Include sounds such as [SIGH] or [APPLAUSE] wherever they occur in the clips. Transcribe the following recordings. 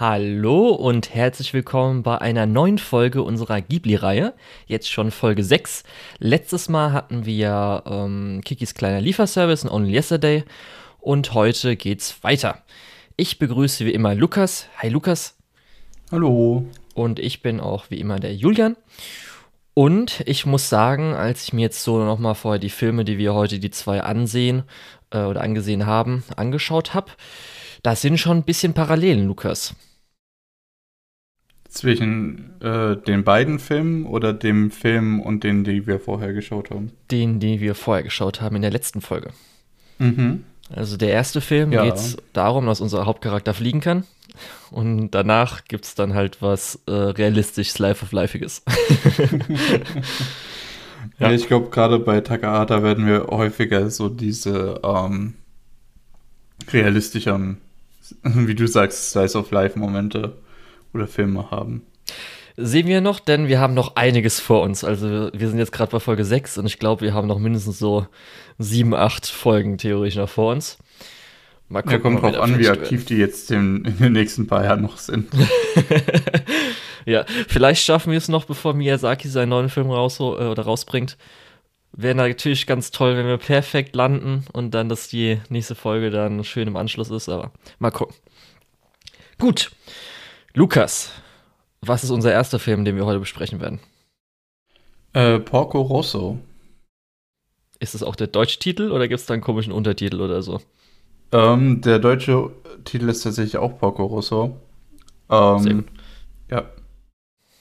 Hallo und herzlich willkommen bei einer neuen Folge unserer Ghibli-Reihe. Jetzt schon Folge 6. Letztes Mal hatten wir ähm, Kikis kleiner Lieferservice in Only Yesterday und heute geht's weiter. Ich begrüße wie immer Lukas. Hi Lukas. Hallo. Und ich bin auch wie immer der Julian. Und ich muss sagen, als ich mir jetzt so nochmal vorher die Filme, die wir heute die zwei ansehen äh, oder angesehen haben, angeschaut habe, da sind schon ein bisschen Parallelen, Lukas. Zwischen äh, den beiden Filmen oder dem Film und den, die wir vorher geschaut haben? Den, den wir vorher geschaut haben in der letzten Folge. Mhm. Also der erste Film Ja. geht es darum, dass unser Hauptcharakter fliegen kann. Und danach gibt es dann halt was äh, realistisch Slice of Lifeiges. Ja, [LAUGHS] Ja. ich glaube, gerade bei Takahata werden wir häufiger so diese ähm, realistischeren, [LAUGHS] wie du sagst, Slice of Life Momente oder Filme haben. Sehen wir noch, denn wir haben noch einiges vor uns. Also wir sind jetzt gerade bei Folge 6 und ich glaube, wir haben noch mindestens so 7, 8 Folgen theoretisch noch vor uns. Mal Ja, kommt drauf an, wie aktiv die jetzt in, in den nächsten paar Jahren noch sind. [LAUGHS] ja, vielleicht schaffen wir es noch, bevor Miyazaki seinen neuen Film raus äh, oder rausbringt. Wäre natürlich ganz toll, wenn wir perfekt landen und dann, dass die nächste Folge dann schön im Anschluss ist, aber mal gucken. Gut. Lukas, was ist unser erster Film, den wir heute besprechen werden? Äh, Porco Rosso. Ist es auch der deutsche Titel oder gibt es da einen komischen Untertitel oder so? Ähm, der deutsche Titel ist tatsächlich auch Porco Rosso. Sehr Ähm, gut. ja.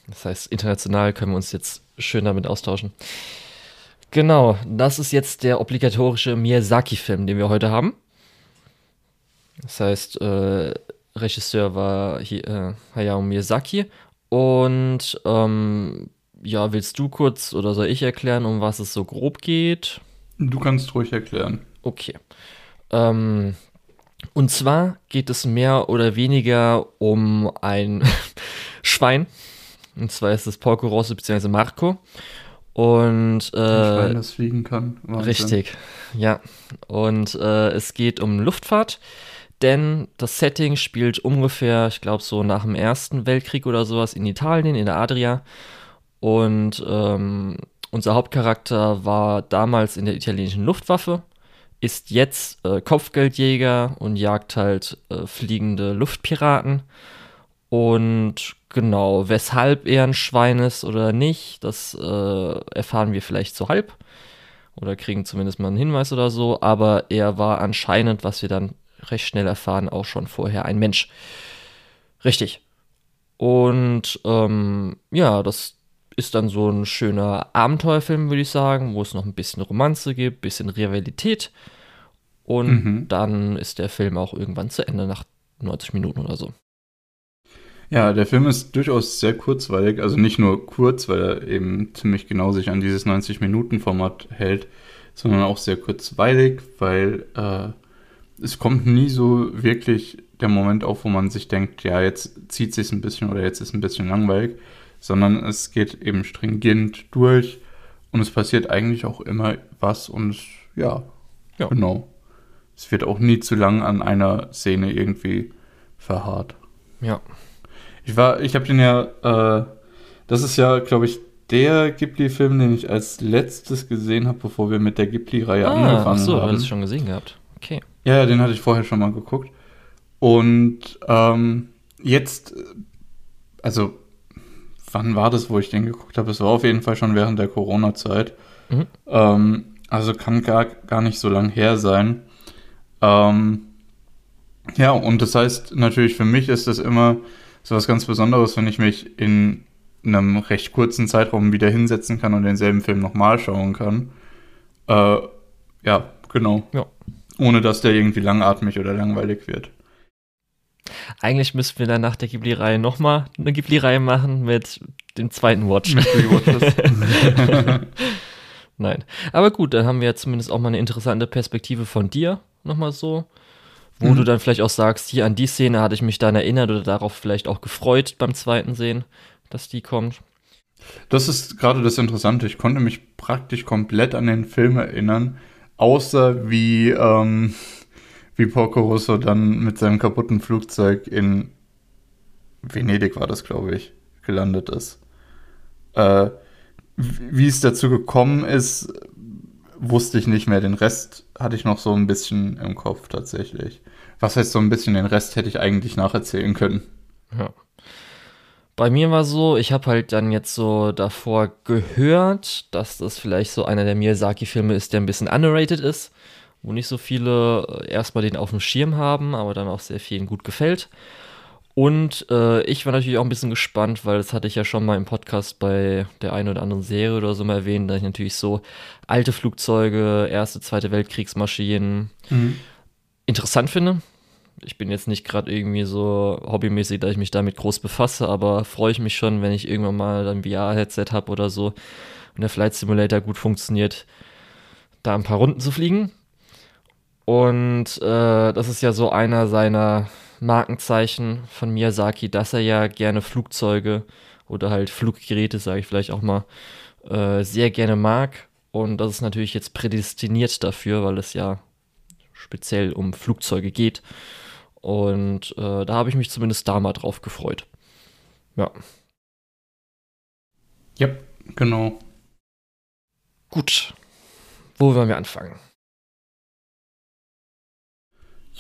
Das heißt, international können wir uns jetzt schön damit austauschen. Genau, das ist jetzt der obligatorische Miyazaki-Film, den wir heute haben. Das heißt, äh, Regisseur war hier, äh, Hayao Miyazaki. Und ähm, ja, willst du kurz oder soll ich erklären, um was es so grob geht? Du kannst ruhig erklären. Okay. Ähm, und zwar geht es mehr oder weniger um ein [LAUGHS] Schwein. Und zwar ist es Porco Rosso bzw. Marco. Und äh, Schwein, das fliegen kann. Wahnsinn. richtig, ja. Und äh, es geht um Luftfahrt, denn das Setting spielt ungefähr, ich glaube, so nach dem Ersten Weltkrieg oder sowas in Italien, in der Adria. Und ähm, unser Hauptcharakter war damals in der italienischen Luftwaffe, ist jetzt äh, Kopfgeldjäger und jagt halt äh, fliegende Luftpiraten. Und genau, weshalb er ein Schwein ist oder nicht, das äh, erfahren wir vielleicht so halb. Oder kriegen zumindest mal einen Hinweis oder so. Aber er war anscheinend, was wir dann recht schnell erfahren, auch schon vorher ein Mensch. Richtig. Und ähm, ja, das ist dann so ein schöner Abenteuerfilm, würde ich sagen, wo es noch ein bisschen Romanze gibt, bisschen Rivalität. Und Mhm. dann ist der Film auch irgendwann zu Ende nach 90 Minuten oder so. Ja, der Film ist durchaus sehr kurzweilig. Also nicht nur kurz, weil er eben ziemlich genau sich an dieses 90-Minuten-Format hält, sondern auch sehr kurzweilig, weil äh, es kommt nie so wirklich der Moment auf, wo man sich denkt, ja, jetzt zieht sich ein bisschen oder jetzt ist ein bisschen langweilig, sondern es geht eben stringent durch und es passiert eigentlich auch immer was und es, ja, Ja. genau. Es wird auch nie zu lang an einer Szene irgendwie verharrt. Ja. Ich war, ich habe den ja, äh, das ist ja, glaube ich, der Ghibli-Film, den ich als letztes gesehen habe, bevor wir mit der Ghibli-Reihe Ah, angefangen ach so, haben. alles schon gesehen gehabt. Okay. Ja, ja, den hatte ich vorher schon mal geguckt. Und ähm, jetzt, äh, also, wann war das, wo ich den geguckt habe? Es war auf jeden Fall schon während der Corona-Zeit. Mhm. Ähm, also kann gar, gar nicht so lang her sein. Ähm, ja, und das heißt natürlich für mich ist das immer so was ganz Besonderes, wenn ich mich in einem recht kurzen Zeitraum wieder hinsetzen kann und denselben Film nochmal schauen kann. Äh, ja, genau. Ja. Ohne dass der irgendwie langatmig oder langweilig wird. Eigentlich müssten wir dann nach der Ghibli-Reihe nochmal eine Ghibli-Reihe machen mit dem zweiten Watch. [LAUGHS] Nein. Aber gut, dann haben wir jetzt zumindest auch mal eine interessante Perspektive von dir, nochmal so. Wo Mhm. du dann vielleicht auch sagst, hier an die Szene hatte ich mich dann erinnert oder darauf vielleicht auch gefreut beim zweiten Sehen, dass die kommt. Das ist gerade das Interessante. Ich konnte mich praktisch komplett an den Film erinnern, außer wie, ähm, wie Porco Rosso dann mit seinem kaputten Flugzeug in Venedig war das, glaube ich, gelandet ist. Äh, wie es dazu gekommen ist, wusste ich nicht mehr. Den Rest hatte ich noch so ein bisschen im Kopf tatsächlich. Was heißt so ein bisschen, den Rest hätte ich eigentlich nacherzählen können. Ja. Bei mir war so, ich habe halt dann jetzt so davor gehört, dass das vielleicht so einer der Miyazaki-Filme ist, der ein bisschen underrated ist, wo nicht so viele äh, erstmal den auf dem Schirm haben, aber dann auch sehr vielen gut gefällt. Und äh, ich war natürlich auch ein bisschen gespannt, weil das hatte ich ja schon mal im Podcast bei der einen oder anderen Serie oder so mal erwähnt, dass ich natürlich so alte Flugzeuge, erste, zweite Weltkriegsmaschinen mhm. interessant finde. Ich bin jetzt nicht gerade irgendwie so hobbymäßig, dass ich mich damit groß befasse, aber freue ich mich schon, wenn ich irgendwann mal ein VR-Headset habe oder so und der Flight Simulator gut funktioniert, da ein paar Runden zu fliegen. Und äh, das ist ja so einer seiner Markenzeichen von Miyazaki, dass er ja gerne Flugzeuge oder halt Fluggeräte, sage ich vielleicht auch mal, äh, sehr gerne mag. Und das ist natürlich jetzt prädestiniert dafür, weil es ja speziell um Flugzeuge geht. Und äh, da habe ich mich zumindest da mal drauf gefreut. Ja. Ja, genau. Gut. Wo wollen wir anfangen?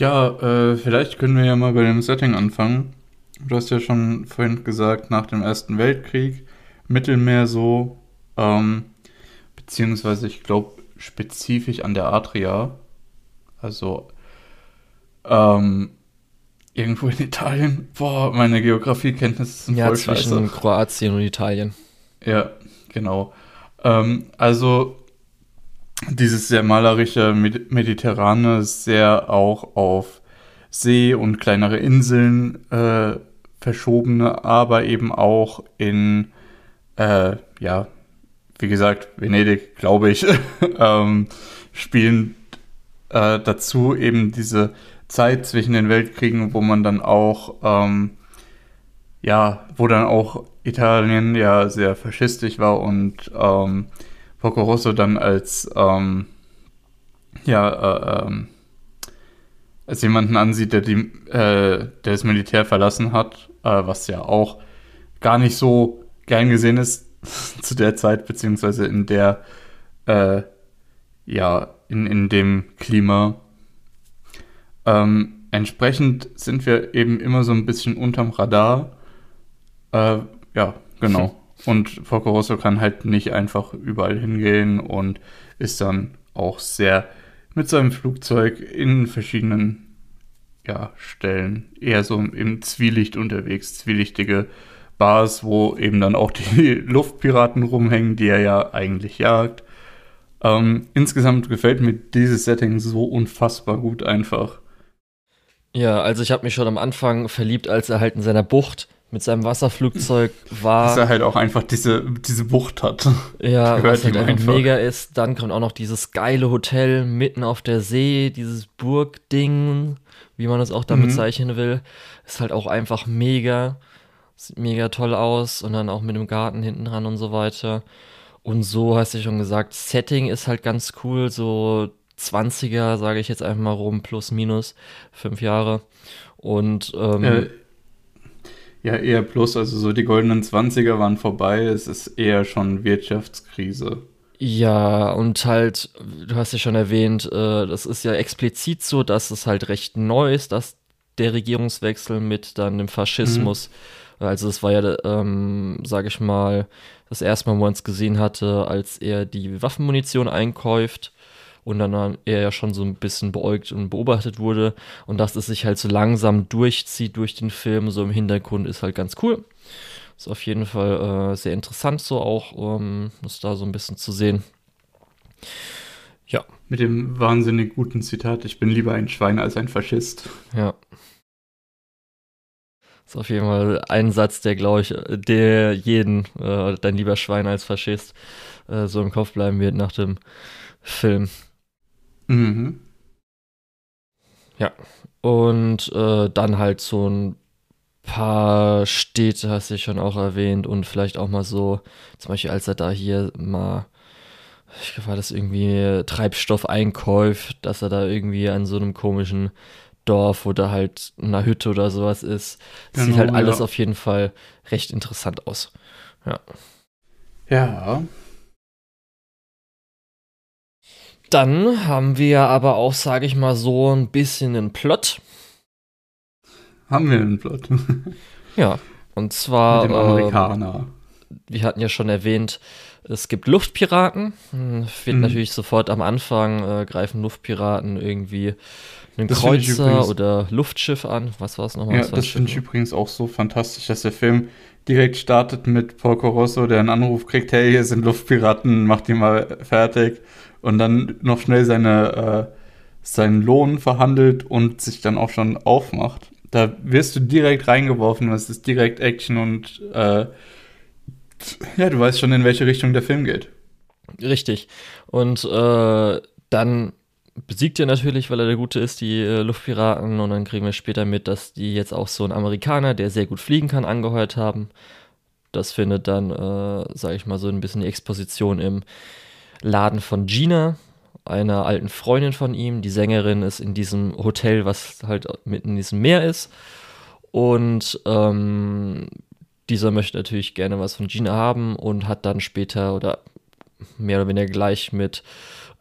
Ja, äh, vielleicht können wir ja mal bei dem Setting anfangen. Du hast ja schon vorhin gesagt, nach dem Ersten Weltkrieg, Mittelmeer so, ähm, beziehungsweise ich glaube spezifisch an der Adria, also ähm, irgendwo in [LAUGHS] Italien. Boah, meine Geografiekenntnisse sind ja, voll zwischen scheiße. Kroatien und Italien. Ja, genau. Ähm, also dieses sehr malerische Mediterrane sehr auch auf See und kleinere Inseln äh, verschobene, aber eben auch in, äh, ja, wie gesagt, Venedig, glaube ich, [LAUGHS] ähm, spielen äh, dazu eben diese Zeit zwischen den Weltkriegen, wo man dann auch, ähm, ja, wo dann auch Italien ja sehr faschistisch war und ähm, Poco Rosso dann als, ähm, ja, äh, ähm, als jemanden ansieht, der, die, äh, der das Militär verlassen hat, äh, was ja auch gar nicht so gern gesehen ist [LAUGHS] zu der Zeit, beziehungsweise in der, äh, ja, in, in dem Klima. Ähm, entsprechend sind wir eben immer so ein bisschen unterm Radar. Äh, ja, genau. Und Porco Rosso kann halt nicht einfach überall hingehen und ist dann auch sehr mit seinem Flugzeug in verschiedenen ja, Stellen eher so im Zwielicht unterwegs, zwielichtige Bars, wo eben dann auch die [LAUGHS] Luftpiraten rumhängen, die er ja eigentlich jagt. Ähm, insgesamt gefällt mir dieses Setting so unfassbar gut einfach. Ja, also ich habe mich schon am Anfang verliebt, als er halt in seiner Bucht mit seinem Wasserflugzeug war. Dass er halt auch einfach diese, diese Bucht hat. Ja, [LAUGHS] was halt einfach mega ist. Dann kommt auch noch dieses geile Hotel mitten auf der See, dieses Burgding, wie man es auch damit mhm. zeichnen will. Ist halt auch einfach mega. Sieht mega toll aus und dann auch mit dem Garten hinten dran und so weiter. Und so hast du schon gesagt, Setting ist halt ganz cool, so 20er, sage ich jetzt einfach mal rum, plus minus, fünf Jahre. Und ähm, äh, ja, eher plus, also so die goldenen 20er waren vorbei, es ist eher schon Wirtschaftskrise. Ja, und halt, du hast ja schon erwähnt, äh, das ist ja explizit so, dass es halt recht neu ist, dass der Regierungswechsel mit dann dem Faschismus, mhm. also es war ja, ähm, sage ich mal, das erste Mal, wo man es gesehen hatte, als er die Waffenmunition einkäuft und dann er ja schon so ein bisschen beäugt und beobachtet wurde und dass es sich halt so langsam durchzieht durch den Film, so im Hintergrund ist halt ganz cool. Ist auf jeden Fall äh, sehr interessant so auch, um das da so ein bisschen zu sehen. Ja. Mit dem wahnsinnig guten Zitat, ich bin lieber ein Schwein als ein Faschist. Ja. Ist auf jeden Fall ein Satz, der, glaube ich, der jeden, äh, dein lieber Schwein als Faschist, äh, so im Kopf bleiben wird nach dem Film. Mhm. Ja, und äh, dann halt so ein paar Städte, hast du schon auch erwähnt, und vielleicht auch mal so, zum Beispiel als er da hier mal, ich war das irgendwie Treibstoff einkäuft, dass er da irgendwie an so einem komischen Dorf oder halt in einer Hütte oder sowas ist. Das Genau, sieht halt alles ja. auf jeden Fall recht interessant aus. Ja. Ja. Dann haben wir aber auch, sage ich mal, so ein bisschen einen Plot. Haben wir einen Plot. Mit [LAUGHS] Ja. Und zwar, dem ähm, Amerikaner. wir hatten ja schon erwähnt, es gibt Luftpiraten. Hm, Wird Mhm. natürlich sofort am Anfang äh, greifen Luftpiraten irgendwie einen Das Kreuzer übrigens- oder Luftschiff an. Was war es nochmal? Ja, das finde ich übrigens auch so fantastisch, dass der Film direkt startet mit Porco Rosso, der einen Anruf kriegt, hey, hier sind Luftpiraten, mach die mal fertig. Und dann noch schnell seine, äh, seinen Lohn verhandelt und sich dann auch schon aufmacht. Da wirst du direkt reingeworfen, es ist direkt Action und äh, ja, du weißt schon, in welche Richtung der Film geht. Richtig. Und äh, dann besiegt er natürlich, weil er der Gute ist, die äh, Luftpiraten. Und dann kriegen wir später mit, dass die jetzt auch so einen Amerikaner, der sehr gut fliegen kann, angeheuert haben. Das findet dann, äh, sage ich mal, so ein bisschen die Exposition im Laden von Gina, einer alten Freundin von ihm. Die Sängerin ist in diesem Hotel, was halt mitten in diesem Meer ist. Und ähm, dieser möchte natürlich gerne was von Gina haben und hat dann später oder mehr oder weniger gleich mit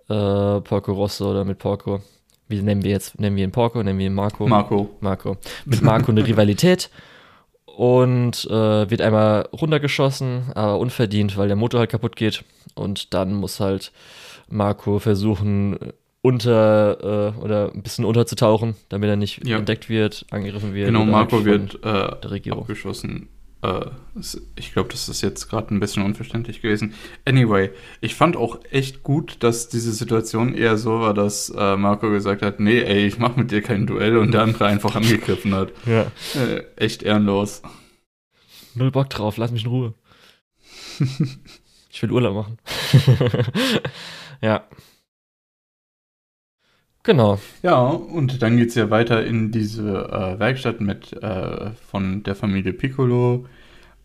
äh, Porco Rosso oder mit Porco. Wie nennen wir jetzt? Nennen wir ihn Porco? Nennen wir ihn Marco? Marco. Marco. Mit Marco eine Rivalität und äh, wird einmal runtergeschossen, aber unverdient, weil der Motor halt kaputt geht. Und dann muss halt Marco versuchen, unter äh, oder ein bisschen unterzutauchen, damit er nicht Ja. entdeckt wird, angegriffen wird. Genau, halt Marco von wird äh, abgeschossen. Äh, ich glaube, das ist jetzt gerade ein bisschen unverständlich gewesen. Anyway, ich fand auch echt gut, dass diese Situation eher so war, dass äh, Marco gesagt hat, nee, ey, ich mach mit dir kein Duell und der andere einfach angegriffen hat. Ja. Äh, echt ehrenlos. Null Bock drauf, lass mich in Ruhe. [LAUGHS] ich will Urlaub machen. [LAUGHS] ja. Genau. Ja, und dann geht's ja weiter in diese äh, Werkstatt mit äh, von der Familie Piccolo,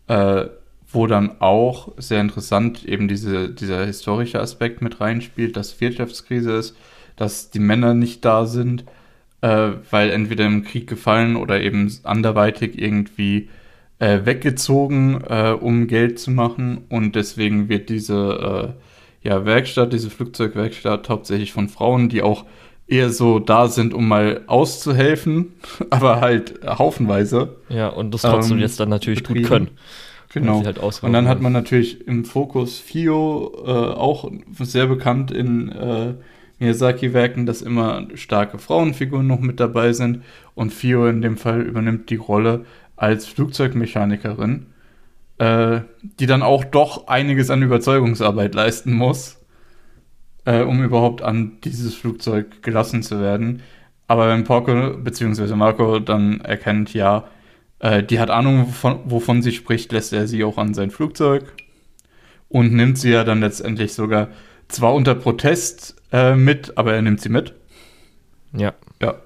äh, wo dann auch sehr interessant eben diese, dieser historische Aspekt mit reinspielt, dass Wirtschaftskrise ist, dass die Männer nicht da sind, äh, weil entweder im Krieg gefallen oder eben anderweitig irgendwie äh, weggezogen, äh, um Geld zu machen. Und deswegen wird diese äh, ja, Werkstatt, diese Flugzeugwerkstatt hauptsächlich von Frauen, die auch eher so da sind, um mal auszuhelfen, [LAUGHS] aber halt haufenweise. Ja, und das trotzdem Ähm, jetzt dann natürlich gut betrieben. können. Genau. halt Und dann hat man natürlich im Fokus Fio, äh, auch sehr bekannt in äh, Miyazaki-Werken, dass immer starke Frauenfiguren noch mit dabei sind. Und Fio in dem Fall übernimmt die Rolle als Flugzeugmechanikerin, äh, die dann auch doch einiges an Überzeugungsarbeit leisten muss, äh, um überhaupt an dieses Flugzeug gelassen zu werden. Aber wenn Porco bzw. Marco dann erkennt, ja, äh, die hat Ahnung, wovon, wovon sie spricht, lässt er sie auch an sein Flugzeug und nimmt sie ja dann letztendlich sogar zwar unter Protest äh, mit, aber er nimmt sie mit. Ja. Ja.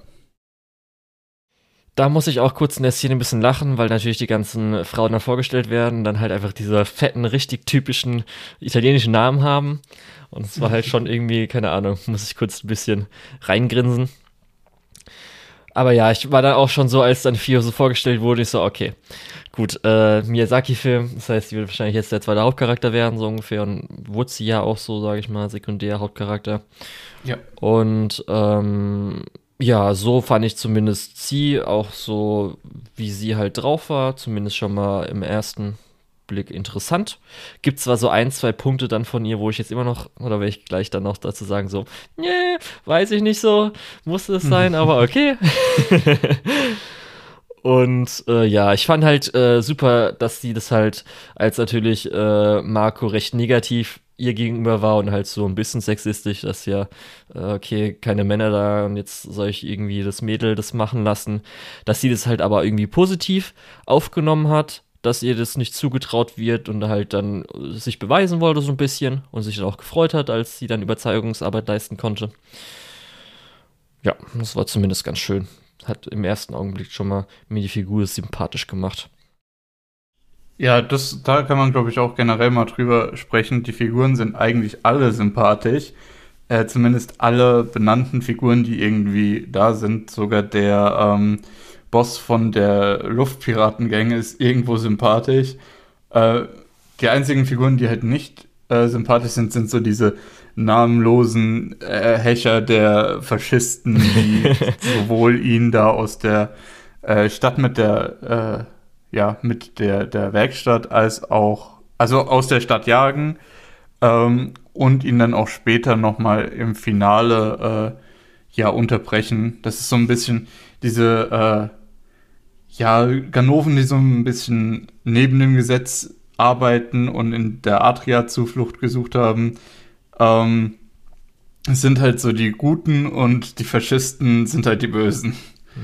Da muss ich auch kurz in der Szene ein bisschen lachen, weil natürlich die ganzen Frauen dann vorgestellt werden, dann halt einfach diese fetten, richtig typischen italienischen Namen haben. Und es war halt schon irgendwie, keine Ahnung, muss ich kurz ein bisschen reingrinsen. Aber ja, ich war dann auch schon so, als dann Fio so vorgestellt wurde, ich so, okay, gut, äh, Miyazaki-Film, das heißt, die wird wahrscheinlich jetzt der zweite Hauptcharakter werden, so ungefähr, und wurde sie ja auch so, sage ich mal, sekundär Hauptcharakter. Ja. Und ähm, ja, so fand ich zumindest sie auch so, wie sie halt drauf war, zumindest schon mal im ersten Blick interessant. Gibt zwar so ein, zwei Punkte dann von ihr, wo ich jetzt immer noch, oder werde ich gleich dann noch dazu sagen, so, nee, weiß ich nicht so, musste es sein, aber [LAUGHS] okay. [LAUGHS] Und äh, ja, ich fand halt äh, super, dass sie das halt als natürlich äh, Marco recht negativ ihr gegenüber war und halt so ein bisschen sexistisch, dass ja, äh, okay, keine Männer da und jetzt soll ich irgendwie das Mädel das machen lassen, dass sie das halt aber irgendwie positiv aufgenommen hat, dass ihr das nicht zugetraut wird und halt dann sich beweisen wollte so ein bisschen und sich dann auch gefreut hat, als sie dann Überzeugungsarbeit leisten konnte. Ja, das war zumindest ganz schön. Hat im ersten Augenblick schon mal mir die Figur sympathisch gemacht. Ja, das, da kann man, glaube ich, auch generell mal drüber sprechen. Die Figuren sind eigentlich alle sympathisch. äh, zumindest alle benannten Figuren, die irgendwie da sind, sogar der ähm, Boss von der Luftpiratengang ist irgendwo sympathisch. Äh, die einzigen Figuren, die halt nicht äh, sympathisch sind, sind so diese namenlosen äh, Häscher der Faschisten, die [LAUGHS] sowohl ihn da aus der äh, Stadt mit der, äh, ja, mit der, der Werkstatt als auch, also aus der Stadt jagen ähm, und ihn dann auch später nochmal im Finale äh, ja unterbrechen. Das ist so ein bisschen diese, äh, ja, Ganoven, die so ein bisschen neben dem Gesetz arbeiten und in der Adria Zuflucht gesucht haben. Ähm, es sind halt so die Guten und die Faschisten sind halt die Bösen.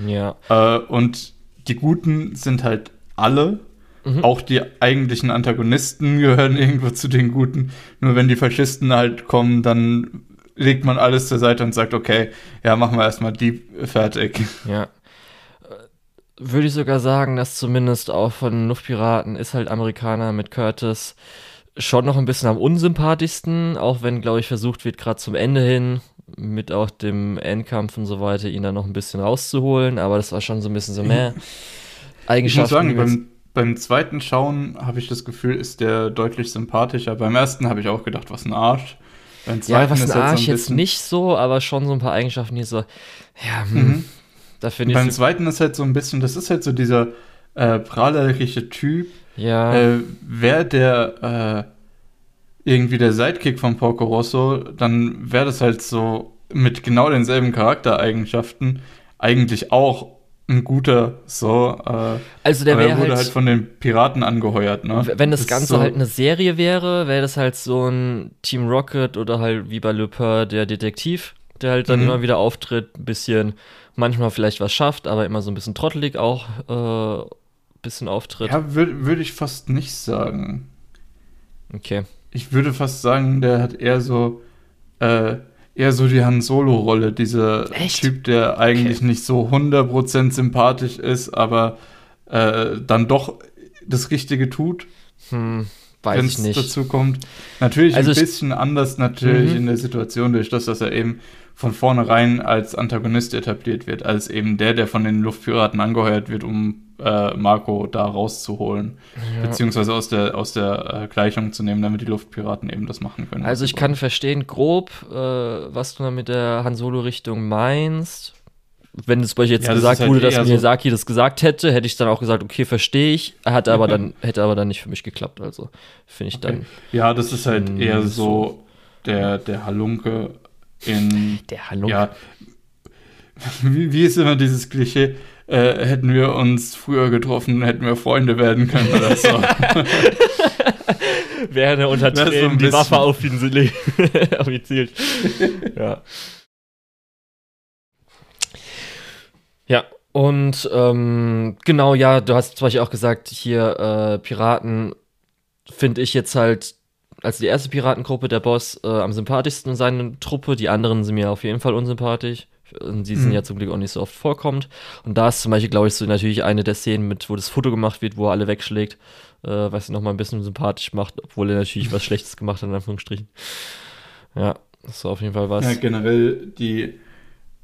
Ja. Äh, und die Guten sind halt alle. Mhm. Auch die eigentlichen Antagonisten gehören [LAUGHS] irgendwo zu den Guten. Nur wenn die Faschisten halt kommen, dann legt man alles zur Seite und sagt, okay, ja, machen wir erstmal die fertig. [LAUGHS] Ja würde ich sogar sagen, dass zumindest auch von Luftpiraten ist halt Amerikaner mit Curtis schon noch ein bisschen am unsympathischsten, auch wenn, glaube ich, versucht wird, gerade zum Ende hin mit auch dem Endkampf und so weiter, ihn dann noch ein bisschen rauszuholen, aber das war schon so ein bisschen so mehr [LAUGHS] Eigenschaften. Ich muss sagen, beim, beim zweiten Schauen habe ich das Gefühl, ist der deutlich sympathischer. Beim ersten habe ich auch gedacht, was ein Arsch. Beim zweiten ja, was ein Arsch halt so ein jetzt nicht so, aber schon so ein paar Eigenschaften, die so, ja, hm, mhm. Da finde ich. Beim zweiten ist halt so ein bisschen, das ist halt so dieser äh, prahlerische Typ. Ja. Äh, Wäre der äh, irgendwie der Sidekick von Porco Rosso, dann wäre das halt so mit genau denselben Charaktereigenschaften eigentlich auch ein guter so. Äh, also der wäre halt, halt, von den Piraten angeheuert, ne? Wenn das, das Ganze so halt eine Serie wäre, wäre das halt so ein Team Rocket oder halt wie bei Le Pen der Detektiv, der halt dann mhm. immer wieder auftritt, ein bisschen manchmal vielleicht was schafft, aber immer so ein bisschen trottelig auch äh, bisschen auftritt. Ja, würde würd ich fast nicht sagen. Okay. Ich würde fast sagen, der hat eher so äh, eher so die Han Solo-Rolle, dieser Echt? Typ, der eigentlich okay. nicht so 100% sympathisch ist, aber äh, dann doch das Richtige tut. Hm, weiß ich nicht. dazu kommt. Natürlich also ein bisschen anders natürlich mhm. in der Situation, durch das, dass er eben von vornherein als Antagonist etabliert wird, als eben der, der von den Luftpiraten angeheuert wird, um äh, Marco da rauszuholen, ja. beziehungsweise aus der, aus der äh, Gleichung zu nehmen, damit die Luftpiraten eben das machen können. Also ich kann verstehen grob, äh, was du da mit der Han Solo-Richtung meinst. Wenn es bei euch jetzt ja, gesagt das halt wurde, dass Miyazaki so das gesagt hätte, hätte ich dann auch gesagt, okay, verstehe ich, hat aber dann, [LAUGHS] hätte aber dann nicht für mich geklappt. Also finde ich okay. dann. Ja, das ist halt eher so der, der Halunke in. Der Hallo. Ja. Wie, wie ist immer dieses Klischee? Äh, hätten wir uns früher getroffen, hätten wir Freunde werden können oder so. [LAUGHS] Wäre unter Tränen so die Waffe auf ihn [LAUGHS] auf ihn zielt. ja. Ja, und ähm, genau, ja, du hast zum Beispiel auch gesagt, hier äh, Piraten finde ich jetzt halt also die erste Piratengruppe, der Boss, äh, am sympathischsten in seiner Truppe. Die anderen sind mir auf jeden Fall unsympathisch. Und die sind mhm. ja zum Glück auch nicht so oft vorkommt. Und da ist zum Beispiel, glaube ich, so natürlich eine der Szenen, mit, wo das Foto gemacht wird, wo er alle wegschlägt, äh, was ihn nochmal ein bisschen sympathisch macht, obwohl er natürlich was Schlechtes gemacht hat, in Anführungsstrichen. Ja, das war auf jeden Fall was. Ja, generell die,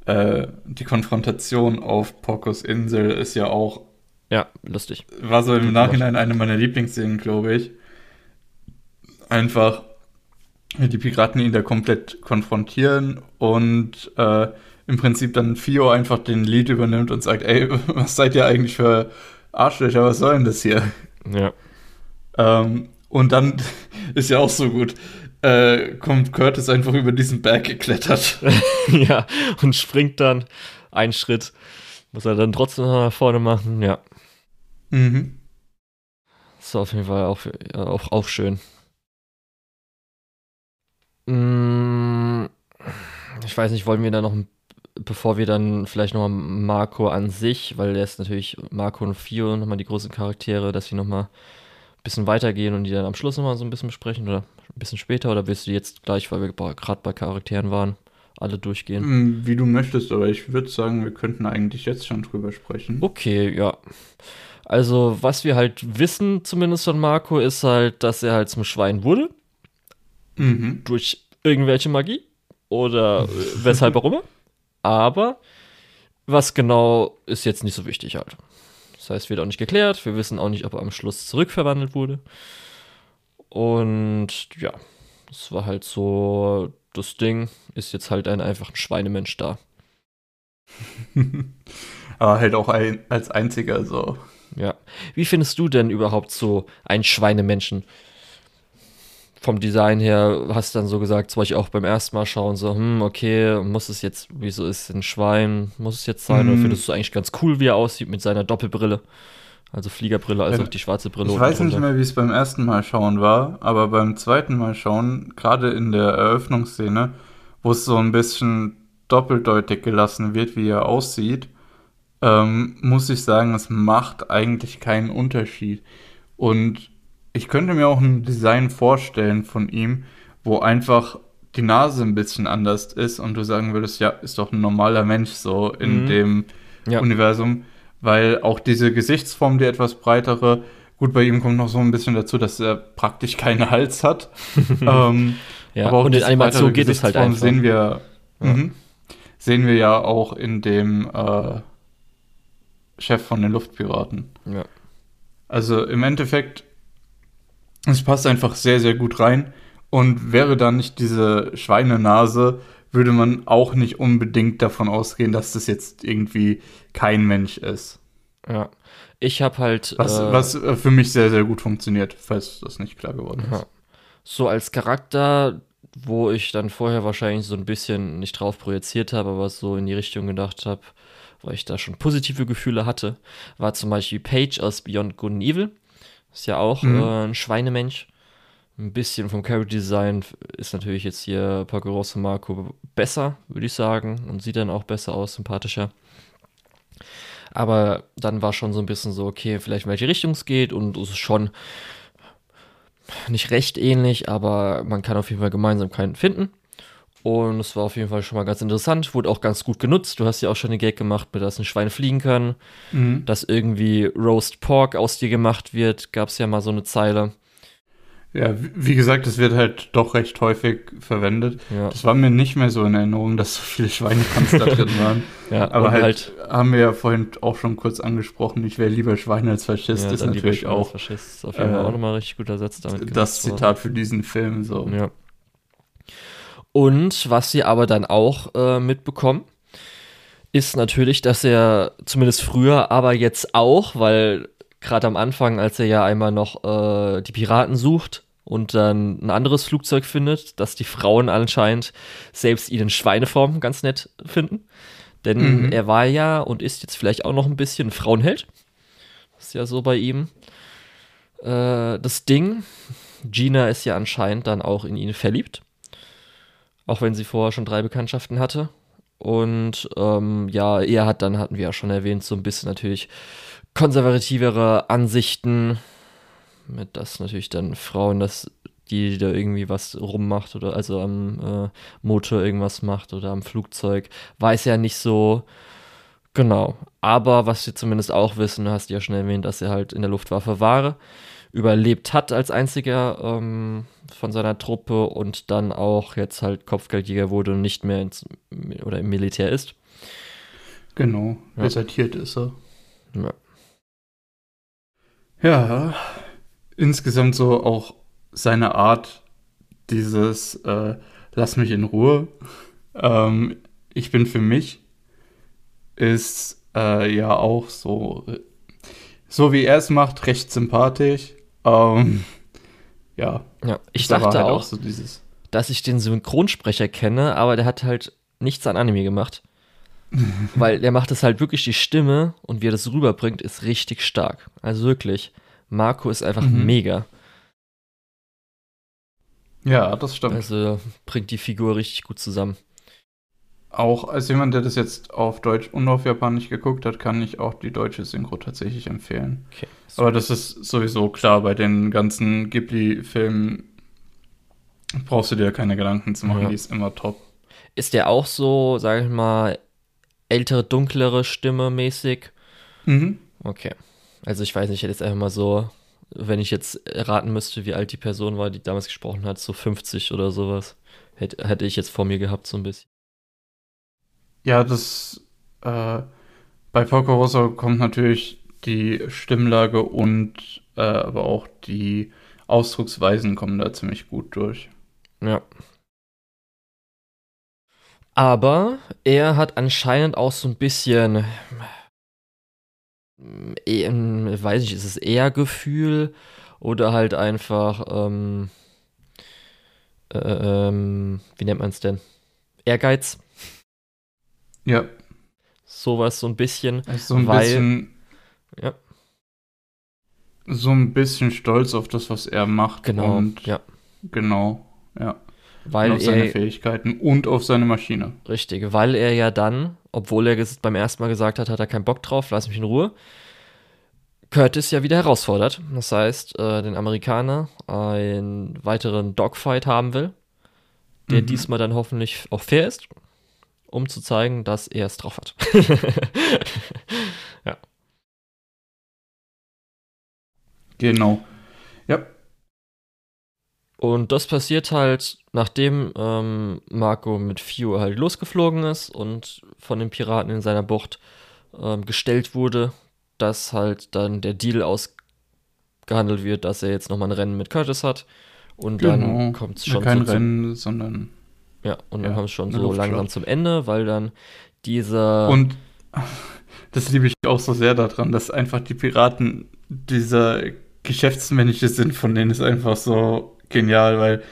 äh, die Konfrontation auf Porcos Insel ist ja auch. Ja, lustig. War so im Nachhinein eine meiner Lieblingsszenen, glaube ich einfach die Piraten ihn da komplett konfrontieren und äh, im Prinzip dann Fio einfach den Lied übernimmt und sagt, ey, [LAUGHS] was seid ihr eigentlich für Arschlöcher, was soll denn das hier? Ja. Ähm, und dann [LAUGHS] ist ja auch so gut, äh, kommt Curtis einfach über diesen Berg geklettert. [LAUGHS] ja, und springt dann einen Schritt. Muss er dann trotzdem nach vorne machen, ja. Mhm. Ist auf jeden Fall auch, auch, auch schön. Mm, ich weiß nicht, wollen wir da noch, bevor wir dann vielleicht nochmal Marco an sich, weil der ist natürlich Marco und Fio nochmal die großen Charaktere, dass sie nochmal ein bisschen weitergehen und die dann am Schluss nochmal so ein bisschen besprechen oder ein bisschen später oder willst du jetzt gleich, weil wir gerade bei Charakteren waren, alle durchgehen? Mm, wie du möchtest, aber ich würde sagen, wir könnten eigentlich jetzt schon drüber sprechen. Okay, ja. Also, was wir halt wissen, zumindest von Marco, ist halt, dass er halt zum Schwein wurde Mhm. Durch irgendwelche Magie. oder [LAUGHS] weshalb auch immer. Aber was genau ist jetzt nicht so wichtig halt. Das heißt, wird auch nicht geklärt. Wir wissen auch nicht, ob er am Schluss zurückverwandelt wurde. Und ja, das war halt so das Ding. Ist jetzt halt ein einfacher Schweinemensch da. [LAUGHS] Aber halt auch ein, als einziger so. Ja. Wie findest du denn überhaupt so einen Schweinemenschen? Vom Design her hast du dann so gesagt, war ich auch beim ersten Mal schauen, so, hm, okay, muss es jetzt, wieso ist ein Schwein, muss es jetzt sein? Mm. Oder mhm. findest du eigentlich ganz cool, wie er aussieht mit seiner Doppelbrille? Also Fliegerbrille, also ja, auch die schwarze Brille. Ich weiß nicht mehr, wie es beim ersten Mal schauen war, aber beim zweiten Mal schauen, gerade in der Eröffnungsszene, wo es so ein bisschen doppeldeutig gelassen wird, wie er aussieht, ähm, muss ich sagen, es macht eigentlich keinen Unterschied. Und ich könnte mir auch ein Design vorstellen von ihm, wo einfach die Nase ein bisschen anders ist und du sagen würdest, ja, ist doch ein normaler Mensch so in mhm. dem ja. Universum, weil auch diese Gesichtsform, die etwas breitere, gut, bei ihm kommt noch so ein bisschen dazu, dass er praktisch keinen Hals hat. [LAUGHS] ähm, ja, aber auch und in Animation geht es halt einfach. Sehen wir, ja. Mhm, sehen wir ja auch in dem äh, Chef von den Luftpiraten. Ja. Also im Endeffekt, es passt einfach sehr, sehr gut rein. Und wäre da nicht diese Schweinenase, würde man auch nicht unbedingt davon ausgehen, dass das jetzt irgendwie kein Mensch ist. Ja. Ich habe halt. Was, äh, was äh, für mich sehr, sehr gut funktioniert, falls das nicht klar geworden ist. Ja. So als Charakter, wo ich dann vorher wahrscheinlich so ein bisschen nicht drauf projiziert habe, aber so in die Richtung gedacht habe, weil ich da schon positive Gefühle hatte, war zum Beispiel Paige aus Beyond Good and Evil. Ist ja auch mhm. äh, ein Schweinemensch. Ein bisschen vom Character Design ist natürlich jetzt hier Paco Rosso Marco besser, würde ich sagen. Und sieht dann auch besser aus, sympathischer. Aber dann war schon so ein bisschen so, okay, vielleicht in welche Richtung es geht und es ist schon nicht recht ähnlich, aber man kann auf jeden Fall Gemeinsamkeiten finden. Und es war auf jeden Fall schon mal ganz interessant, wurde auch ganz gut genutzt. Du hast ja auch schon eine Gag gemacht, mit dass ein Schwein fliegen kann, mhm. dass irgendwie Roast Pork aus dir gemacht wird, gab es ja mal so eine Zeile. Ja, wie gesagt, es wird halt doch recht häufig verwendet. Ja. Das war mir nicht mehr so in Erinnerung, dass so viele Schweinekanz da drin [LAUGHS] waren. ja, aber halt, halt, haben wir ja vorhin auch schon kurz angesprochen, ich wäre lieber Schwein als Faschist, ja, ist natürlich auch. Faschist. Auf jeden Fall äh, auch nochmal richtig gut ersetzt damit. Das Zitat für diesen Film, so. Ja. Und was sie aber dann auch äh, mitbekommen, ist natürlich, dass er zumindest früher, aber jetzt auch, weil gerade am Anfang, als er ja einmal noch äh, die Piraten sucht und dann ein anderes Flugzeug findet, dass die Frauen anscheinend selbst ihn in Schweineform ganz nett finden. Denn mhm. er war ja und ist jetzt vielleicht auch noch ein bisschen Frauenheld. ist ja so bei ihm. Äh, das Ding, Gina ist ja anscheinend dann auch in ihn verliebt. Auch wenn sie vorher schon drei Bekanntschaften hatte. Und ähm, ja, er hat dann, hatten wir ja schon erwähnt, so ein bisschen natürlich konservativere Ansichten. Mit das natürlich dann Frauen, dass die da irgendwie was rummacht oder also am äh, Motor irgendwas macht oder am Flugzeug, weiß ja nicht so genau. Aber was wir zumindest auch wissen, hast du ja schon erwähnt, dass er halt in der Luftwaffe war überlebt hat als einziger ähm, von seiner Truppe und dann auch jetzt halt Kopfgeldjäger wurde und nicht mehr ins, oder im Militär ist. Genau, ja. desertiert ist er. Ja. ja, insgesamt so auch seine Art, dieses äh, Lass mich in Ruhe, ähm, ich bin für mich, ist äh, ja auch so, so wie er es macht, recht sympathisch. Ähm, ja. Ja, ich dachte halt auch, auch so dass ich den Synchronsprecher kenne, aber der hat halt nichts an Anime gemacht. [LAUGHS] Weil der macht es halt wirklich die Stimme und wie er das rüberbringt, ist richtig stark. Also wirklich. Marco ist einfach mhm. mega. Ja, das stimmt. Also bringt die Figur richtig gut zusammen. Auch als jemand, der das jetzt auf Deutsch und auf Japanisch geguckt hat, kann ich auch die deutsche Synchro tatsächlich empfehlen. Okay, Aber das ist sowieso klar, bei den ganzen Ghibli-Filmen brauchst du dir keine Gedanken zu machen, ja. die ist immer top. Ist der auch so, sag ich mal, ältere, dunklere Stimme mäßig? Mhm. Okay. Also ich weiß nicht, ich hätte jetzt einfach mal so, wenn ich jetzt raten müsste, wie alt die Person war, die damals gesprochen hat, so 50 oder sowas Hätte, hätte ich jetzt vor mir gehabt, so ein bisschen. Ja, das äh, bei Porco Rosso kommt natürlich die Stimmlage und äh, aber auch die Ausdrucksweisen kommen da ziemlich gut durch. Ja. Aber er hat anscheinend auch so ein bisschen, eh, weiß ich, ist es eher Gefühl oder halt einfach, ähm, äh, ähm, wie nennt man es denn? Ehrgeiz. Ja. Sowas so ein bisschen. Also so ein weil, bisschen. Ja. So ein bisschen stolz auf das, was er macht. Genau. Und ja. Genau. Ja. Weil und auf seine Fähigkeiten und auf seine Maschine. Richtig, weil er ja dann, obwohl er beim ersten Mal gesagt hat, hat er keinen Bock drauf, lass mich in Ruhe, Curtis ja wieder herausfordert. Das heißt, äh, den Amerikaner einen weiteren Dogfight haben will, der mhm. diesmal dann hoffentlich auch fair ist, um zu zeigen, dass er es drauf hat. [LAUGHS] ja. Genau. Ja. Und das passiert halt, nachdem ähm, Marco mit Fio halt losgeflogen ist und von den Piraten in seiner Bucht ähm, gestellt wurde, dass halt dann der Deal ausgehandelt wird, dass er jetzt nochmal ein Rennen mit Curtis hat. Und genau. dann kommt es schon kein so Rennen, sondern. Ja, und dann ja, kommt es schon so langsam zum Ende, weil dann dieser. Und [LAUGHS] das liebe ich auch so sehr daran, dass einfach die Piraten dieser geschäftsmännische Sinn von denen ist einfach so genial, weil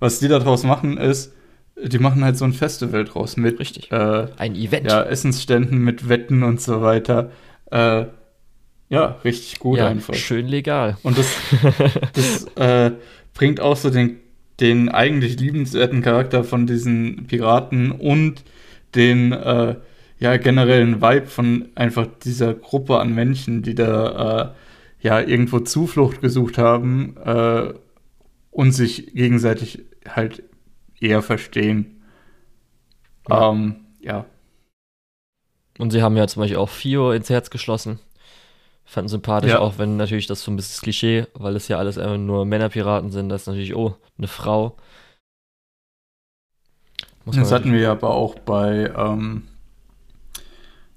was die daraus machen ist, die machen halt so ein Festival draus mit. Richtig. Äh, ein Event. Ja, Essensständen mit Wetten und so weiter. Äh, ja, richtig gut ja, einfach. Schön legal. Und das, [LAUGHS] das äh, bringt auch so den, den eigentlich liebenswerten Charakter von diesen Piraten und den äh, ja generellen Vibe von einfach dieser Gruppe an Menschen, die da äh, ja irgendwo Zuflucht gesucht haben äh, und sich gegenseitig halt eher verstehen. Ja. Ähm, ja. Und sie haben ja zum Beispiel auch Fio ins Herz geschlossen. Fanden sympathisch, ja. auch wenn natürlich das so ein bisschen Klischee, weil es ja alles einfach nur Männerpiraten sind, das ist natürlich, oh, eine Frau. Muss das hatten wir aber auch bei ähm,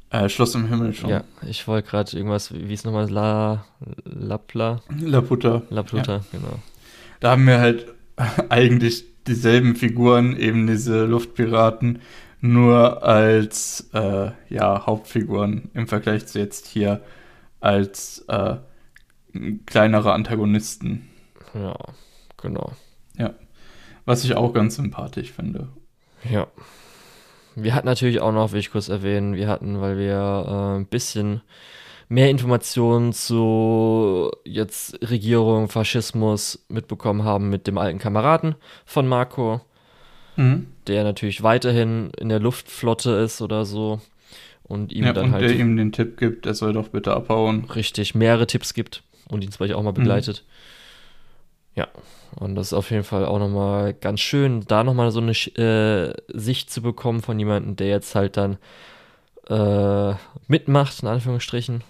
äh, Schloss im Himmel schon. Ja, ich wollte gerade irgendwas, wie ist nochmal, La, Lapla? Laputa. Laputa, ja. genau da haben wir halt [LAUGHS] eigentlich dieselben Figuren, eben diese Luftpiraten, nur als äh, ja, Hauptfiguren im Vergleich zu jetzt hier als äh, kleinere Antagonisten. Ja, genau. Ja. Was ich auch ganz sympathisch finde. Ja. Wir hatten natürlich auch noch, will ich kurz erwähnen, wir hatten, weil wir äh, ein bisschen mehr Informationen zu jetzt Regierung, Faschismus mitbekommen haben mit dem alten Kameraden von Marco, mhm. der natürlich weiterhin in der Luftflotte ist oder so. Und ihm ja, dann und halt. Der ihm den Tipp gibt, er soll doch bitte abhauen. Richtig, mehrere Tipps gibt und ihn zum Beispiel auch mal mhm. begleitet. Mhm. Ja, und das ist auf jeden Fall auch nochmal ganz schön, da nochmal so eine äh, Sicht zu bekommen von jemandem, der jetzt halt dann äh, mitmacht, in Anführungsstrichen,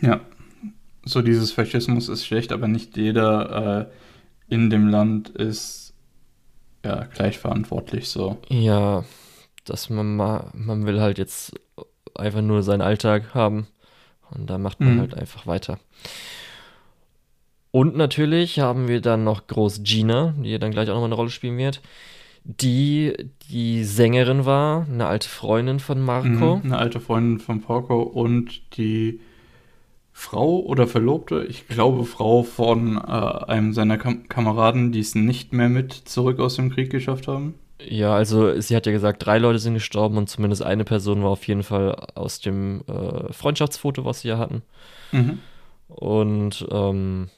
ja, so dieses Faschismus ist schlecht, aber nicht jeder äh, in dem Land ist ja gleich verantwortlich so. Ja, dass man mal, man will halt jetzt einfach nur seinen Alltag haben und da macht man mhm. halt einfach weiter. Und natürlich haben wir dann noch Groß Gina, die dann gleich auch nochmal eine Rolle spielen wird, die die Sängerin war, eine alte Freundin von Marco. Mhm, eine alte Freundin von Porco und die Frau oder Verlobte, ich glaube Frau von äh, einem seiner Kam Kameraden, die es nicht mehr mit zurück aus dem Krieg geschafft haben. Ja, also sie hat ja gesagt, drei Leute sind gestorben und zumindest eine Person war auf jeden Fall aus dem äh, Freundschaftsfoto, was sie ja hatten. Mhm. Und ähm,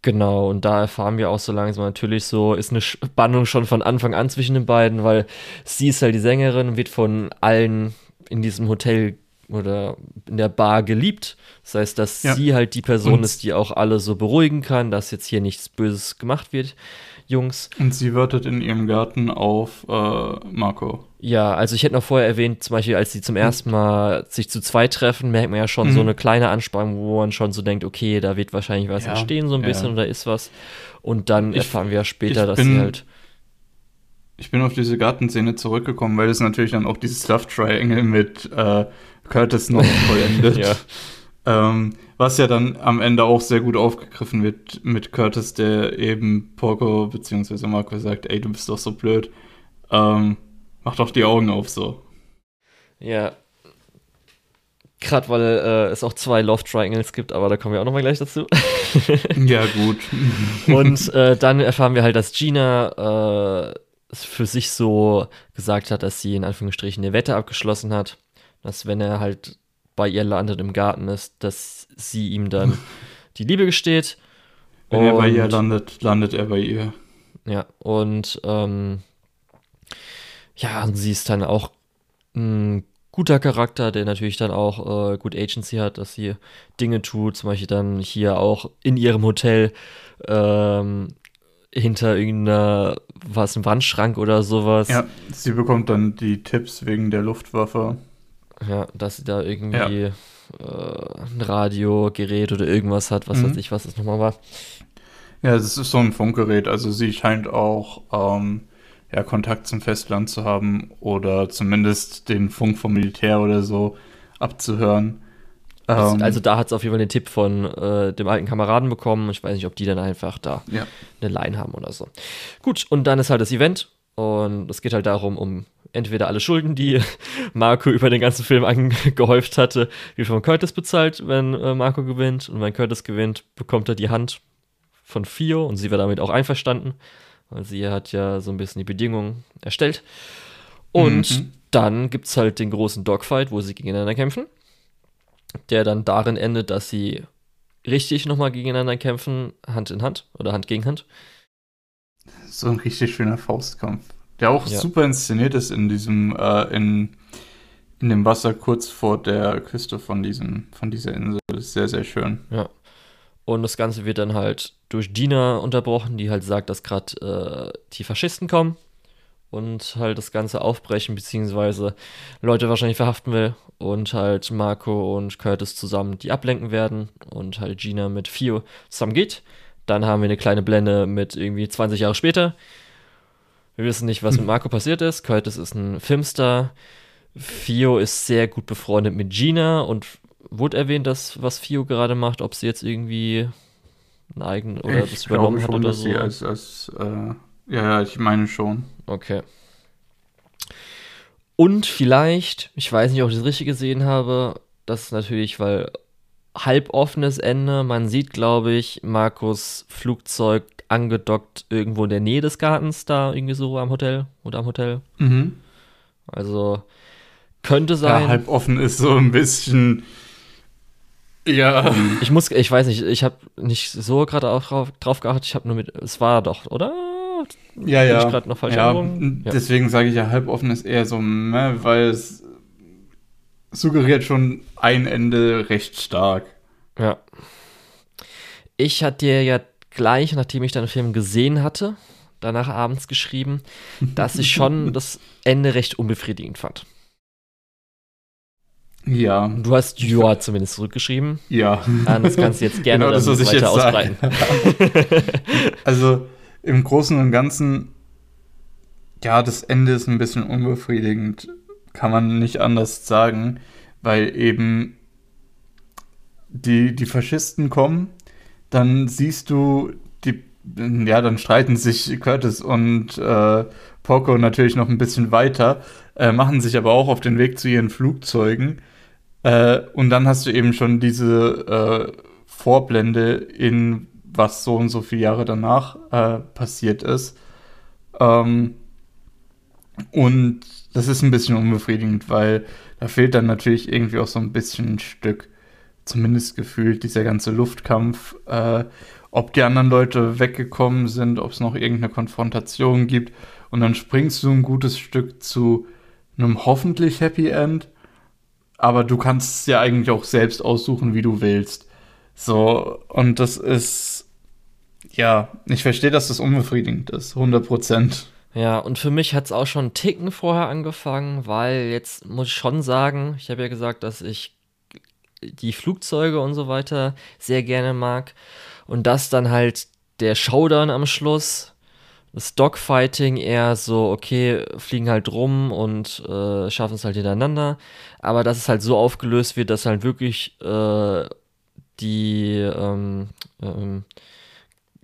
genau, und da erfahren wir auch so langsam natürlich so, ist eine Spannung schon von Anfang an zwischen den beiden, weil sie ist halt die Sängerin, wird von allen in diesem Hotel oder in der Bar geliebt. Das heißt, dass ja. sie halt die Person und ist, die auch alle so beruhigen kann, dass jetzt hier nichts Böses gemacht wird, Jungs. Und sie wartet in ihrem Garten auf äh, Marco. Ja, also ich hätte noch vorher erwähnt, zum Beispiel, als sie zum ersten Mal sich zu zweit treffen, merkt man ja schon mhm. so eine kleine Anspannung, wo man schon so denkt, okay, da wird wahrscheinlich was ja. entstehen, so ein bisschen, ja. oder ist was. Und dann ich, erfahren wir später, dass sie halt ich bin auf diese Gartenszene zurückgekommen, weil es natürlich dann auch dieses Love Triangle mit äh, Curtis noch [LAUGHS] vollendet. ja. Ähm, was ja dann am Ende auch sehr gut aufgegriffen wird mit Curtis, der eben Porco bzw. Marco sagt, ey, du bist doch so blöd. Ähm, mach doch die Augen auf so. Ja. Gerade weil äh, es auch zwei Love Triangles gibt, aber da kommen wir auch nochmal gleich dazu. [LAUGHS] [LAUGHS] ja, gut. Und [LAUGHS] äh, dann erfahren wir halt, dass Gina äh, für sich so gesagt hat, dass sie in Anführungsstrichen eine Wette abgeschlossen hat, dass wenn er halt bei ihr landet im Garten ist, dass sie ihm dann [LAUGHS] die Liebe gesteht. Wenn und, er bei ihr landet, landet er bei ihr. Ja, und ähm, ja, sie ist dann auch ein guter Charakter, der natürlich dann auch äh, gut Agency hat, dass sie Dinge tut, zum Beispiel dann hier auch in ihrem Hotel ähm, hinter irgendeiner, was, ein Wandschrank oder sowas. Ja, sie bekommt dann die Tipps wegen der Luftwaffe. Ja, dass sie da irgendwie ja. äh, ein Radiogerät oder irgendwas hat, was mhm. weiß ich, was das nochmal war. Ja, es ist so ein Funkgerät, also sie scheint auch ähm, ja, Kontakt zum Festland zu haben oder zumindest den Funk vom Militär oder so abzuhören. Also, ähm, also da hat es auf jeden Fall den Tipp von äh, dem alten Kameraden bekommen. Ich weiß nicht, ob die dann einfach da ja. eine Line haben oder so. Gut, und dann ist halt das Event und es geht halt darum, um entweder alle Schulden, die [LAUGHS] Marco über den ganzen Film angehäuft hatte, wie von Curtis bezahlt, wenn äh, Marco gewinnt. Und wenn Curtis gewinnt, bekommt er die Hand von Fio und sie war damit auch einverstanden, weil sie hat ja so ein bisschen die Bedingungen erstellt. Und mhm. dann gibt es halt den großen Dogfight, wo sie gegeneinander kämpfen, der dann darin endet, dass sie richtig nochmal gegeneinander kämpfen, Hand in Hand oder Hand gegen Hand. So ein richtig schöner Faustkampf. Der auch ja. super inszeniert ist in diesem, äh, in, in dem Wasser kurz vor der Küste von, diesem, von dieser Insel. Das ist sehr, sehr schön. Ja. Und das Ganze wird dann halt durch Dina unterbrochen, die halt sagt, dass gerade äh, die Faschisten kommen und halt das Ganze aufbrechen, beziehungsweise Leute wahrscheinlich verhaften will und halt Marco und Curtis zusammen die ablenken werden und halt Gina mit Fio zusammen geht. Dann haben wir eine kleine Blende mit irgendwie 20 Jahre später. Wir wissen nicht, was mit Marco passiert ist. Curtis ist ein Filmstar. Fio ist sehr gut befreundet mit Gina und wurde erwähnt, dass was Fio gerade macht, ob sie jetzt irgendwie ein eigen oder ich das übernommen schon, hat oder so. Als, als, äh, ja, ich meine schon. Okay. Und vielleicht, ich weiß nicht, ob ich das richtig gesehen habe, das ist natürlich, weil halboffenes Ende. Man sieht, glaube ich, Markus Flugzeug angedockt irgendwo in der Nähe des Gartens, da irgendwie so am Hotel oder am Hotel. Mhm. Also könnte sein. Ja, halb offen ist so ein bisschen. Ja. Ich muss, ich weiß nicht, ich habe nicht so gerade drauf, drauf geachtet. Ich habe nur mit, es war doch, oder? Ja, ja. Ich noch falsch ja, ja. Deswegen sage ich ja, halb offen ist eher so, ne, weil es suggeriert schon ein Ende recht stark. Ja. Ich hatte dir ja gleich, nachdem ich den Film gesehen hatte, danach abends geschrieben, dass ich schon [LAUGHS] das Ende recht unbefriedigend fand. Ja. Du hast Joa zumindest zurückgeschrieben. Ja. Ah, das kannst du jetzt gerne genau das, was ich jetzt ausbreiten. [LAUGHS] also im Großen und Ganzen, ja, das Ende ist ein bisschen unbefriedigend, kann man nicht anders sagen, weil eben die, die Faschisten kommen dann siehst du die, ja, dann streiten sich Curtis und äh, Porco natürlich noch ein bisschen weiter, äh, machen sich aber auch auf den Weg zu ihren Flugzeugen. Äh, und dann hast du eben schon diese äh, Vorblende in was so und so viele Jahre danach äh, passiert ist. Ähm, und das ist ein bisschen unbefriedigend, weil da fehlt dann natürlich irgendwie auch so ein bisschen ein Stück zumindest gefühlt, dieser ganze Luftkampf, äh, ob die anderen Leute weggekommen sind, ob es noch irgendeine Konfrontation gibt. Und dann springst du ein gutes Stück zu einem hoffentlich Happy End. Aber du kannst es ja eigentlich auch selbst aussuchen, wie du willst. So, und das ist, ja, ich verstehe, dass das unbefriedigend ist, 100 Prozent. Ja, und für mich hat es auch schon einen Ticken vorher angefangen, weil jetzt muss ich schon sagen, ich habe ja gesagt, dass ich die Flugzeuge und so weiter sehr gerne mag. Und das dann halt der Showdown am Schluss, das Dogfighting eher so, okay, fliegen halt rum und äh, schaffen es halt hintereinander. Aber dass es halt so aufgelöst wird, dass halt wirklich äh, die ähm, ähm,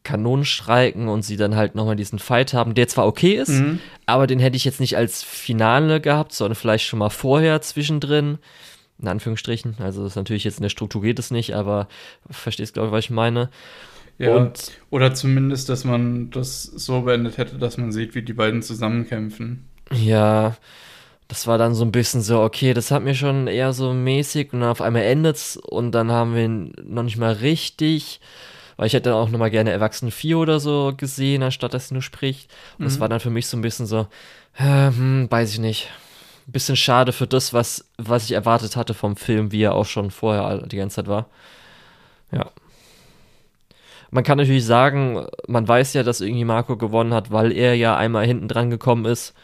Kanonen streiken und sie dann halt nochmal diesen Fight haben, der zwar okay ist, mhm. aber den hätte ich jetzt nicht als Finale gehabt, sondern vielleicht schon mal vorher zwischendrin. In Anführungsstrichen. Also das ist natürlich jetzt in der Struktur geht es nicht, aber verstehst, glaube ich, was ich meine. Ja, und, oder zumindest, dass man das so beendet hätte, dass man sieht, wie die beiden zusammenkämpfen. Ja, das war dann so ein bisschen so, okay, das hat mir schon eher so mäßig und dann auf einmal endet's und dann haben wir ihn noch nicht mal richtig, weil ich hätte auch noch mal gerne Erwachsene 4 oder so gesehen, anstatt dass sie nur spricht. Und mhm. das war dann für mich so ein bisschen so, äh, hm, weiß ich nicht. Ein bisschen schade für das, was, was ich erwartet hatte vom Film, wie er auch schon vorher die ganze Zeit war. Ja. Man kann natürlich sagen, man weiß ja, dass irgendwie Marco gewonnen hat, weil er ja einmal hinten dran gekommen ist.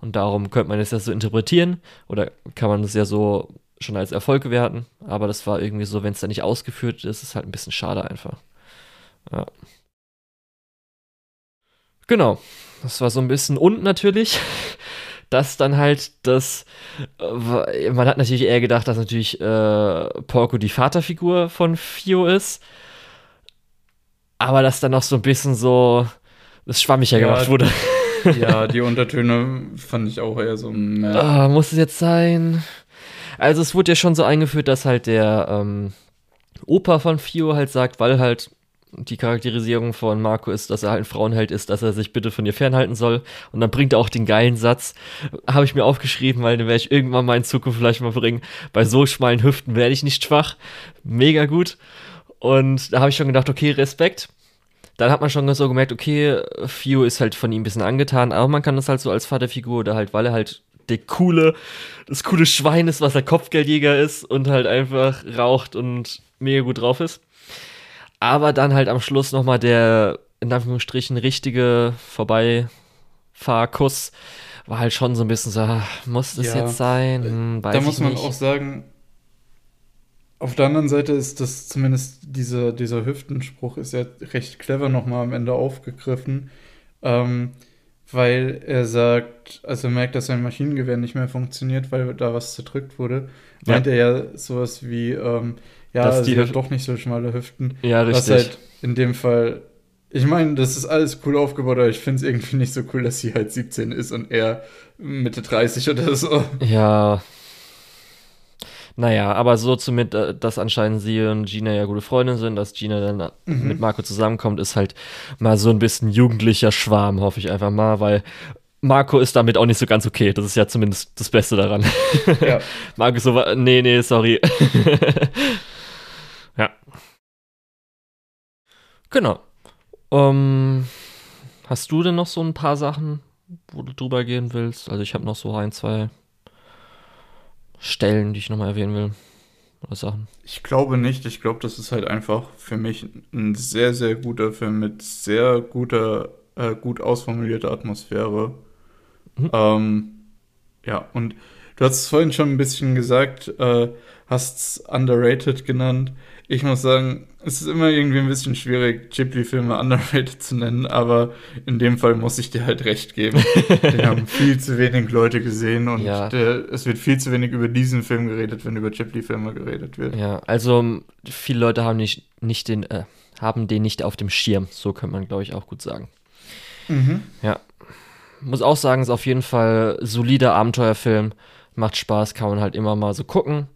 Und darum könnte man es ja so interpretieren. Oder kann man es ja so schon als Erfolg werten. Aber das war irgendwie so, wenn es dann nicht ausgeführt ist, ist halt ein bisschen schade einfach. Ja. Genau. Das war so ein bisschen und natürlich, [LAUGHS] dass dann halt das, äh, man hat natürlich eher gedacht, dass natürlich äh, Porco die Vaterfigur von Fio ist aber dass dann noch so ein bisschen so das schwammiger ja, gemacht wurde. [LAUGHS] Ja, die [LAUGHS] Untertöne fand ich auch eher so. Ne. Ah, muss es jetzt sein? Also es wurde ja schon so eingeführt, dass halt der ähm, Opa von Fio halt sagt, weil halt die Charakterisierung von Marco ist, dass er halt ein Frauenheld ist, dass er sich bitte von ihr fernhalten soll. Und dann bringt er auch den geilen Satz, habe ich mir aufgeschrieben, weil den werde ich irgendwann mal in Zukunft vielleicht mal bringen. Bei so schmalen Hüften werde ich nicht schwach. Mega gut. Und da habe ich schon gedacht, okay, Respekt. Dann hat man schon so gemerkt, okay, Fio ist halt von ihm ein bisschen angetan, aber man kann das halt so als Vaterfigur oder halt, weil er halt der coole, das coole Schwein ist, was der Kopfgeldjäger ist und halt einfach raucht und mega gut drauf ist. Aber dann halt am Schluss nochmal der, in Anführungsstrichen, richtige Vorbeifahrkuss war halt schon so ein bisschen so, muss das ja, jetzt sein? Hm, da muss man nicht. auch sagen, auf der anderen Seite ist das zumindest dieser, dieser Hüftenspruch ist ja recht clever nochmal am Ende aufgegriffen, ähm, weil er sagt, also er merkt, dass sein Maschinengewehr nicht mehr funktioniert, weil da was zerdrückt wurde. Ja. Meint er ja sowas wie, ähm, ja, dass die hat doch nicht so schmale Hüften. Ja, richtig. Was halt in dem Fall, ich meine, das ist alles cool aufgebaut, aber ich finde es irgendwie nicht so cool, dass sie halt 17 ist und er Mitte 30 oder so. Ja, naja, aber so zumindest, äh, dass anscheinend sie und Gina ja gute Freunde sind, dass Gina dann mhm. mit Marco zusammenkommt, ist halt mal so ein bisschen jugendlicher Schwarm, hoffe ich einfach mal, weil Marco ist damit auch nicht so ganz okay. Das ist ja zumindest das Beste daran. Ja. [LAUGHS] Marco so, nee, nee, sorry. [LAUGHS] ja. Genau. Ähm, hast du denn noch so ein paar Sachen, wo du drüber gehen willst? Also ich habe noch so ein, zwei Stellen, die ich nochmal erwähnen will? Oder Sachen? Ich glaube nicht. Ich glaube, das ist halt einfach für mich ein sehr, sehr guter Film mit sehr guter, äh, gut ausformulierter Atmosphäre. Mhm. Ähm, ja, und du hast es vorhin schon ein bisschen gesagt, äh, hast es underrated genannt ich muss sagen, es ist immer irgendwie ein bisschen schwierig, Ghibli-Filme [LAUGHS] underrated zu nennen, aber in dem Fall muss ich dir halt recht geben. Den haben [LAUGHS] viel zu wenig Leute gesehen und ja. der, es wird viel zu wenig über diesen Film geredet, wenn über Ghibli-Filme geredet wird. Ja, also viele Leute haben nicht, nicht den, äh, haben den nicht auf dem Schirm, so könnte man, glaube ich, auch gut sagen. Mhm. Ja. Muss auch sagen, ist auf jeden Fall solider Abenteuerfilm. Macht Spaß, kann man halt immer mal so gucken.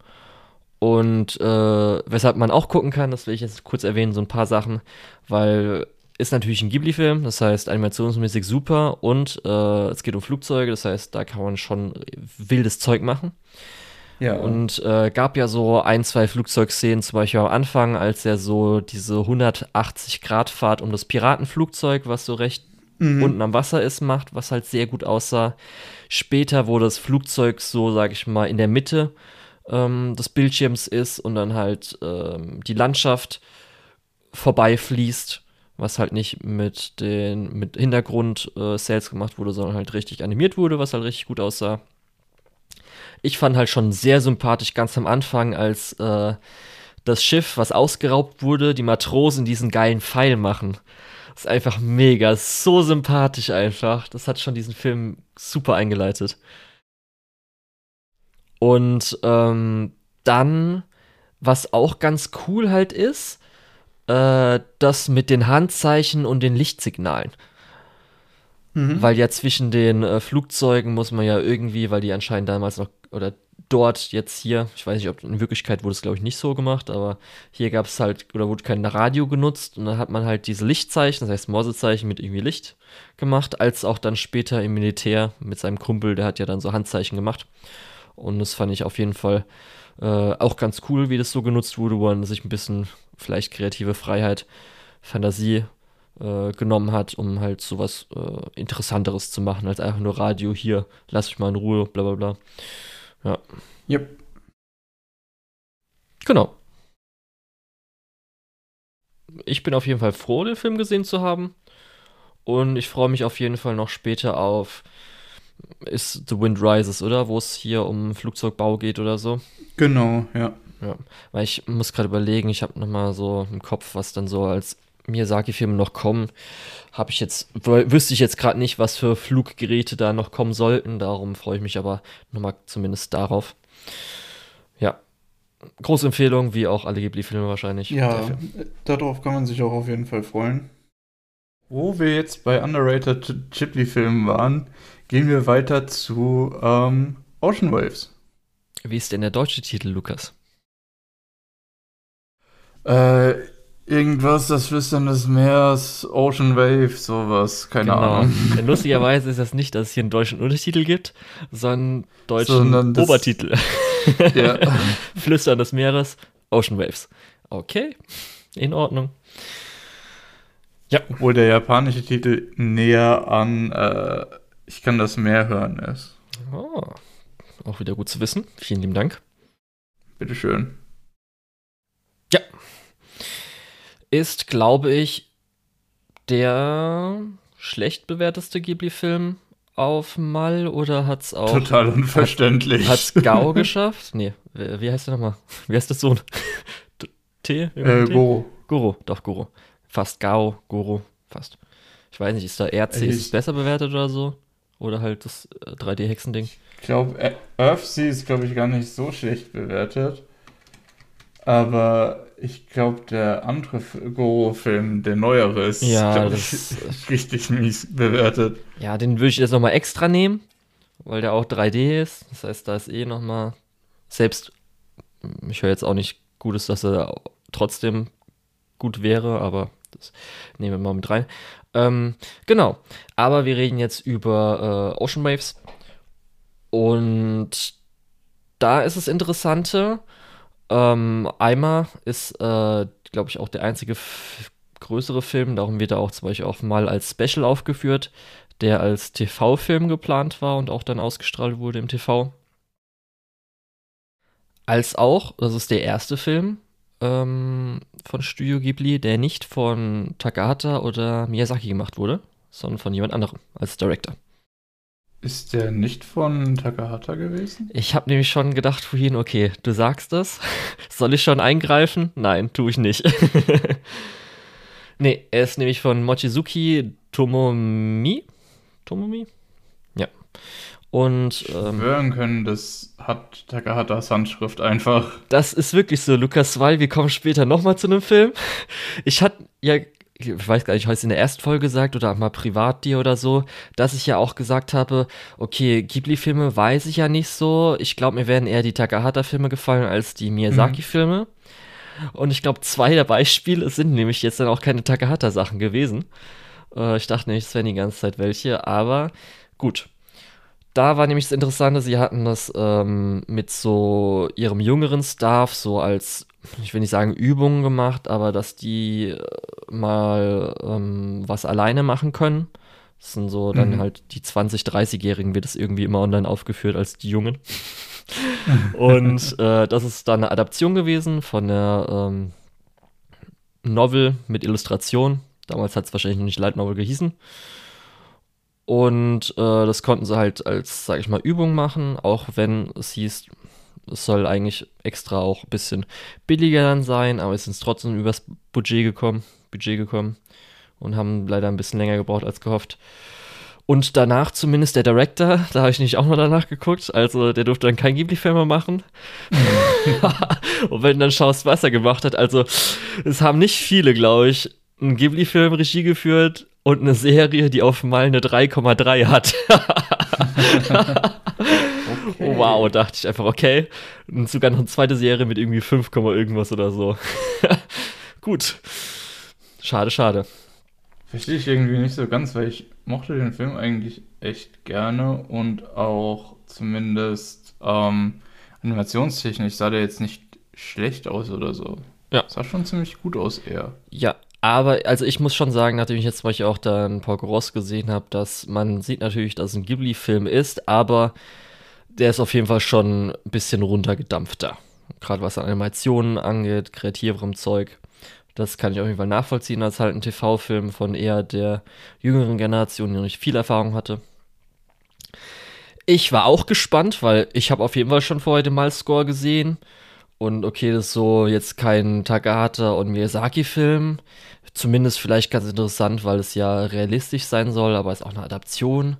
Und äh, weshalb man auch gucken kann, das will ich jetzt kurz erwähnen, so ein paar Sachen, weil ist natürlich ein Ghibli-Film, das heißt animationsmäßig super und äh, es geht um Flugzeuge, das heißt, da kann man schon wildes Zeug machen. Ja. Und äh, gab ja so ein, zwei Flugzeugszenen, zum Beispiel am Anfang, als er so diese 180-Grad-Fahrt um das Piratenflugzeug, was so recht mhm. unten am Wasser ist, macht, was halt sehr gut aussah. Später, wo das Flugzeug so, sag ich mal, in der Mitte ähm, des Bildschirms ist und dann halt ähm, die Landschaft vorbeifließt, was halt nicht mit den mit Hintergrund äh, gemacht wurde, sondern halt richtig animiert wurde, was halt richtig gut aussah. Ich fand halt schon sehr sympathisch ganz am Anfang, als äh, das Schiff, was ausgeraubt wurde, die Matrosen diesen geilen Pfeil machen. Das ist einfach mega, so sympathisch einfach. Das hat schon diesen Film super eingeleitet. Und ähm, dann, was auch ganz cool halt ist, äh, das mit den Handzeichen und den Lichtsignalen. Mhm. Weil ja zwischen den äh, Flugzeugen muss man ja irgendwie, weil die anscheinend damals noch, oder dort jetzt hier, ich weiß nicht, ob in Wirklichkeit wurde es glaube ich nicht so gemacht, aber hier gab es halt, oder wurde kein Radio genutzt und dann hat man halt diese Lichtzeichen, das heißt Morsezeichen mit irgendwie Licht gemacht, als auch dann später im Militär mit seinem Kumpel, der hat ja dann so Handzeichen gemacht. Und das fand ich auf jeden Fall äh, auch ganz cool, wie das so genutzt wurde, wo man sich ein bisschen vielleicht kreative Freiheit, Fantasie äh, genommen hat, um halt sowas äh, Interessanteres zu machen, als einfach nur Radio hier, lass mich mal in Ruhe, bla bla bla. Ja. Yep. Genau. Ich bin auf jeden Fall froh, den Film gesehen zu haben. Und ich freue mich auf jeden Fall noch später auf ist The Wind Rises, oder? Wo es hier um Flugzeugbau geht oder so. Genau, ja. Ja, weil ich muss gerade überlegen, ich habe nochmal so im Kopf, was dann so als Miyazaki-Filme noch kommen. Habe ich jetzt, wüsste ich jetzt gerade nicht, was für Fluggeräte da noch kommen sollten. Darum freue ich mich aber nochmal zumindest darauf. Ja, große Empfehlung, wie auch alle Ghibli-Filme wahrscheinlich. Ja, darauf kann man sich auch auf jeden Fall freuen. Wo wir jetzt bei underrated Ghibli-Filmen waren, gehen wir weiter zu ähm, Ocean Waves. Wie ist denn der deutsche Titel, Lukas? Äh, irgendwas, das Flüstern des Meeres, Ocean Wave, sowas, keine genau. Ahnung. [LAUGHS] Denn lustigerweise ist das nicht, dass es hier einen deutschen Untertitel gibt, sondern deutschen sondern Obertitel. [LAUGHS] Ja. [LAUGHS] Flüstern des Meeres, Ocean Waves. Okay, in Ordnung. Ja. Obwohl der japanische Titel näher an äh, Ich kann das Meer hören ist. Oh, auch wieder gut zu wissen. Vielen lieben Dank. Bitteschön. Ja. Ist, glaube ich, der schlecht bewerteste Ghibli-Film auf Mal oder hat es auch. Total unverständlich. Hat es Gao [LAUGHS] geschafft? Nee, wie heißt der nochmal? Wie heißt das Sohn? [LAUGHS] T? Äh, Goro. Goro, doch, Goro. Fast Gao, Goro, fast. Ich weiß nicht, ist da RC ist es besser bewertet oder so? Oder halt das 3D-Hexending? Äh, ich glaube, Earthsea ist, glaube ich, gar nicht so schlecht bewertet. Aber ich glaube, der andere Goro-Film, der neuere, ist, ja, ich, [LAUGHS] richtig mies bewertet. Ja, den würde ich jetzt nochmal extra nehmen, weil der auch 3D ist. Das heißt, da ist eh nochmal, selbst, ich höre jetzt auch nicht Gutes, dass er trotzdem gut wäre, aber das nehmen wir mal mit rein. Ähm, genau, aber wir reden jetzt über äh, Ocean Waves. Und da ist es Interessante, ähm, Eimer ist, äh, glaube ich, auch der einzige größere Film, darum wird er auch zum Beispiel auch mal als Special aufgeführt, der als TV-Film geplant war und auch dann ausgestrahlt wurde im TV. Als auch, das ist der erste Film ähm, von Studio Ghibli, der nicht von Takahata oder Miyazaki gemacht wurde, sondern von jemand anderem als Director. Ist der nicht von Takahata gewesen? Ich habe nämlich schon gedacht vorhin, okay, du sagst das. [LAUGHS] Soll ich schon eingreifen? Nein, tue ich nicht. [LAUGHS] nee, er ist nämlich von Mochizuki Tomomi. Tomomi? Ja. Und. Ähm, hören können, das hat Takahatas Handschrift einfach. Das ist wirklich so, Lukas, weil wir kommen später nochmal zu einem Film. Ich hatte ja ich weiß gar nicht, ich habe es in der ersten Folge gesagt oder mal privat dir oder so, dass ich ja auch gesagt habe, okay, Ghibli-Filme weiß ich ja nicht so. Ich glaube, mir werden eher die Takahata-Filme gefallen als die Miyazaki-Filme. Mhm. Und ich glaube, zwei der Beispiele sind nämlich jetzt dann auch keine Takahata-Sachen gewesen. Äh, ich dachte nämlich, es wären die ganze Zeit welche, aber gut. Da war nämlich das Interessante, sie hatten das ähm, mit so ihrem jüngeren Staff so als ich will nicht sagen Übungen gemacht, aber dass die äh, mal ähm, was alleine machen können. Das sind so dann mhm. halt die 20-, 30-Jährigen wird es irgendwie immer online aufgeführt als die Jungen. [LAUGHS] und äh, das ist dann eine Adaption gewesen von der ähm, Novel mit Illustration. Damals hat es wahrscheinlich noch nicht Light Novel gehießen. Und äh, das konnten sie halt als, sag ich mal, Übung machen, auch wenn es hieß, Es soll eigentlich extra auch ein bisschen billiger dann sein, aber es ist trotzdem übers Budget gekommen, Budget gekommen und haben leider ein bisschen länger gebraucht als gehofft. Und danach zumindest der Director, [LAUGHS] da habe ich nicht auch noch danach geguckt, also der durfte dann kein Ghibli-Film mehr machen. [LAUGHS] und wenn du dann schaust, was er gemacht hat, also es haben nicht viele, glaube ich, einen Ghibli-Film Regie geführt und eine Serie, die auf mal eine 3,3 hat. [LAUGHS] okay. Wow, dachte ich einfach, okay. Und sogar noch eine zweite Serie mit irgendwie 5, irgendwas oder so. [LAUGHS] Gut. Schade, schade. Verstehe ich irgendwie nicht so ganz, weil ich mochte den Film eigentlich echt gerne und auch zumindest ähm, animationstechnisch sah der jetzt nicht schlecht aus oder so. Ja. Sah schon ziemlich gut aus eher. Ja, aber also ich muss schon sagen, nachdem ich jetzt zum Beispiel auch dann Porco Ross gesehen habe, dass man sieht natürlich, dass es ein Ghibli-Film ist, aber der ist auf jeden Fall schon ein bisschen runtergedampfter. Gerade was Animationen angeht, kreativerem Zeug. Das kann ich auf jeden Fall nachvollziehen als halt ein TV-Film von eher der jüngeren Generation, die noch nicht viel Erfahrung hatte. Ich war auch gespannt, weil ich habe auf jeden Fall schon vorher den Malscore gesehen. Und okay, das ist so jetzt kein Takahata und Miyazaki-Film. Zumindest vielleicht ganz interessant, weil es ja realistisch sein soll, aber es ist auch eine Adaption.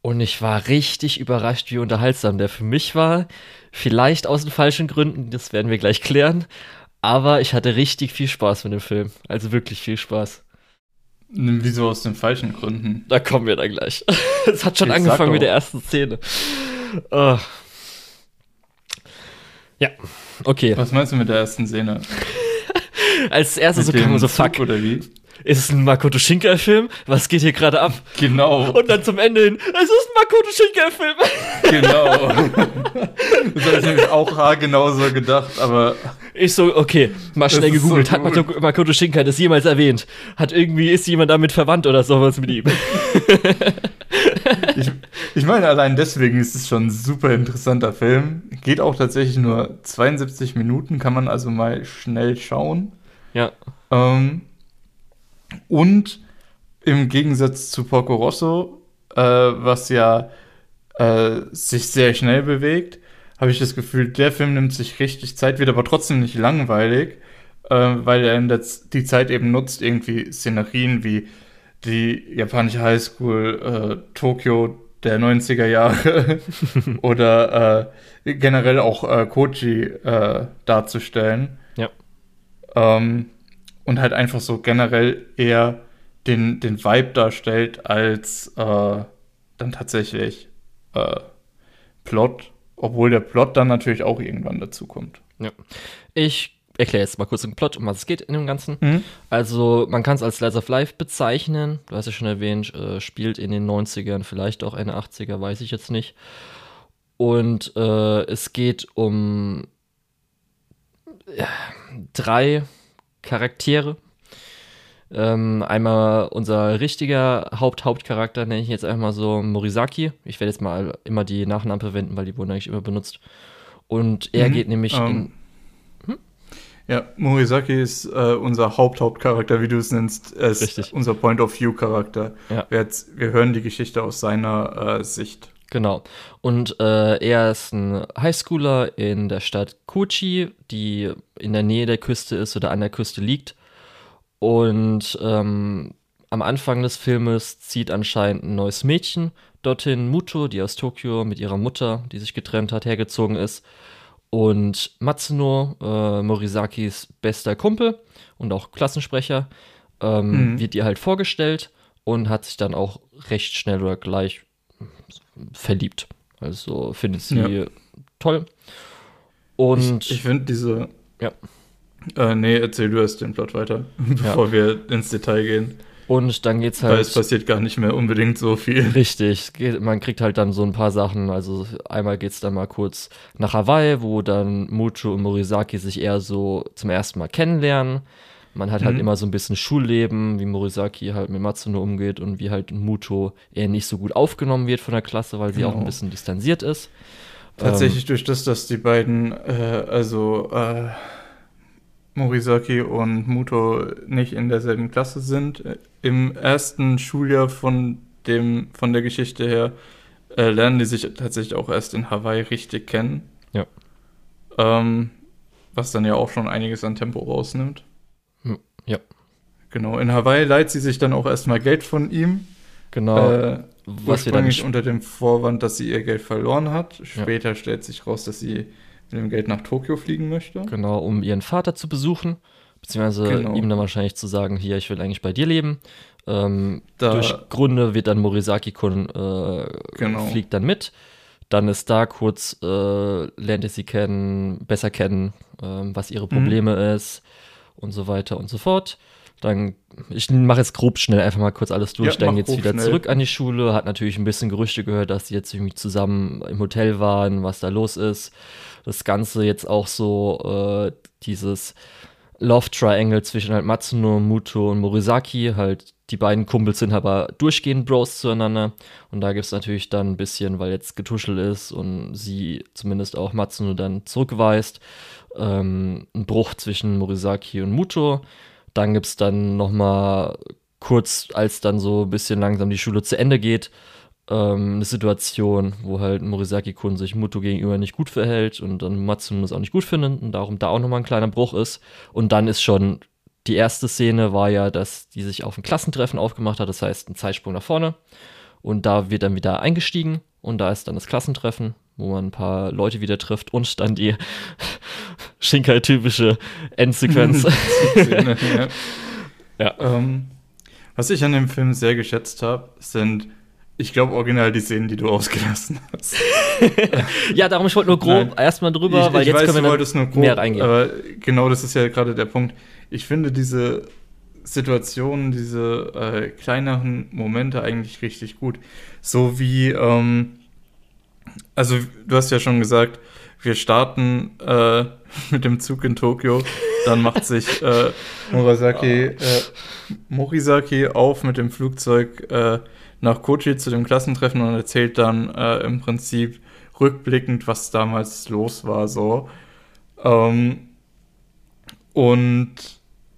Und ich war richtig überrascht, wie unterhaltsam der für mich war. Vielleicht aus den falschen Gründen, das werden wir gleich klären. Aber ich hatte richtig viel Spaß mit dem Film. Also wirklich viel Spaß. Wieso aus den falschen Gründen? Da kommen wir dann gleich. [LAUGHS] es hat schon ich angefangen mit der ersten Szene. Oh. Ja, okay. Was meinst du mit der ersten Szene? [LAUGHS] Als erstes so kam so, fuck. Oder wie? ist es ein Makoto Shinkai-Film? Was geht hier gerade ab? Genau. Und dann zum Ende hin, es ist ein Makoto Shinkai-Film. [LAUGHS] Genau. [LAUGHS] das habe ich nämlich auch genauso gedacht, aber. Ich so, okay, mal schnell gegoogelt. So Hat Makoto Shinkai das jemals erwähnt? Hat irgendwie, ist jemand damit verwandt oder sowas mit ihm? [LAUGHS] ich, ich meine, allein deswegen ist es schon ein super interessanter Film. Geht auch tatsächlich nur 72 Minuten, kann man also mal schnell schauen. Ja. Ähm, und im Gegensatz zu Porco Rosso, äh, was ja äh, sich sehr schnell bewegt, habe ich das Gefühl, der Film nimmt sich richtig Zeit, wird aber trotzdem nicht langweilig, äh, weil er die Zeit eben nutzt, irgendwie Szenerien wie die japanische Highschool, äh, Tokio der 90er Jahre [LAUGHS] oder äh, generell auch äh, Koji äh, darzustellen. Ja. Ähm, und halt einfach so generell eher den, den Vibe darstellt, als äh, dann tatsächlich äh, Plot, obwohl der Plot dann natürlich auch irgendwann dazu kommt. Ja. Ich erkläre jetzt mal kurz den Plot, um was es geht in dem Ganzen. Mhm. Also, man kann es als Slice of Life bezeichnen. Du hast ja schon erwähnt, äh, spielt in den 90ern, vielleicht auch Ende 80er, weiß ich jetzt nicht. Und äh, es geht um ja, drei Charaktere. Ähm, einmal unser richtiger Haupt-Hauptcharakter, nenne ich jetzt einfach mal so Morisaki. Ich werde jetzt mal immer die Nachnamen verwenden, weil die wurden eigentlich immer benutzt. Und er mhm, geht nämlich ähm, in. Ja, Morisaki ist äh, unser Haupt-Hauptcharakter, wie du es nennst. Er ist Richtig. unser Point-of-View-Charakter. Ja. Wir, wir, hören die Geschichte aus seiner äh, Sicht. Genau. Und äh, er ist ein Highschooler in der Stadt Kochi, die in der Nähe der Küste ist oder an der Küste liegt. Und ähm, am Anfang des Filmes zieht anscheinend ein neues Mädchen dorthin, Muto, die aus Tokio mit ihrer Mutter, die sich getrennt hat, hergezogen ist. Und Matsuno, äh, Morisakis bester Kumpel und auch Klassensprecher, ähm, mhm. wird ihr halt vorgestellt und hat sich dann auch recht schnell oder gleich verliebt. Also findet sie ja. toll. Und ich, ich finde diese. Ja. Äh, nee, erzähl du erst den Plot weiter, [LAUGHS] bevor ja. wir ins Detail gehen. Und dann geht's halt. Weil es passiert gar nicht mehr unbedingt so viel. Richtig. Geht, man kriegt halt dann so ein paar Sachen. Also einmal geht's dann mal kurz nach Hawaii, wo dann Mucho und Morisaki sich eher so zum ersten Mal kennenlernen. Man hat halt mhm. halt immer so ein bisschen Schulleben, wie Morisaki halt mit Matsuno umgeht und wie halt Muto eher nicht so gut aufgenommen wird von der Klasse, weil sie genau. auch ein bisschen distanziert ist. Tatsächlich ähm, durch das, dass die beiden, äh, also äh, Morisaki und Muto nicht in derselben Klasse sind. Im ersten Schuljahr von dem, von der Geschichte her, äh, lernen die sich tatsächlich auch erst in Hawaii richtig kennen. Ja. ähm, was dann ja auch schon einiges an Tempo rausnimmt. Hm, ja. Genau, in Hawaii leiht sie sich dann auch erstmal Geld von ihm. Genau. Äh, was ursprünglich unter dem Vorwand, dass sie ihr Geld verloren hat. Später ja. stellt sich raus, dass sie mit dem Geld nach Tokio fliegen möchte. Genau, um ihren Vater zu besuchen. Beziehungsweise genau. ihm dann wahrscheinlich zu sagen, hier, ich will eigentlich bei dir leben. Ähm, durch Gründe wird dann Morisaki-kun äh, genau. fliegt dann mit. Dann ist da kurz, äh, lernt er sie kennen, besser kennen, äh, was ihre Probleme mhm. ist und so weiter und so fort. Dann, ich mache jetzt grob schnell einfach mal kurz alles durch. Ja, dann geht's wieder schnell. zurück an die Schule. Hat natürlich ein bisschen Gerüchte gehört, dass sie jetzt irgendwie zusammen im Hotel waren, was da los ist. Das Ganze jetzt auch so, äh, dieses Love Triangle zwischen halt Matsuno, Muto und Morisaki. Halt, die beiden Kumpels sind aber durchgehend Bros zueinander. Und da gibt es natürlich dann ein bisschen, weil jetzt getuschelt ist und sie zumindest auch Matsuno dann zurückweist, ähm, ein Bruch zwischen Morisaki und Muto. Dann gibt es dann noch mal kurz, als dann so ein bisschen langsam die Schule zu Ende geht, ähm, eine Situation, wo halt Morisaki-kun sich Muto gegenüber nicht gut verhält und dann Matsuno das auch nicht gut findet und darum da auch noch mal ein kleiner Bruch ist. Und dann ist schon die erste Szene war ja, dass die sich auf ein Klassentreffen aufgemacht hat, das heißt ein Zeitsprung nach vorne. Und da wird dann wieder eingestiegen und da ist dann das Klassentreffen, wo man ein paar Leute wieder trifft und dann die [LAUGHS] Shinkai-typische Endsequenz. [LAUGHS] [LAUGHS] ja. ja. Ähm, was ich an dem Film sehr geschätzt habe, sind, ich glaube, original die Szenen, die du ausgelassen hast. [LAUGHS] ja, darum, ich wollte nur grob erstmal drüber, ich, weil ich jetzt weiß, können wir nur grob, mehr reingehen. Aber genau das ist ja gerade der Punkt. Ich finde diese Situationen, diese äh, kleineren Momente eigentlich richtig gut. So wie, ähm, also du hast ja schon gesagt, wir starten äh, [LAUGHS] mit dem Zug in Tokio, dann macht sich äh, [LAUGHS] Murasaki, äh, Morisaki auf mit dem Flugzeug äh, nach Kochi zu dem Klassentreffen und erzählt dann äh, im Prinzip rückblickend, was damals los war, so. Ähm, und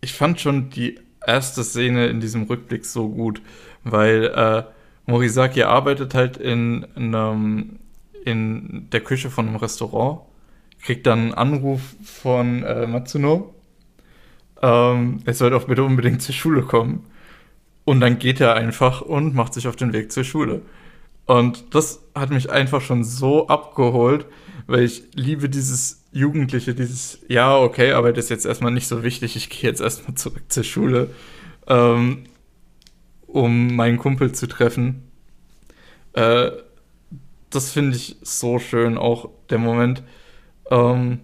ich fand schon die erste Szene in diesem Rückblick so gut, weil äh, Morisaki arbeitet halt in, in, einem, in der Küche von einem Restaurant, kriegt dann einen Anruf von äh, Matsuno. Ähm, er soll doch bitte unbedingt zur Schule kommen. Und dann geht er einfach und macht sich auf den Weg zur Schule. Und das hat mich einfach schon so abgeholt, weil ich liebe dieses Jugendliche, dieses, ja, okay, Arbeit ist jetzt erstmal nicht so wichtig, ich gehe jetzt erstmal zurück zur Schule, ähm, um meinen Kumpel zu treffen. Äh, das finde ich so schön, auch der Moment. Ähm,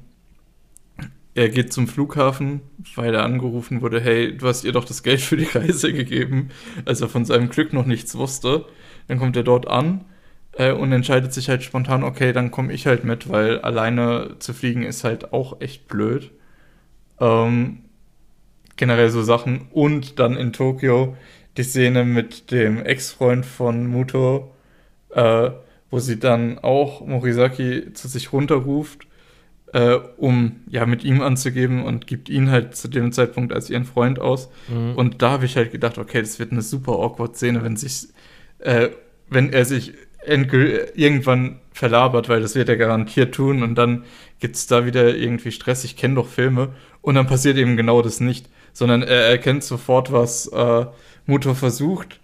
er geht zum Flughafen, weil er angerufen wurde, hey, du hast ihr doch das Geld für die Reise gegeben, als er von seinem Glück noch nichts wusste. Dann kommt er dort an äh, und entscheidet sich halt spontan, okay, dann komme ich halt mit, weil alleine zu fliegen ist halt auch echt blöd. Ähm, generell so Sachen. Und dann in Tokio die Szene mit dem Ex-Freund von Muto, äh, wo sie dann auch Morisaki zu sich runterruft äh, um ja mit ihm anzugeben und gibt ihn halt zu dem Zeitpunkt als ihren Freund aus. Mhm. Und da habe ich halt gedacht, okay, das wird eine super awkward Szene, wenn sich, äh, wenn er sich irgendwann verlabert, weil das wird er garantiert tun und dann gibt es da wieder irgendwie Stress. Ich kenne doch Filme und dann passiert eben genau das nicht, sondern er erkennt sofort, was äh, Mutter versucht,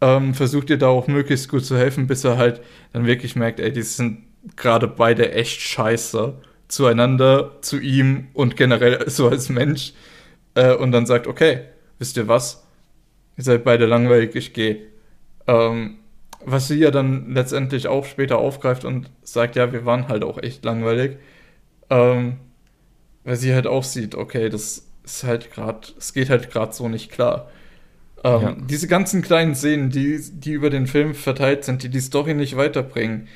ähm, versucht ihr da auch möglichst gut zu helfen, bis er halt dann wirklich merkt, ey, die sind gerade beide echt scheiße zueinander, zu ihm und generell [LAUGHS] so als Mensch äh, und dann sagt, okay, wisst ihr was? Ihr seid beide langweilig, ich gehe. Ähm, was sie ja dann letztendlich auch später aufgreift und sagt, ja, wir waren halt auch echt langweilig. Ähm, weil sie halt auch sieht, okay, das ist halt gerade, es geht halt gerade so nicht klar. Ähm, ja. Diese ganzen kleinen Szenen, die, die über den Film verteilt sind, die die Story nicht weiterbringen,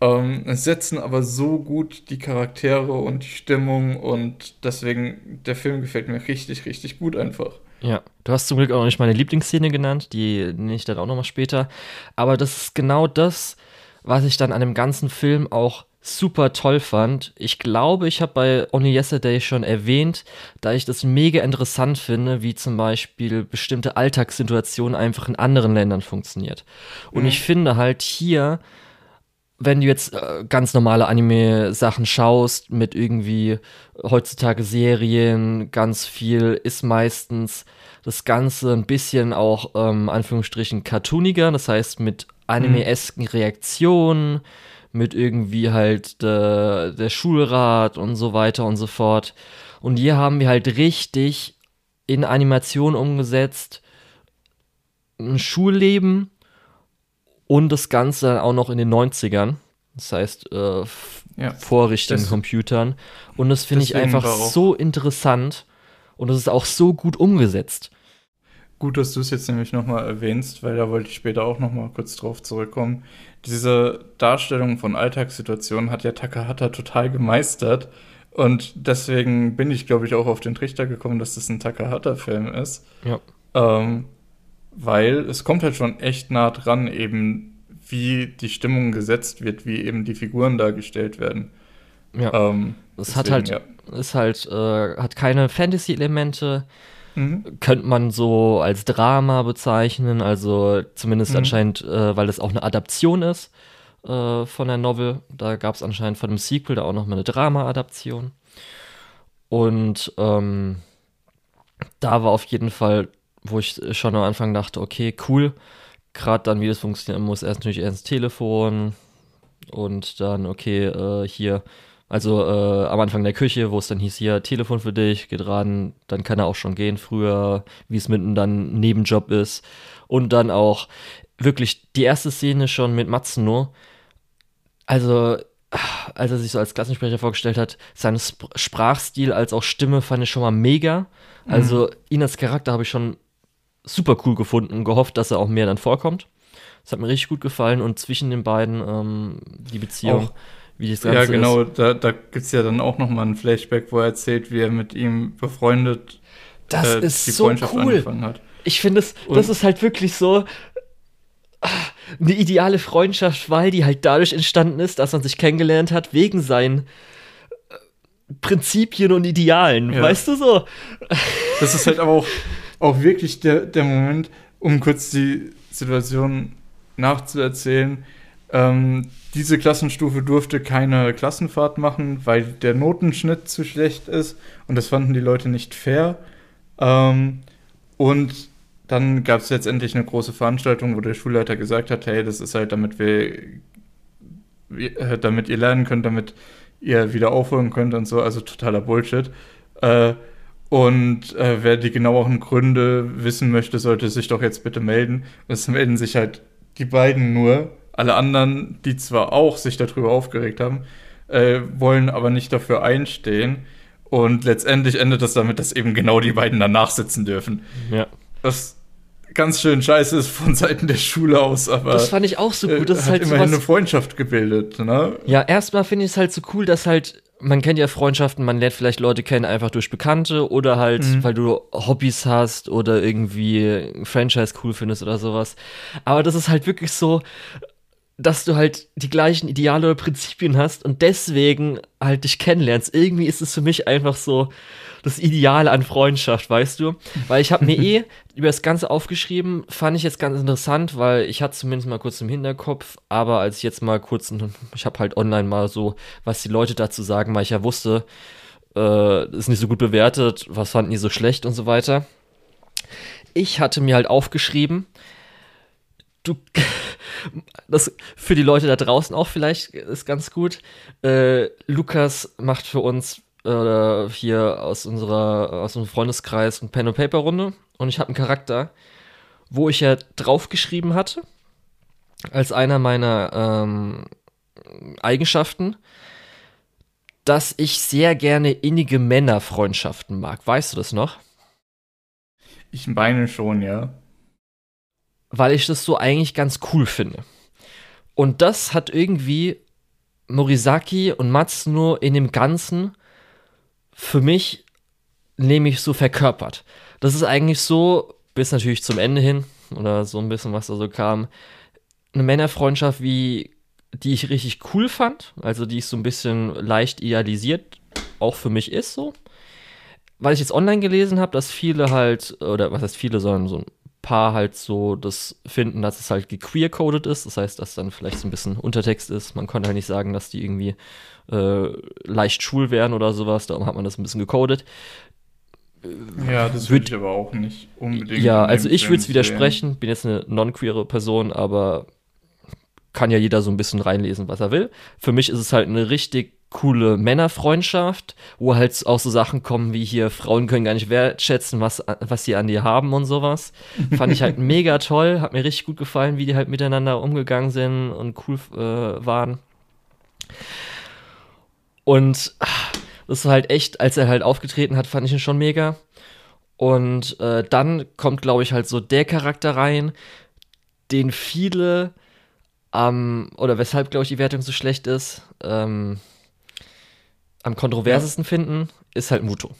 ähm, es setzen aber so gut die Charaktere und die Stimmung und deswegen, der Film gefällt mir richtig, richtig gut einfach. Ja, du hast zum Glück auch noch nicht meine Lieblingsszene genannt, die nenne ich dann auch nochmal später. Aber das ist genau das, was ich dann an dem ganzen Film auch super toll fand. Ich glaube, ich habe bei Only Yesterday schon erwähnt, da ich das mega interessant finde, wie zum Beispiel bestimmte Alltagssituationen einfach in anderen Ländern funktioniert. Und mhm. ich finde halt hier wenn du jetzt äh, ganz normale Anime-Sachen schaust, mit irgendwie heutzutage Serien, ganz viel, ist meistens das Ganze ein bisschen auch, ähm, Anführungsstrichen, cartooniger, das heißt mit anime-esken Reaktionen, mit irgendwie halt de, der Schulrat und so weiter und so fort. Und hier haben wir halt richtig in Animation umgesetzt, ein Schulleben und das Ganze dann auch noch in den 90ern. Das heißt, äh, ja, vor richtigen das, Computern. Und das finde ich einfach so interessant und es ist auch so gut umgesetzt. Gut, dass du es jetzt nämlich nochmal erwähnst, weil da wollte ich später auch nochmal kurz drauf zurückkommen. Diese Darstellung von Alltagssituationen hat ja Takahata total gemeistert. Und deswegen bin ich, glaube ich, auch auf den Trichter gekommen, dass das ein Takahata-Film ist. Ja. Ähm, weil es kommt halt schon echt nah dran, eben wie die Stimmung gesetzt wird, wie eben die Figuren dargestellt werden. Ja. Ähm, es hat halt, ja. ist halt, äh, hat keine Fantasy-Elemente, Mhm. Könnte man so als Drama bezeichnen, also zumindest mhm. anscheinend, äh, weil es auch eine Adaption ist äh, von der Novel. Da gab es anscheinend von dem Sequel da auch nochmal eine Drama-Adaption. Und ähm, da war auf jeden Fall, wo ich schon am Anfang dachte, okay, cool. Gerade dann, wie das funktionieren muss, erst natürlich erst Telefon und dann, okay, äh, hier also äh, am Anfang der Küche, wo es dann hieß, hier, Telefon für dich, geht ran, dann kann er auch schon gehen früher, wie es mitten dann Nebenjob ist. Und dann auch wirklich die erste Szene schon mit Matsuno. Also, als er sich so als Klassensprecher vorgestellt hat, sein Sp Sprachstil als auch Stimme fand ich schon mal mega. Also mhm. ihn als Charakter habe ich schon super cool gefunden und gehofft, dass er auch mehr dann vorkommt. Das hat mir richtig gut gefallen und zwischen den beiden ähm, die Beziehung. Auch wie das Ganze Ja, genau, ist. da, da gibt es ja dann auch nochmal ein Flashback, wo er erzählt, wie er mit ihm befreundet das äh, ist die so Freundschaft cool. angefangen hat. Ich finde, das, das ist halt wirklich so ah, eine ideale Freundschaft, weil die halt dadurch entstanden ist, dass man sich kennengelernt hat, wegen seinen äh, Prinzipien und Idealen, ja. weißt du so? Das ist halt aber auch, auch wirklich der, der Moment, um kurz die Situation nachzuerzählen. Ähm, diese Klassenstufe durfte keine Klassenfahrt machen, weil der Notenschnitt zu schlecht ist und das fanden die Leute nicht fair. Ähm, und dann gab es letztendlich eine große Veranstaltung, wo der Schulleiter gesagt hat, hey, das ist halt, damit wir, äh, damit ihr lernen könnt, damit ihr wieder aufholen könnt und so, also totaler Bullshit. Äh, und äh, wer die genaueren Gründe wissen möchte, sollte sich doch jetzt bitte melden. Es melden sich halt die beiden nur alle anderen, die zwar auch sich darüber aufgeregt haben, äh, wollen aber nicht dafür einstehen. Und letztendlich endet das damit, dass eben genau die beiden danach sitzen dürfen. Ja. Was ganz schön scheiße ist von Seiten der Schule aus, aber. Das fand ich auch so gut. Das äh, ist halt immerhin sowas, eine Freundschaft gebildet, ne? Ja, erstmal finde ich es halt so cool, dass halt man kennt ja Freundschaften, man lernt vielleicht Leute kennen einfach durch Bekannte oder halt, mhm. weil du Hobbys hast oder irgendwie ein Franchise cool findest oder sowas. Aber das ist halt wirklich so, dass du halt die gleichen Ideale oder Prinzipien hast und deswegen halt dich kennenlernst. Irgendwie ist es für mich einfach so das Ideale an Freundschaft, weißt du? Weil ich habe mir [LAUGHS] eh über das Ganze aufgeschrieben, fand ich jetzt ganz interessant, weil ich hatte zumindest mal kurz im Hinterkopf, aber als ich jetzt mal kurz, ich habe halt online mal so, was die Leute dazu sagen, weil ich ja wusste, äh, ist nicht so gut bewertet, was fanden die so schlecht und so weiter. Ich hatte mir halt aufgeschrieben, du [LAUGHS] das für die Leute da draußen auch vielleicht ist ganz gut. Äh, Lukas macht für uns äh, hier aus unserer aus unserem Freundeskreis eine Pen and Paper Runde und ich habe einen Charakter, wo ich ja draufgeschrieben hatte als einer meiner ähm, Eigenschaften, dass ich sehr gerne innige Männerfreundschaften mag. Weißt du das noch? Ich meine schon, ja weil ich das so eigentlich ganz cool finde. Und das hat irgendwie Morisaki und Matsuno in dem Ganzen für mich nämlich so verkörpert. Das ist eigentlich so, bis natürlich zum Ende hin, oder so ein bisschen, was da so kam, eine Männerfreundschaft, wie die ich richtig cool fand, also die ich so ein bisschen leicht idealisiert auch für mich ist so. Weil ich jetzt online gelesen habe, dass viele halt, oder was heißt viele, sondern so ein paar halt so das finden, dass es halt gequeer-coded ist. Das heißt, dass dann vielleicht so ein bisschen Untertext ist. Man konnte halt nicht sagen, dass die irgendwie äh, leicht schwul wären oder sowas. Darum hat man das ein bisschen gecodet. Ja, das würde ich aber auch nicht unbedingt. Ja, also ich würde es widersprechen. Bin jetzt eine non-queere Person, aber kann ja jeder so ein bisschen reinlesen, was er will. Für mich ist es halt eine richtig coole Männerfreundschaft, wo halt auch so Sachen kommen wie hier, Frauen können gar nicht wertschätzen, was, was sie an dir haben und sowas. Fand ich halt [LAUGHS] mega toll, hat mir richtig gut gefallen, wie die halt miteinander umgegangen sind und cool äh, waren. Und das ist halt echt, als er halt aufgetreten hat, fand ich ihn schon mega. Und äh, dann kommt, glaube ich, halt so der Charakter rein, den viele ähm, oder weshalb, glaube ich, die Wertung so schlecht ist, ähm, am kontroversesten ja. finden, ist halt Muto.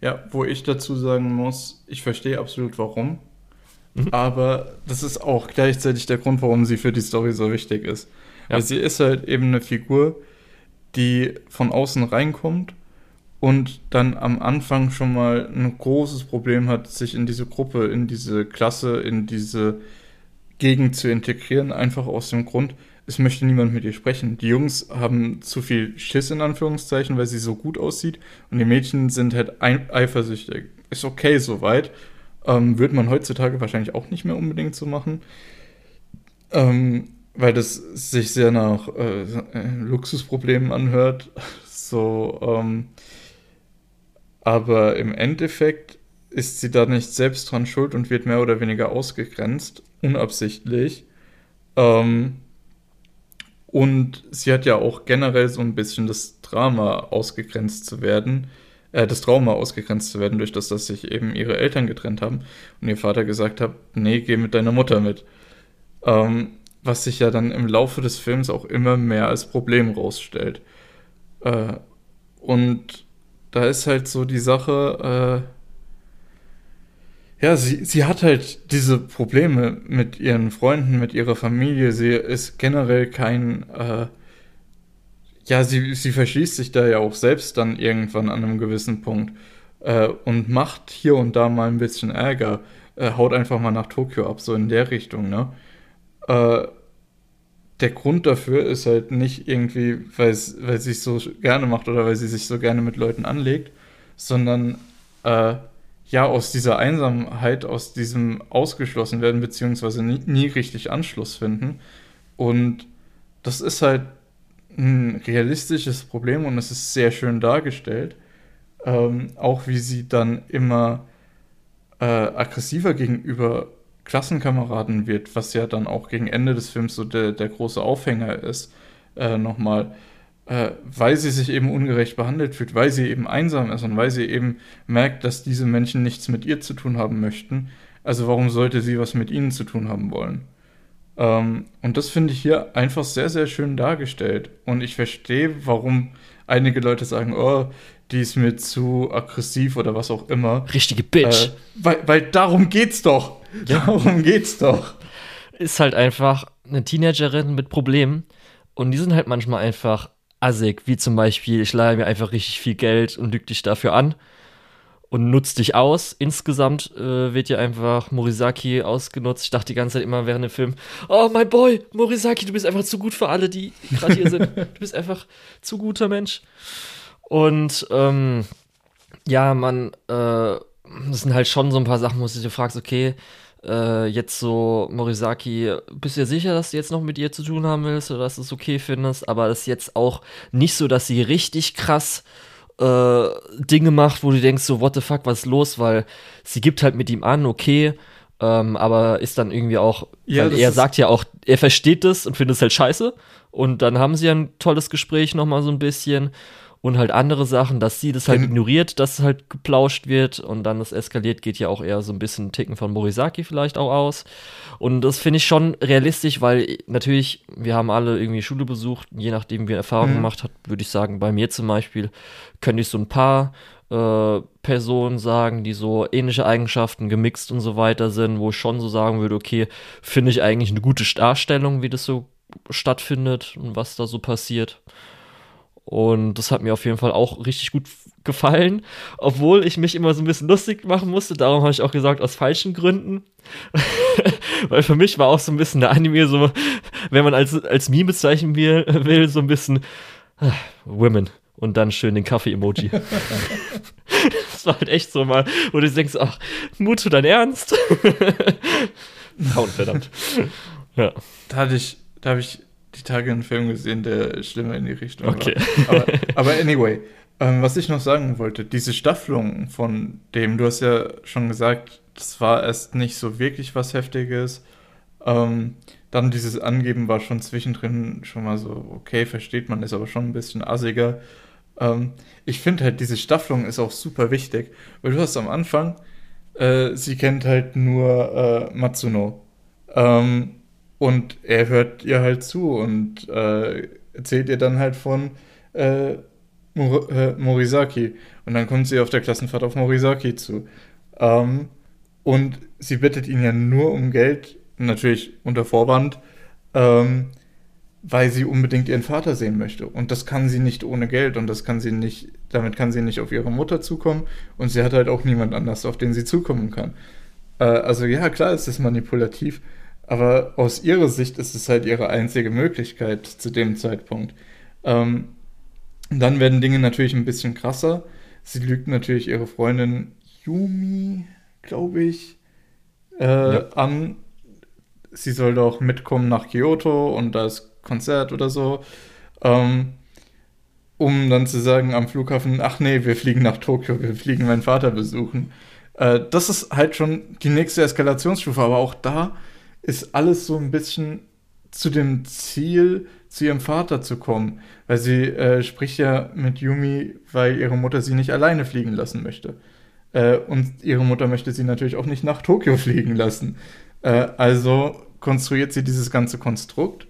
Ja, wo ich dazu sagen muss, ich verstehe absolut warum. Mhm. Aber das ist auch gleichzeitig der Grund, warum sie für die Story so wichtig ist. Ja. Weil sie ist halt eben eine Figur, die von außen reinkommt und dann am Anfang schon mal ein großes Problem hat, sich in diese Gruppe, in diese Klasse, in diese Gegend zu integrieren, einfach aus dem Grund, es möchte niemand mit ihr sprechen. Die Jungs haben zu viel Schiss in Anführungszeichen, weil sie so gut aussieht und die Mädchen sind halt eifersüchtig. Ist okay soweit. Ähm, wird man heutzutage wahrscheinlich auch nicht mehr unbedingt so machen. Ähm, weil das sich sehr nach äh, Luxusproblemen anhört. [LAUGHS] So, ähm, aber im Endeffekt ist sie da nicht selbst dran schuld und wird mehr oder weniger ausgegrenzt, unabsichtlich. Ähm, und sie hat ja auch generell so ein bisschen das Drama ausgegrenzt zu werden, äh, das Trauma ausgegrenzt zu werden, durch das, dass sich eben ihre Eltern getrennt haben und ihr Vater gesagt hat, nee, geh mit deiner Mutter mit. Ähm, was sich ja dann im Laufe des Films auch immer mehr als Problem rausstellt. Äh, und da ist halt so die Sache, äh, ja, sie, sie hat halt diese Probleme mit ihren Freunden, mit ihrer Familie. Sie ist generell kein, äh, ja, sie, sie verschließt sich da ja auch selbst dann irgendwann an einem gewissen Punkt äh, und macht hier und da mal ein bisschen Ärger. Äh, haut einfach mal nach Tokio ab, so in der Richtung, ne? Äh, der Grund dafür ist halt nicht irgendwie, weil sie es so gerne macht oder weil sie sich so gerne mit Leuten anlegt, sondern äh, ja aus dieser Einsamkeit, aus diesem ausgeschlossen werden, beziehungsweise nie, nie, richtig Anschluss finden. Und das ist halt ein realistisches Problem und es ist sehr schön dargestellt. Ähm, auch wie sie dann immer äh, aggressiver gegenüber Klassenkameraden wird, was ja dann auch gegen Ende des Films so der, der große Aufhänger ist, äh, nochmal, äh, weil sie sich eben ungerecht behandelt fühlt, weil sie eben einsam ist und weil sie eben merkt, dass diese Menschen nichts mit ihr zu tun haben möchten. Also warum sollte sie was mit ihnen zu tun haben wollen? Ähm, und das finde ich hier einfach sehr, sehr schön dargestellt. Und ich verstehe, warum einige Leute sagen, oh, die ist mir zu aggressiv oder was auch immer. Richtige Bitch. Äh, weil, weil darum geht's doch. Ja. Darum geht's doch. Ist halt einfach eine Teenagerin mit Problemen und die sind halt manchmal einfach assig, wie zum Beispiel, ich leihe mir einfach richtig viel Geld und lüge dich dafür an und nutzt dich aus. Insgesamt äh, wird ja einfach Morisaki ausgenutzt. Ich dachte die ganze Zeit immer während dem Film, oh mein Boy, Morisaki, du bist einfach zu gut für alle, die gerade hier sind. [LAUGHS] Du bist einfach zu guter Mensch. Und ähm, ja, man, äh, das sind halt schon so ein paar Sachen, wo du dir fragst, okay, äh, jetzt so, Morisaki, bist du dir sicher, dass du jetzt noch mit ihr zu tun haben willst oder dass du es okay findest? Aber das ist jetzt auch nicht so, dass sie richtig krass äh, Dinge macht, wo du denkst, so, what the fuck, was ist los? Weil sie gibt halt mit ihm an, okay, ähm, aber ist dann irgendwie auch, ja, weil er sagt ja auch, er versteht das und findet es halt scheiße. Und dann haben sie ein tolles Gespräch nochmal so ein bisschen und halt andere Sachen, dass sie das halt mhm. ignoriert, dass halt geplauscht wird und dann das eskaliert, geht ja auch eher so ein bisschen Ticken von Morisaki vielleicht auch aus. Und das finde ich schon realistisch, weil natürlich, wir haben alle irgendwie Schule besucht, je nachdem, wie Erfahrungen mhm. gemacht hat, würde ich sagen, bei mir zum Beispiel, könnte ich so ein paar äh, Personen sagen, die so ähnliche Eigenschaften gemixt und so weiter sind, wo ich schon so sagen würde, okay, finde ich eigentlich eine gute Darstellung, wie das so stattfindet und was da so passiert. Und das hat mir auf jeden Fall auch richtig gut gefallen, obwohl ich mich immer so ein bisschen lustig machen musste. Darum habe ich auch gesagt, aus falschen Gründen. [LAUGHS] Weil für mich war auch so ein bisschen der Anime so, wenn man als, als Meme bezeichnen will, will so ein bisschen äh, Women und dann schön den Kaffee-Emoji. [LAUGHS] das war halt echt so mal, wo du denkst, ach, Mut zu dein Ernst? [LAUGHS] Haut, verdammt. Ja. Da hatte ich, da habe ich die Tage einen Film gesehen, der schlimmer in die Richtung okay. war. Aber, [LAUGHS] aber anyway, ähm, was ich noch sagen wollte, diese Staffelung von dem, du hast ja schon gesagt, das war erst nicht so wirklich was Heftiges. Ähm, dann dieses Angeben war schon zwischendrin schon mal so, okay, versteht man, ist aber schon ein bisschen assiger. Ähm, ich finde halt, diese Staffelung ist auch super wichtig, weil du hast am Anfang, äh, sie kennt halt nur äh, Matsuno. Ähm, und er hört ihr halt zu und äh, erzählt ihr dann halt von äh, Mor äh, Morisaki. Und dann kommt sie auf der Klassenfahrt auf Morisaki zu. Ähm, und sie bittet ihn ja nur um Geld, natürlich unter Vorwand, ähm, weil sie unbedingt ihren Vater sehen möchte. Und das kann sie nicht ohne Geld und das kann sie nicht, damit kann sie nicht auf ihre Mutter zukommen und sie hat halt auch niemand anders, auf den sie zukommen kann. Äh, also ja, klar ist es manipulativ, aber aus ihrer Sicht ist es halt ihre einzige Möglichkeit zu dem Zeitpunkt. Ähm, dann werden Dinge natürlich ein bisschen krasser. Sie lügt natürlich ihre Freundin Yumi, glaube ich, äh, ja. an. Sie soll doch mitkommen nach Kyoto und da ist Konzert oder so. Ähm, um dann zu sagen am Flughafen, ach nee, wir fliegen nach Tokio, wir fliegen meinen Vater besuchen. Äh, das ist halt schon die nächste Eskalationsstufe, aber auch da ist alles so ein bisschen zu dem Ziel, zu ihrem Vater zu kommen. Weil sie äh, spricht ja mit Yumi, weil ihre Mutter sie nicht alleine fliegen lassen möchte. Äh, und ihre Mutter möchte sie natürlich auch nicht nach Tokio fliegen lassen. Äh, also konstruiert sie dieses ganze Konstrukt,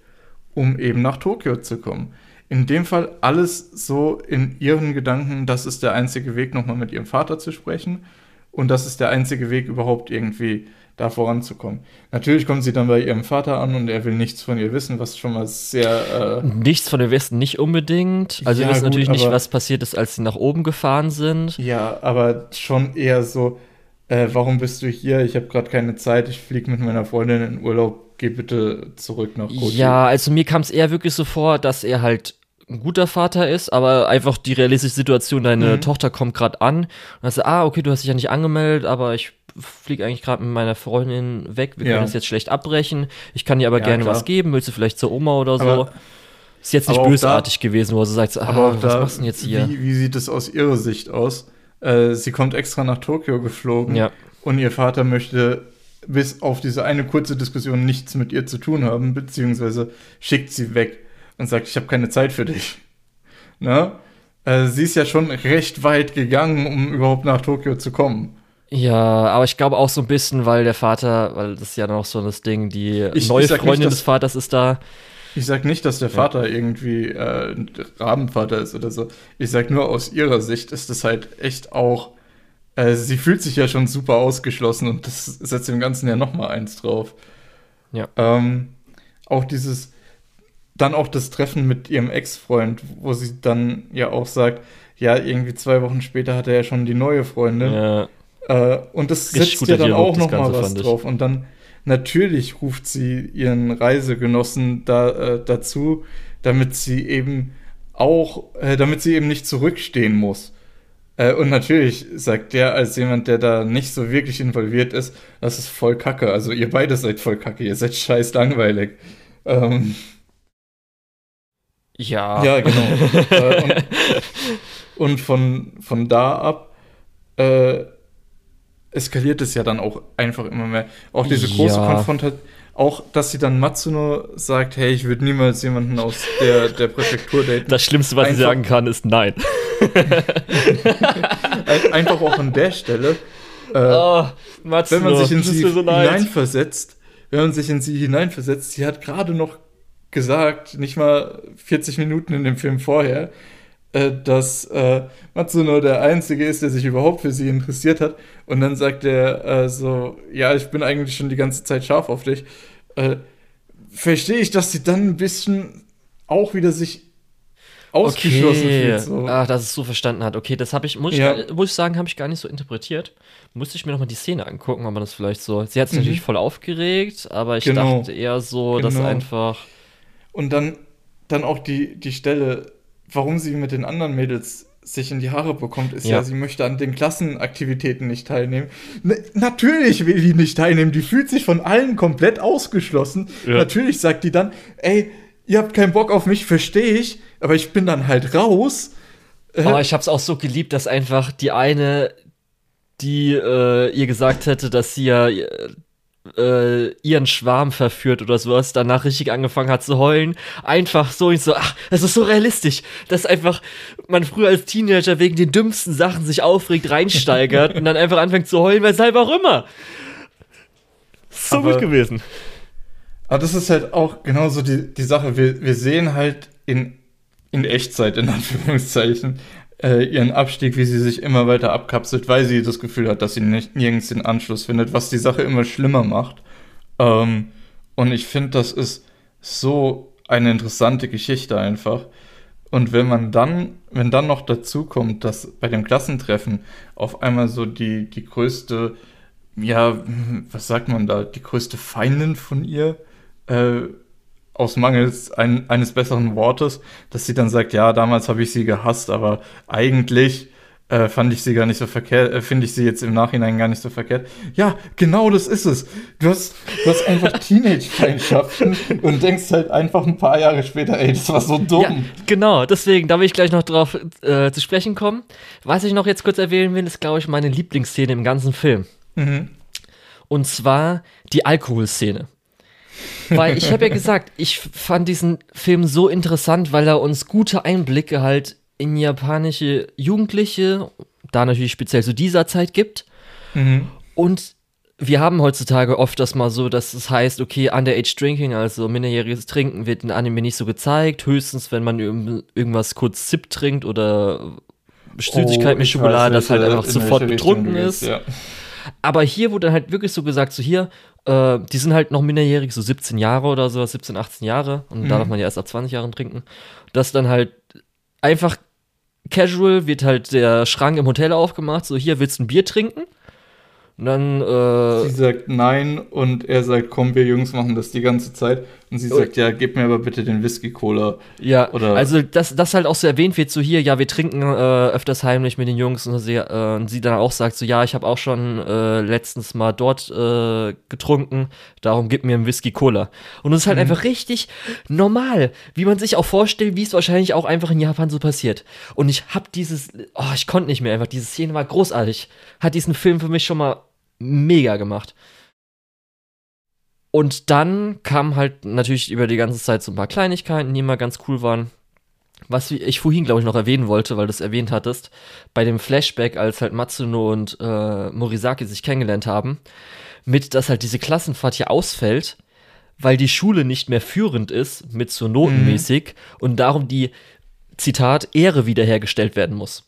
um eben nach Tokio zu kommen. In dem Fall alles so in ihren Gedanken, das ist der einzige Weg, nochmal mit ihrem Vater zu sprechen. Und das ist der einzige Weg, überhaupt irgendwie da voranzukommen. Natürlich kommt sie dann bei ihrem Vater an und er will nichts von ihr wissen, was schon mal sehr. Äh nichts von ihr wissen, nicht unbedingt. Also, ja, wir wissen gut, natürlich nicht, was passiert ist, als sie nach oben gefahren sind. Ja, aber schon eher so: äh, Warum bist du hier? Ich habe gerade keine Zeit, ich fliege mit meiner Freundin in Urlaub, geh bitte zurück nach Kochi. Ja, also mir kam es eher wirklich so vor, dass er halt ein guter Vater ist, aber einfach die realistische Situation, deine mhm. Tochter kommt gerade an und dann sagst du, ah, okay, du hast dich ja nicht angemeldet, aber ich fliege eigentlich gerade mit meiner Freundin weg, wir können ja. das jetzt schlecht abbrechen, ich kann dir aber ja, gerne klar. was geben, willst du vielleicht zur Oma oder so? Aber, ist jetzt nicht bösartig da, gewesen, wo sie sagt, ah, aber was da, machst du denn jetzt hier? Wie, wie, sieht es aus ihrer Sicht aus? Äh, sie kommt extra nach Tokio geflogen ja. und ihr Vater möchte bis auf diese eine kurze Diskussion nichts mit ihr zu tun haben, beziehungsweise schickt sie weg und sagt, ich habe keine Zeit für dich. Ne? Äh, sie ist ja schon recht weit gegangen, um überhaupt nach Tokio zu kommen. Ja, aber ich glaube auch so ein bisschen, weil der Vater, weil das ist ja noch so das Ding, die ich, neue ich Freundin nicht, dass, des Vaters ist da. Ich sag nicht, dass der Vater ja. irgendwie äh, Rabenvater ist oder so. Ich sag nur, aus ihrer Sicht ist das halt echt auch. Äh, sie fühlt sich ja schon super ausgeschlossen und das setzt dem Ganzen ja noch mal eins drauf. Ja. Ähm, auch dieses, dann auch das Treffen mit ihrem Ex-Freund, wo sie dann ja auch sagt, ja, irgendwie zwei Wochen später hatte er schon die neue Freundin. Ja. Äh, und das setzt ja dann Dialog, auch noch mal was drauf. Und dann natürlich ruft sie ihren Reisegenossen da, äh, dazu, damit sie eben auch, äh, damit sie eben nicht zurückstehen muss. Äh, und natürlich sagt der als jemand, der da nicht so wirklich involviert ist, das ist voll Kacke. Also ihr beide seid voll Kacke, ihr seid scheiß langweilig. Ähm, ja. Ja, genau. [LAUGHS] Äh, und, und, von, von da ab äh, eskaliert es ja dann auch einfach immer mehr. Auch diese große ja. Konfrontation, auch dass sie dann Matsuno sagt, hey, ich würde niemals jemanden aus der, der Präfektur daten. Das Schlimmste, was einfach, sie sagen kann, ist nein. einfach auch an der Stelle. Äh, oh, Matsuno, wenn man sich in sie so hineinversetzt, wenn man sich in sie hineinversetzt, sie hat gerade noch gesagt, nicht mal 40 Minuten in dem Film vorher, äh, dass äh, Matsuno der Einzige ist, der sich überhaupt für sie interessiert hat. Und dann sagt er äh, so, ja, ich bin eigentlich schon die ganze Zeit scharf auf dich. Äh, verstehe ich, dass sie dann ein bisschen auch wieder sich ausgeschlossen okay. fühlt. So. Ach, dass es so verstanden hat. Okay, das habe ich, muss, ja. ich, muss ich sagen, habe ich gar nicht so interpretiert. Musste ich mir nochmal die Szene angucken, ob man das vielleicht so. Sie hat es mhm. natürlich voll aufgeregt, aber ich genau. dachte eher so, genau. dass einfach. Und dann, dann auch die, die Stelle, warum sie mit den anderen Mädels sich in die Haare bekommt, ist ja. ja, sie möchte an den Klassenaktivitäten nicht teilnehmen. N natürlich will die nicht teilnehmen, die fühlt sich von allen komplett ausgeschlossen. Ja. Natürlich sagt die dann, ey, ihr habt keinen Bock auf mich, verstehe ich, aber ich bin dann halt raus. Aber ich hab's auch so geliebt, dass einfach die eine, die äh, ihr gesagt hätte, dass sie ja äh, ihren Schwarm verführt oder sowas, danach richtig angefangen hat zu heulen. Einfach so, ich so, ach, das ist so realistisch, dass einfach man früher als Teenager wegen den dümmsten Sachen sich aufregt, reinsteigert und dann einfach anfängt zu heulen, weshalb auch immer. So aber, gut gewesen. Aber das ist halt auch genauso die, die Sache. Wir, wir sehen halt in, in Echtzeit, in Anführungszeichen, äh, ihren Abstieg, wie sie sich immer weiter abkapselt, weil sie das Gefühl hat, dass sie nicht, nirgends den Anschluss findet, was die Sache immer schlimmer macht. Ähm, und ich finde, das ist so eine interessante Geschichte einfach. Und wenn man dann, wenn dann noch dazu kommt, dass bei dem Klassentreffen auf einmal so die, die größte, ja, was sagt man da, die größte Feindin von ihr äh, aus Mangels ein, eines besseren Wortes, dass sie dann sagt, ja, damals habe ich sie gehasst, aber eigentlich äh, fand ich sie gar nicht so verkehrt, äh, finde ich sie jetzt im Nachhinein gar nicht so verkehrt. Ja, genau das ist es. Du hast, du hast einfach [LAUGHS] Teenage-Feindschaften und denkst halt einfach ein paar Jahre später, ey, das war so dumm. Ja, genau, deswegen, da will ich gleich noch drauf äh, zu sprechen kommen. Was ich noch jetzt kurz erwähnen will, ist, glaube ich, meine Lieblingsszene im ganzen Film. Mhm. Und zwar die Alkoholszene. Weil ich habe ja gesagt, ich fand diesen Film so interessant, weil er uns gute Einblicke halt in japanische Jugendliche, da natürlich speziell zu dieser Zeit gibt. Mhm. Und wir haben heutzutage oft das mal so, dass es heißt, okay, Underage Drinking, also minderjähriges Trinken, wird in Anime nicht so gezeigt. Höchstens, wenn man irgendwas kurz Zip trinkt oder Süßigkeit oh, mit Schokolade, das halt einfach sofort betrunken ist. Ja. Aber hier wurde halt wirklich so gesagt, so hier, äh, die sind halt noch minderjährig, so 17 Jahre oder so, 17, 18 Jahre. Und mhm. da darf man ja erst ab 20 Jahren trinken. Das dann halt einfach casual wird halt der Schrank im Hotel aufgemacht, so hier willst du ein Bier trinken? Und dann. Äh, sie sagt nein und er sagt, komm, wir Jungs machen das die ganze Zeit. Und sie sagt, ja, gib mir aber bitte den Whisky-Cola. Ja, Oder also dass das halt auch so erwähnt wird, so hier, ja, wir trinken äh, öfters heimlich mit den Jungs. Und sie, äh, und sie dann auch sagt, so ja, ich habe auch schon äh, letztens mal dort äh, getrunken, darum gib mir einen Whisky-Cola. Und es ist halt mhm. einfach richtig normal, wie man sich auch vorstellt, wie es wahrscheinlich auch einfach in Japan so passiert. Und ich hab dieses, oh, ich konnte nicht mehr einfach, diese Szene war großartig. Hat diesen Film für mich schon mal mega gemacht. Und dann kam halt natürlich über die ganze Zeit so ein paar Kleinigkeiten, die immer ganz cool waren. Was ich vorhin, glaube ich, noch erwähnen wollte, weil du es erwähnt hattest, bei dem Flashback, als halt Matsuno und äh, Morisaki sich kennengelernt haben, mit, dass halt diese Klassenfahrt hier ausfällt, weil die Schule nicht mehr führend ist, mit so notenmäßig, mhm. und darum die, Zitat, Ehre wiederhergestellt werden muss.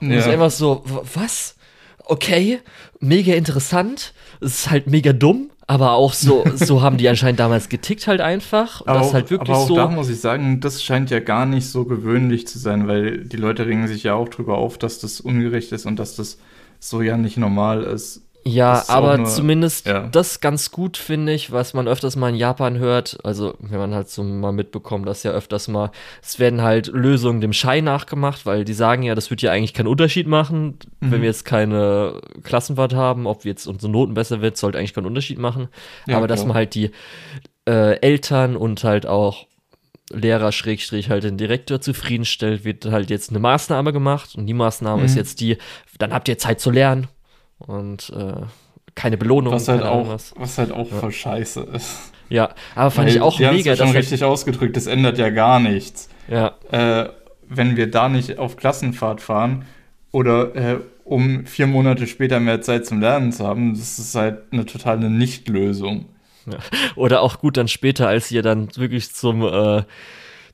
Und ja. ist einfach so, was? okay, mega interessant, es ist halt mega dumm, aber auch so, [LAUGHS] so haben die anscheinend damals getickt halt einfach. Und aber das auch, halt wirklich aber auch so. da muss ich sagen, das scheint ja gar nicht so gewöhnlich zu sein, weil die Leute ringen sich ja auch drüber auf, dass das ungerecht ist und dass das so ja nicht normal ist. Ja, aber nur, zumindest ja. das ganz gut, finde ich, was man öfters mal in Japan hört. Also, wenn man halt so mal mitbekommt, dass ja öfters mal, es werden halt Lösungen dem Schein nachgemacht, weil die sagen ja, das wird ja eigentlich keinen Unterschied machen, mhm. wenn wir jetzt keine Klassenfahrt haben, ob wir jetzt unsere Noten besser wird, sollte eigentlich keinen Unterschied machen. Ja, aber klar. dass man halt die äh, Eltern und halt auch Lehrer Schrägstrich halt den Direktor zufriedenstellt, wird halt jetzt eine Maßnahme gemacht und die Maßnahme mhm. ist jetzt die, dann habt ihr Zeit zu lernen und äh, keine Belohnung. Was halt auch, was. was halt auch ja. voll scheiße ist. Ja, aber fand Weil ich auch mega. Ja schon das richtig ausgedrückt, das ändert ja gar nichts. Ja. Äh, wenn wir da nicht auf Klassenfahrt fahren oder äh, um vier Monate später mehr Zeit zum Lernen zu haben, das ist halt eine totale Nichtlösung. Ja. Oder auch gut dann später, als ihr dann wirklich zum äh,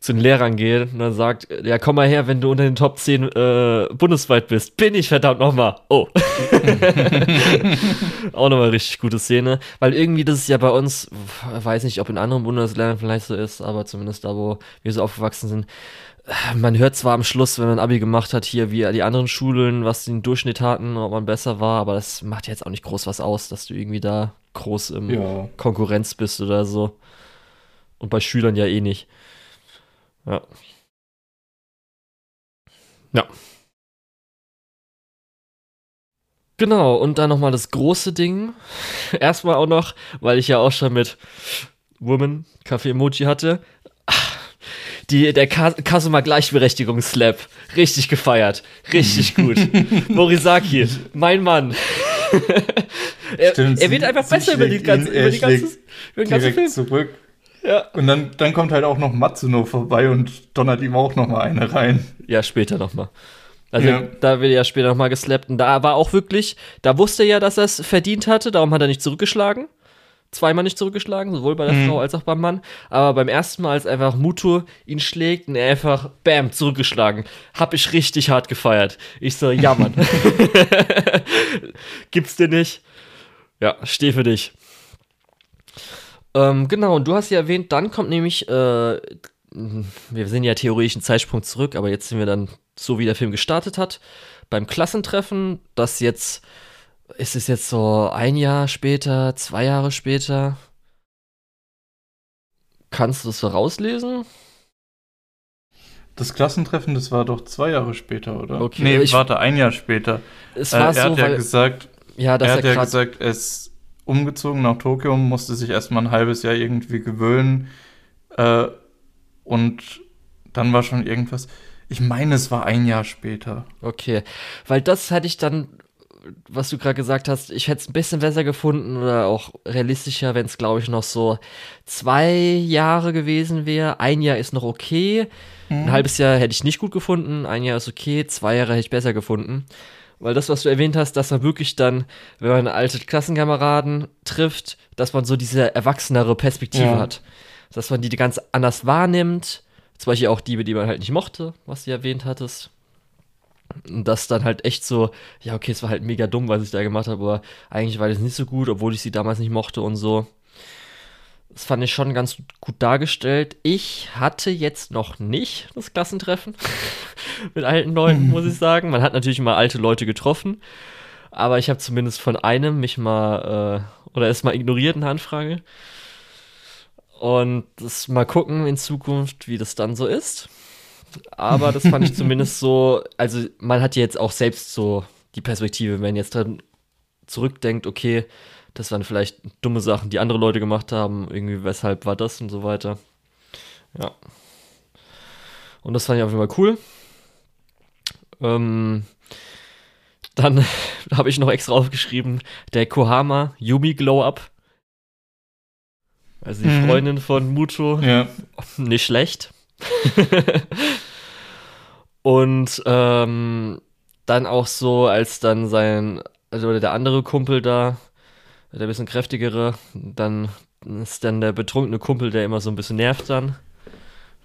zu den Lehrern geht und dann sagt, ja, komm mal her, wenn du unter den Top 10 äh, bundesweit bist. Bin ich verdammt nochmal. Oh. [LAUGHS] Auch nochmal richtig gute Szene. Weil irgendwie, das ist ja bei uns, weiß nicht, ob in anderen Bundesländern vielleicht so ist, aber zumindest da, wo wir so aufgewachsen sind, man hört zwar am Schluss, wenn man Abi gemacht hat, hier wie die anderen Schulen, was den Durchschnitt hatten, ob man besser war, aber das macht jetzt auch nicht groß was aus, dass du irgendwie da groß im ja. Konkurrenz bist oder so. Und bei Schülern ja eh nicht. Ja. Ja. Genau, und dann nochmal das große Ding. [LAUGHS] Erstmal auch noch, weil ich ja auch schon mit Woman Kaffee Emoji hatte. Die, der Kasuma Gleichberechtigungsslap. Richtig gefeiert. Richtig gut. [LAUGHS] Morisaki, mein Mann. [LAUGHS] er, Stimmt, er, wird einfach besser über, die ganze, über, die ganze, über den ganzen Film. Zurück. Ja. Und dann, dann kommt halt auch noch Matsuno vorbei und donnert ihm auch noch mal eine rein. Ja, später noch mal. Also ja. da wird er ja später noch mal geslappt. Und da war auch wirklich, da wusste er ja, dass er es verdient hatte, darum hat er nicht zurückgeschlagen. Zweimal nicht zurückgeschlagen, sowohl bei der mhm. Frau als auch beim Mann. Aber beim ersten Mal, als einfach Muto ihn schlägt und er einfach, bam, zurückgeschlagen, hab ich richtig hart gefeiert. Ich so, ja, Mann. [LAUGHS] [LAUGHS] Gibt's dir nicht? Ja, steh für dich. Ähm, genau, und du hast ja erwähnt, dann kommt nämlich, äh, wir sind ja theoretisch einen Zeitsprung zurück, aber jetzt sind wir dann so, wie der Film gestartet hat, beim Klassentreffen, das jetzt, ist es jetzt so ein Jahr später, zwei Jahre später? Kannst du das so rauslesen? Das Klassentreffen, das war doch zwei Jahre später, oder? Okay, nee, ich, warte, ein Jahr später. Es war äh, er so, hat ja gesagt, ja, er hat ja gesagt, es umgezogen nach Tokio, musste sich erstmal ein halbes Jahr irgendwie gewöhnen. Äh, und dann war schon irgendwas. Ich meine, es war ein Jahr später. Okay, weil das hätte ich dann, was du gerade gesagt hast, ich hätte es ein bisschen besser gefunden oder auch realistischer, wenn es, glaube ich, noch so zwei Jahre gewesen wäre. Ein Jahr ist noch okay. Ein mhm. halbes Jahr hätte ich nicht gut gefunden. Ein Jahr ist okay. Zwei Jahre hätte ich besser gefunden. Weil das, was du erwähnt hast, dass man wirklich dann, wenn man alte Klassenkameraden trifft, dass man so diese erwachsenere Perspektive ja. hat. Dass man die ganz anders wahrnimmt. Zum Beispiel auch die, die man halt nicht mochte, was du erwähnt hattest. Und das dann halt echt so, ja, okay, es war halt mega dumm, was ich da gemacht habe, aber eigentlich war das nicht so gut, obwohl ich sie damals nicht mochte und so. Das fand ich schon ganz gut dargestellt. Ich hatte jetzt noch nicht das Klassentreffen [LAUGHS] mit alten Leuten, muss ich sagen. Man hat natürlich immer alte Leute getroffen, aber ich habe zumindest von einem mich mal äh, oder erst mal ignoriert eine Anfrage. Und das mal gucken in Zukunft, wie das dann so ist. Aber das fand ich [LAUGHS] zumindest so, also man hat ja jetzt auch selbst so die Perspektive, wenn man jetzt dran zurückdenkt, okay, das waren vielleicht dumme Sachen, die andere Leute gemacht haben. Irgendwie, weshalb war das und so weiter. Ja. Und das fand ich auf jeden Fall cool. Ähm, dann [LAUGHS] habe ich noch extra aufgeschrieben, der Kohama Yumi Glow Up. Also die mhm. Freundin von Muto. Ja. [LAUGHS] Nicht schlecht. [LAUGHS] und ähm, dann auch so, als dann sein, also der andere Kumpel da, der bisschen kräftigere. Dann ist dann der betrunkene Kumpel, der immer so ein bisschen nervt dann.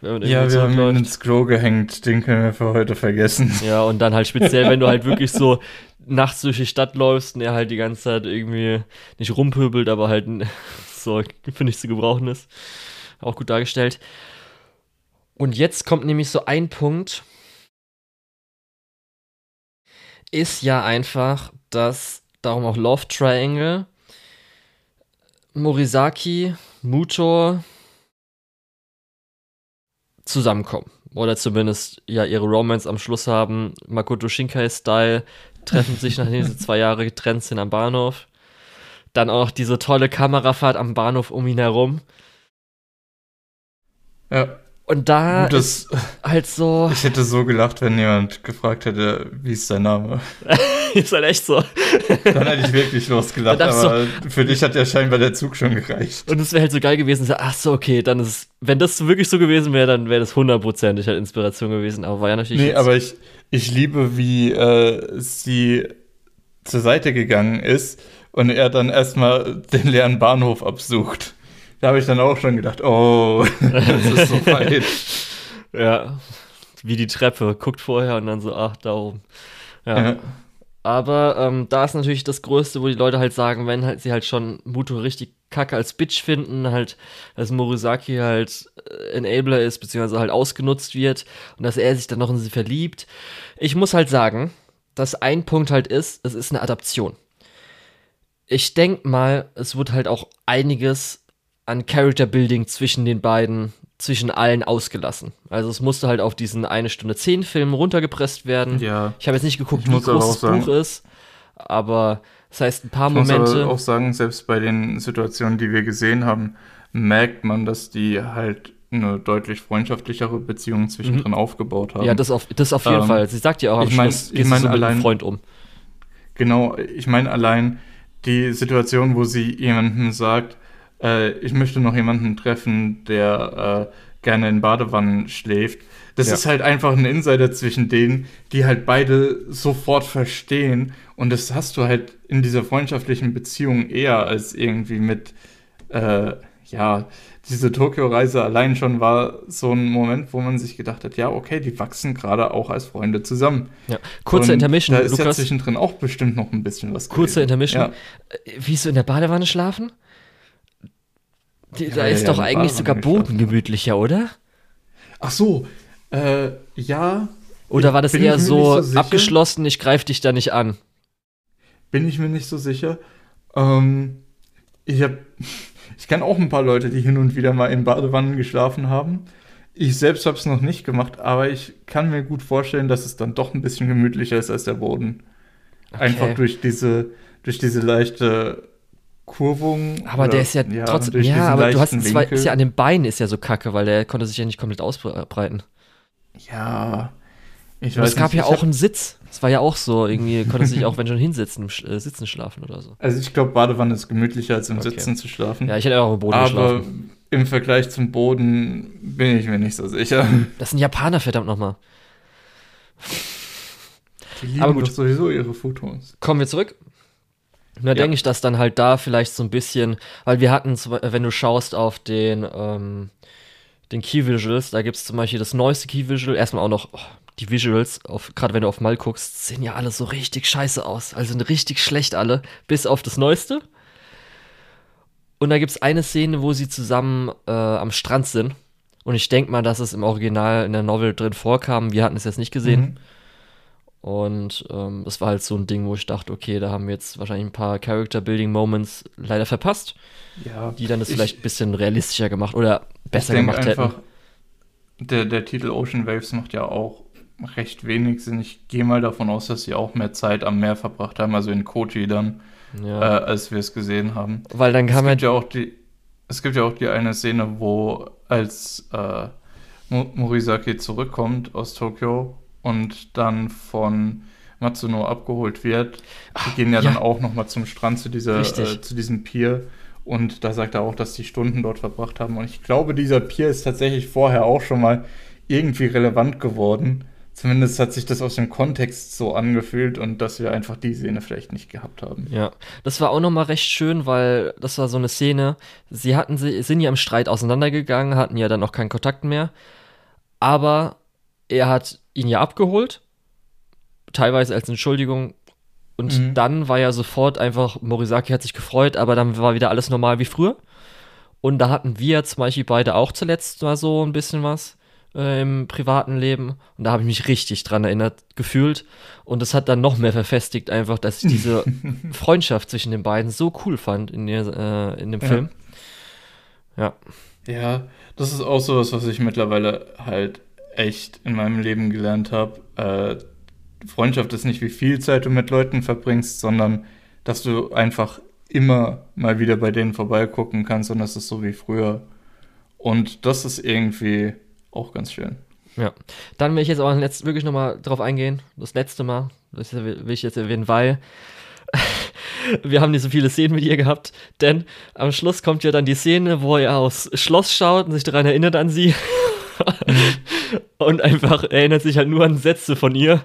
Ja, wir haben ihn ins Klo gehängt, den können wir für heute vergessen. Ja, und dann halt speziell, wenn du halt wirklich so [LAUGHS] nachts durch die Stadt läufst und er halt die ganze Zeit irgendwie nicht rumpöbelt, aber halt [LAUGHS] so für nichts zu gebrauchen ist. Auch gut dargestellt. Und jetzt kommt nämlich so ein Punkt, ist ja einfach, dass, darum auch Love Triangle, Morisaki, Muto zusammenkommen. Oder zumindest ja ihre Romance am Schluss haben. Makoto Shinkai-Style treffen sich, nachdem sie zwei Jahre getrennt sind am Bahnhof. Dann auch diese tolle Kamerafahrt am Bahnhof um ihn herum. Ja. Und da Gut, das, halt so. [LAUGHS] Ich hätte so gelacht, wenn jemand gefragt hätte, wie ist dein Name? [LAUGHS] ist halt echt so. Dann hätte ich wirklich losgelacht, aber so, für dich hat ja scheinbar der Zug schon gereicht. Und es wäre halt so geil gewesen, so, ach so, okay, dann ist, wenn das wirklich so gewesen wäre, dann wäre das hundertprozentig halt Inspiration gewesen, aber war ja natürlich. Nee, aber ich, ich liebe, wie äh, sie zur Seite gegangen ist und er dann erstmal den leeren Bahnhof absucht. Da habe ich dann auch schon gedacht, oh, [LAUGHS] das ist so weit. [LAUGHS] Ja, wie die Treppe, guckt vorher und dann so, ach, da oben. Ja. ja. Aber ähm, da ist natürlich das Größte, wo die Leute halt sagen, wenn halt sie halt schon Muto richtig kacke als Bitch finden, halt, dass Morisaki halt äh, Enabler ist, beziehungsweise halt ausgenutzt wird und dass er sich dann noch in sie verliebt. Ich muss halt sagen, dass ein Punkt halt ist, es ist eine Adaption. Ich denke mal, es wird halt auch einiges an Character Building zwischen den beiden zwischen allen ausgelassen. Also es musste halt auf diesen eine Stunde zehn Film runtergepresst werden. Ja. Ich habe jetzt nicht geguckt, wie groß das Buch ist, aber das heißt ein paar ich Momente. Ich muss auch sagen, selbst bei den Situationen, die wir gesehen haben, merkt man, dass die halt eine deutlich freundschaftlichere Beziehung zwischendrin mhm. aufgebaut haben. Ja, das auf, das auf jeden ähm, Fall. Sie sagt ja auch am ich mein, Schluss, ich mein, so allein, Freund um. Genau, ich meine allein die Situation, wo sie jemandem sagt, äh, ich möchte noch jemanden treffen, der äh, gerne in Badewannen schläft. Das ja. ist halt einfach ein Insider zwischen denen, die halt beide sofort verstehen. Und das hast du halt in dieser freundschaftlichen Beziehung eher als irgendwie mit, äh, ja, diese Tokio-Reise allein schon war so ein Moment, wo man sich gedacht hat, ja, okay, die wachsen gerade auch als Freunde zusammen. Ja. Kurze Und Intermission, Da ist Lukas. ja zwischendrin auch bestimmt noch ein bisschen was Kurze gewesen. Intermission. Ja. Äh, wie du in der Badewanne schlafen? Die, ja, da ist ja, doch eigentlich sogar bodengemütlicher, oder? Ach so, äh, ja. Oder war das eher so, so abgeschlossen, ich greife dich da nicht an? Bin ich mir nicht so sicher. Ähm, ich habe, [LAUGHS] ich kenne auch ein paar Leute, die hin und wieder mal in Badewannen geschlafen haben. Ich selbst habe es noch nicht gemacht, aber ich kann mir gut vorstellen, dass es dann doch ein bisschen gemütlicher ist als der Boden. Okay. Einfach durch diese, durch diese leichte Kurvung. Aber der ist ja, ja trotzdem. Ja, aber du hast zwei, ist ja an den Beinen ist ja so kacke, weil der konnte sich ja nicht komplett ausbreiten. Ja. Ich weiß es gab nicht, ja auch einen Sitz. Das war ja auch so. Irgendwie konnte sich auch, wenn schon hinsitzen, äh, sitzen schlafen oder so. Also ich glaube, Badewanne ist gemütlicher als im okay. Sitzen zu schlafen. Ja, ich hätte auch im Boden aber geschlafen. Aber im Vergleich zum Boden bin ich mir nicht so sicher. Das sind Japaner, verdammt nochmal. Die lieben aber gut. doch sowieso ihre Fotos. Kommen wir zurück. Da ja. denke ich, dass dann halt da vielleicht so ein bisschen, weil wir hatten, wenn du schaust auf den, ähm, den Key Visuals, da gibt es zum Beispiel das neueste Key Visual, erstmal auch noch oh, die Visuals, gerade wenn du auf Mal guckst, sehen ja alle so richtig scheiße aus. Also sind richtig schlecht alle, bis auf das neueste. Und da gibt es eine Szene, wo sie zusammen äh, am Strand sind. Und ich denke mal, dass es im Original in der Novel drin vorkam. Wir hatten es jetzt nicht gesehen. Mhm. Und ähm, das war halt so ein Ding, wo ich dachte, okay, da haben wir jetzt wahrscheinlich ein paar Character-Building-Moments leider verpasst, ja, die dann das ich, vielleicht ein bisschen realistischer gemacht oder besser gemacht einfach, hätten. Der, der Titel Ocean Waves macht ja auch recht wenig Sinn. Ich gehe mal davon aus, dass sie auch mehr Zeit am Meer verbracht haben, also in Koji dann, ja. äh, als wir es gesehen haben. Weil dann kam es gibt ja auch die, es gibt ja auch die eine Szene, wo als äh, Morisaki zurückkommt aus Tokio und dann von Matsuno abgeholt wird. Die gehen ja, ja. dann auch nochmal zum Strand zu, dieser, äh, zu diesem Pier. Und da sagt er auch, dass die Stunden dort verbracht haben. Und ich glaube, dieser Pier ist tatsächlich vorher auch schon mal irgendwie relevant geworden. Zumindest hat sich das aus dem Kontext so angefühlt und dass wir einfach die Szene vielleicht nicht gehabt haben. Ja, das war auch nochmal recht schön, weil das war so eine Szene. Sie hatten sie sind ja im Streit auseinandergegangen, hatten ja dann auch keinen Kontakt mehr. Aber er hat ihn ja abgeholt, teilweise als Entschuldigung. Und mhm. dann war ja sofort einfach, Morisaki hat sich gefreut, aber dann war wieder alles normal wie früher. Und da hatten wir zum Beispiel beide auch zuletzt mal so ein bisschen was äh, im privaten Leben. Und da habe ich mich richtig dran erinnert, gefühlt. Und das hat dann noch mehr verfestigt, einfach, dass ich diese [LAUGHS] Freundschaft zwischen den beiden so cool fand in, der, äh, in dem ja. Film. Ja. Ja, das ist auch so was, was ich mittlerweile halt echt in meinem Leben gelernt habe. Äh, Freundschaft ist nicht, wie viel Zeit du mit Leuten verbringst, sondern dass du einfach immer mal wieder bei denen vorbeigucken kannst und das ist so wie früher. Und das ist irgendwie auch ganz schön. Ja. Dann will ich jetzt aber letzt, wirklich nochmal drauf eingehen. Das letzte Mal, das will ich jetzt erwähnen, weil [LAUGHS] wir haben nicht so viele Szenen mit ihr gehabt, denn am Schluss kommt ja dann die Szene, wo er aufs Schloss schaut und sich daran erinnert an sie [LAUGHS] und einfach erinnert sich halt nur an Sätze von ihr,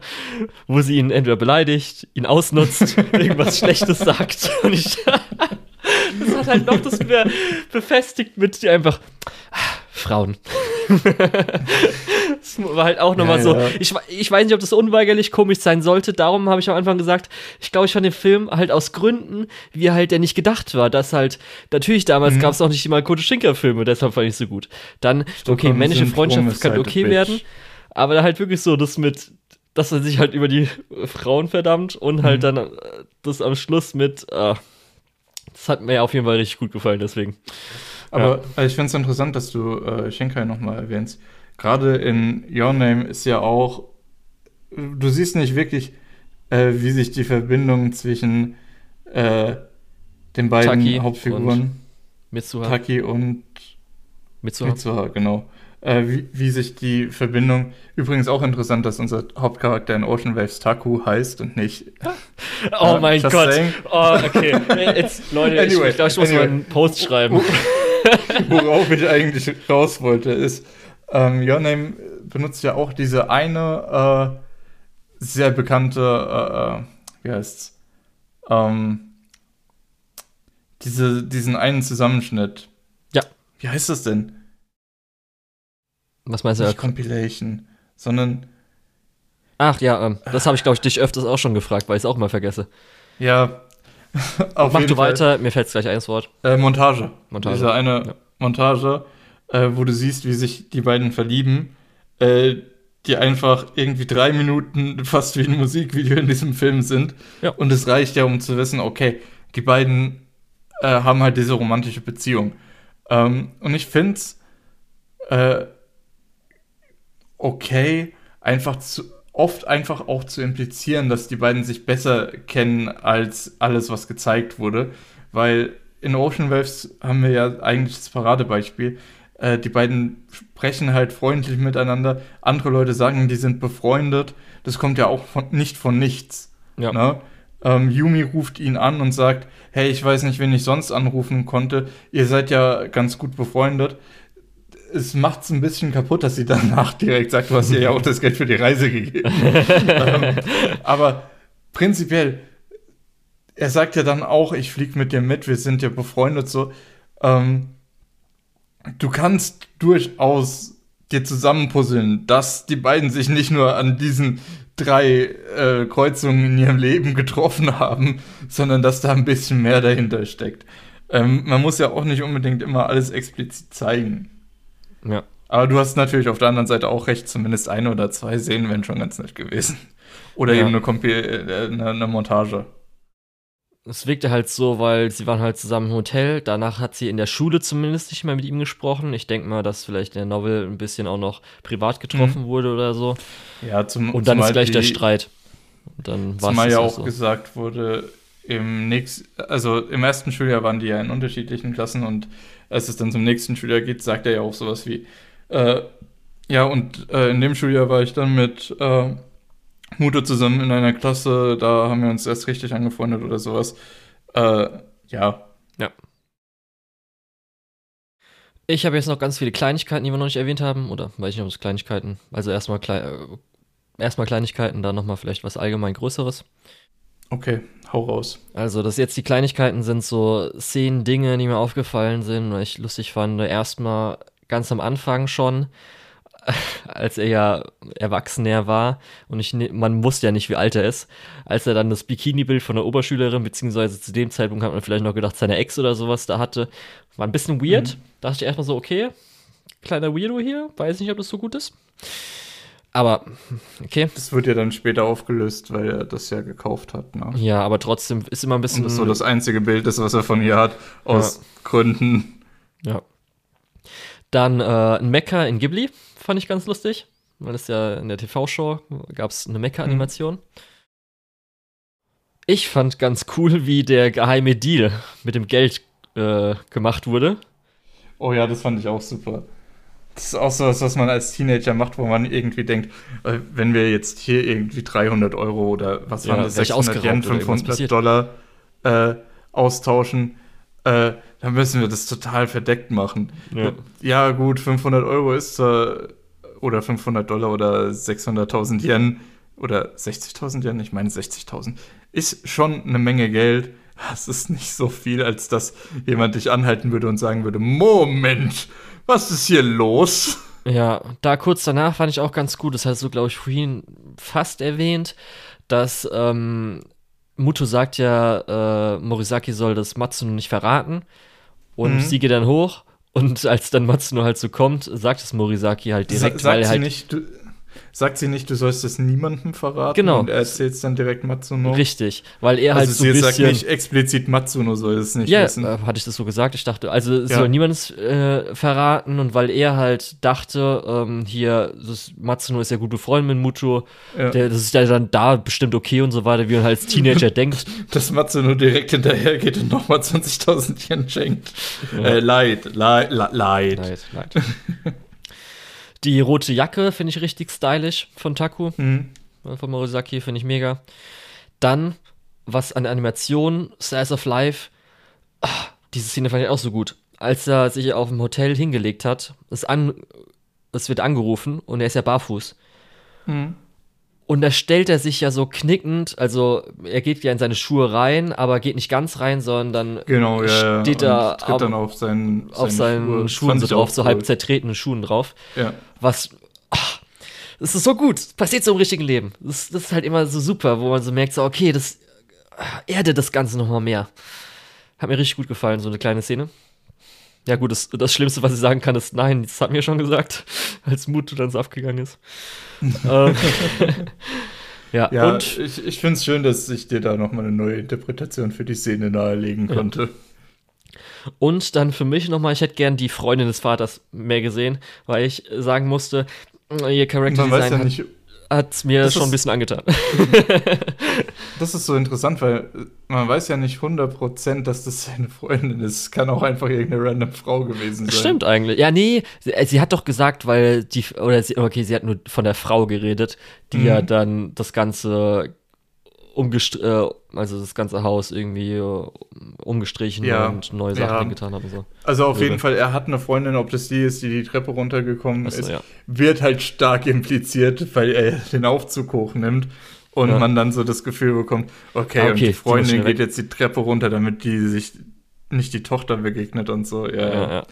wo sie ihn entweder beleidigt, ihn ausnutzt, [LAUGHS] irgendwas Schlechtes sagt. Und ich, [LAUGHS] das hat halt noch das befestigt mit dir einfach, Frauen. Das war halt auch nochmal ja, so. Ja. Ich, ich weiß nicht, ob das unweigerlich komisch sein sollte. Darum habe ich am Anfang gesagt, ich glaube, ich fand den Film halt aus Gründen, wie halt der nicht gedacht war. Dass halt, natürlich damals mhm. gab es auch nicht die Marco Schinker-Filme, deshalb fand ich so gut. Dann, okay, männliche Freundschaft kann okay bitch. werden. Aber halt wirklich so, das mit, dass er sich halt über die Frauen verdammt und halt mhm. dann äh, das am Schluss mit, äh, das hat mir auf jeden Fall richtig gut gefallen, deswegen. Aber ja. ich finde es interessant, dass du äh, Shinkai nochmal erwähnst. Gerade in Your Name ist ja auch, du siehst nicht wirklich, äh, wie sich die Verbindung zwischen äh, den beiden Taki Hauptfiguren, Mitsuha. Taki und Mitsuha, Mitsuha genau. Äh, wie, wie, sich die Verbindung. Übrigens auch interessant, dass unser Hauptcharakter in Ocean Waves Taku heißt und nicht. [LAUGHS] oh äh, mein Gott. Saying. Oh, okay. [LAUGHS] Jetzt, Leute, anyway, ich, ich glaube, ich muss anyway. mal einen Post schreiben. [LAUGHS] Worauf ich eigentlich raus wollte, ist, ähm, Your Name benutzt ja auch diese eine äh, sehr bekannte, äh, äh wie heißt's? Ähm, diese, diesen einen Zusammenschnitt. Ja. Wie heißt das denn? Was meinst du? Nicht Compilation, sondern. Ach ja, ähm, das habe ich, glaube ich, dich öfters auch schon gefragt, weil ich es auch mal vergesse. Ja. [LAUGHS] Mach du Fall. weiter, mir fällt gleich eins Wort. Äh, Montage. Montage. Diese eine ja. Montage, äh, wo du siehst, wie sich die beiden verlieben, äh, die einfach irgendwie drei Minuten fast wie ein Musikvideo in diesem Film sind. Ja. Und es reicht ja, um zu wissen, okay, die beiden äh, haben halt diese romantische Beziehung. Ähm, und ich finde es äh, okay, einfach zu, oft einfach auch zu implizieren, dass die beiden sich besser kennen als alles, was gezeigt wurde. Weil in Ocean Waves haben wir ja eigentlich das Paradebeispiel. Äh, die beiden sprechen halt freundlich miteinander. Andere Leute sagen, die sind befreundet. Das kommt ja auch von, nicht von nichts. Ja. Ne? Ähm, Yumi ruft ihn an und sagt, hey, ich weiß nicht, wen ich sonst anrufen konnte. Ihr seid ja ganz gut befreundet es macht es ein bisschen kaputt, dass sie danach direkt sagt, du hast ihr ja auch das Geld für die Reise gegeben. [LAUGHS] ähm, aber prinzipiell, er sagt ja dann auch, ich fliege mit dir mit, wir sind ja befreundet so. Ähm, du kannst durchaus dir zusammenpuzzeln, dass die beiden sich nicht nur an diesen drei äh, Kreuzungen in ihrem Leben getroffen haben, sondern dass da ein bisschen mehr dahinter steckt. Ähm, man muss ja auch nicht unbedingt immer alles explizit zeigen. Ja. Aber du hast natürlich auf der anderen Seite auch recht, zumindest eine oder zwei Szenen wären schon ganz nett gewesen. Oder ja. eben eine, Kompi äh, eine, eine Montage. Es wirkte halt so, weil sie waren halt zusammen im Hotel. Danach hat sie in der Schule zumindest nicht mehr mit ihm gesprochen. Ich denke mal, dass vielleicht in der Novel ein bisschen auch noch privat getroffen mhm. wurde oder so. Ja, zum Und dann ist gleich die, der Streit. Und dann zumal ja auch so. gesagt wurde, im nächsten, also im ersten Schuljahr waren die ja in unterschiedlichen Klassen und als es dann zum nächsten Schuljahr geht, sagt er ja auch sowas wie, äh, ja, und äh, in dem Schuljahr war ich dann mit äh, Mutter zusammen in einer Klasse, da haben wir uns erst richtig angefreundet oder sowas. Äh, ja. Ja. Ich habe jetzt noch ganz viele Kleinigkeiten, die wir noch nicht erwähnt haben, oder weiß ich nicht, ob es Kleinigkeiten, also erstmal Klei äh, erstmal Kleinigkeiten, dann nochmal vielleicht was allgemein Größeres. Okay, hau raus. Also, das jetzt die Kleinigkeiten sind so zehn Dinge, die mir aufgefallen sind, weil ich lustig fand. Erstmal ganz am Anfang schon, [LAUGHS] als er ja erwachsener war und ich, ne, man wusste ja nicht, wie alt er ist, als er dann das Bikini-Bild von der Oberschülerin, beziehungsweise zu dem Zeitpunkt hat man vielleicht noch gedacht, seine Ex oder sowas da hatte, war ein bisschen weird. Mhm. Da dachte ich erstmal so, okay, kleiner Weirdo hier, weiß nicht, ob das so gut ist. Aber, okay. Das wird ja dann später aufgelöst, weil er das ja gekauft hat, ne? Ja, aber trotzdem ist immer ein bisschen. Und das so das einzige Bild ist, was er von ihr hat, aus ja. Gründen. Ja. Dann äh, ein Mecha in Ghibli, fand ich ganz lustig. Weil es ja in der TV-Show gab es eine Mecha-Animation. Hm. Ich fand ganz cool, wie der geheime Deal mit dem Geld äh, gemacht wurde. Oh ja, das fand ich auch super. Das ist auch so was, was man als Teenager macht, wo man irgendwie denkt, äh, wenn wir jetzt hier irgendwie 300 Euro oder was ja, waren das, 600 Yen, 500 Dollar äh, austauschen, äh, dann müssen wir das total verdeckt machen. Ja, ja gut, 500 Euro ist zwar, oder 500 Dollar oder 600.000 Yen oder 60.000 Yen, ich meine 60.000, ist schon eine Menge Geld. Es ist nicht so viel, als dass jemand dich anhalten würde und sagen würde, Moment, was ist hier los? Ja, da kurz danach fand ich auch ganz gut, das hast du, glaube ich, vorhin fast erwähnt, dass ähm, Muto sagt ja, äh, Morisaki soll das Matsuno nicht verraten und mhm. sie geht dann hoch und als dann Matsuno halt so kommt, sagt es Morisaki halt direkt, Sa weil er halt. Nicht, du, sagt sie nicht, du sollst es niemandem verraten. Genau. Und er erzählt es dann direkt Matsuno. Richtig, weil er halt also so sie sagt nicht explizit, Matsuno soll es nicht ja, wissen. Ja, äh, hatte ich das so gesagt? Ich dachte, also es ja. soll niemand äh, verraten und weil er halt dachte, ähm, hier, das, Matsuno ist ja gut befreundet mit Muto, ja. der, das ist ja dann da bestimmt okay und so weiter, wie man halt als Teenager [LAUGHS] denkt. Dass Matsuno direkt hinterher geht und nochmal 20.000 Yen schenkt. Äh, leid, leid, leid. Leid, leid. Die rote Jacke finde ich richtig stylisch von Taku. Mhm. Von Morisaki finde ich mega. Dann, was an Animation, Slice of Life, ach, diese Szene fand ich auch so gut. Als er sich auf dem Hotel hingelegt hat, es, an, es wird angerufen und er ist ja barfuß. Mhm. Und da stellt er sich ja so knickend, also er geht ja in seine Schuhe rein, aber geht nicht ganz rein, sondern genau, ja, steht da auf, dann auf seinen, auf seinen Schuhe. Schuhen so drauf, so halb zertretenen Schuhen drauf. Ja. Was, ach, das ist so gut, das passiert so im richtigen Leben. Das, das, ist halt immer so super, wo man so merkt, so, okay, das erdet das Ganze nochmal mehr. Hat mir richtig gut gefallen, so eine kleine Szene. Ja, gut, das, das Schlimmste, was ich sagen kann, ist nein, das hat mir schon gesagt, [LAUGHS] als Mutu dann so abgegangen ist. [LAUGHS] ähm, [LAUGHS] ja, ja, und ich, ich finde es schön, dass ich dir da nochmal eine neue Interpretation für die Szene nahelegen konnte. Ja. Und dann für mich nochmal, ich hätte gern die Freundin des Vaters mehr gesehen, weil ich sagen musste, ihr Character Design ja nicht, hat es mir schon ein bisschen angetan. [LAUGHS] das ist so interessant, weil man weiß ja nicht 100%, dass das seine Freundin ist. Es kann auch einfach irgendeine random Frau gewesen sein. Stimmt eigentlich. Ja, nee, sie, äh, sie hat doch gesagt, weil die, oder sie, okay, sie hat nur von der Frau geredet, die mhm. ja dann das Ganze umgest äh, also das ganze Haus irgendwie äh, umgestrichen ja. und neue Sachen ja. getan hat und so. Also auf jeden Fall, er hat eine Freundin, ob das die ist, die die Treppe runtergekommen Achso, ist, ja. wird halt stark impliziert, weil er den Aufzug hochnimmt und man dann so das Gefühl bekommt, okay, ah, okay und die Freundin geht jetzt die Treppe runter, damit die sich nicht die Tochter begegnet und so. Ja, ja.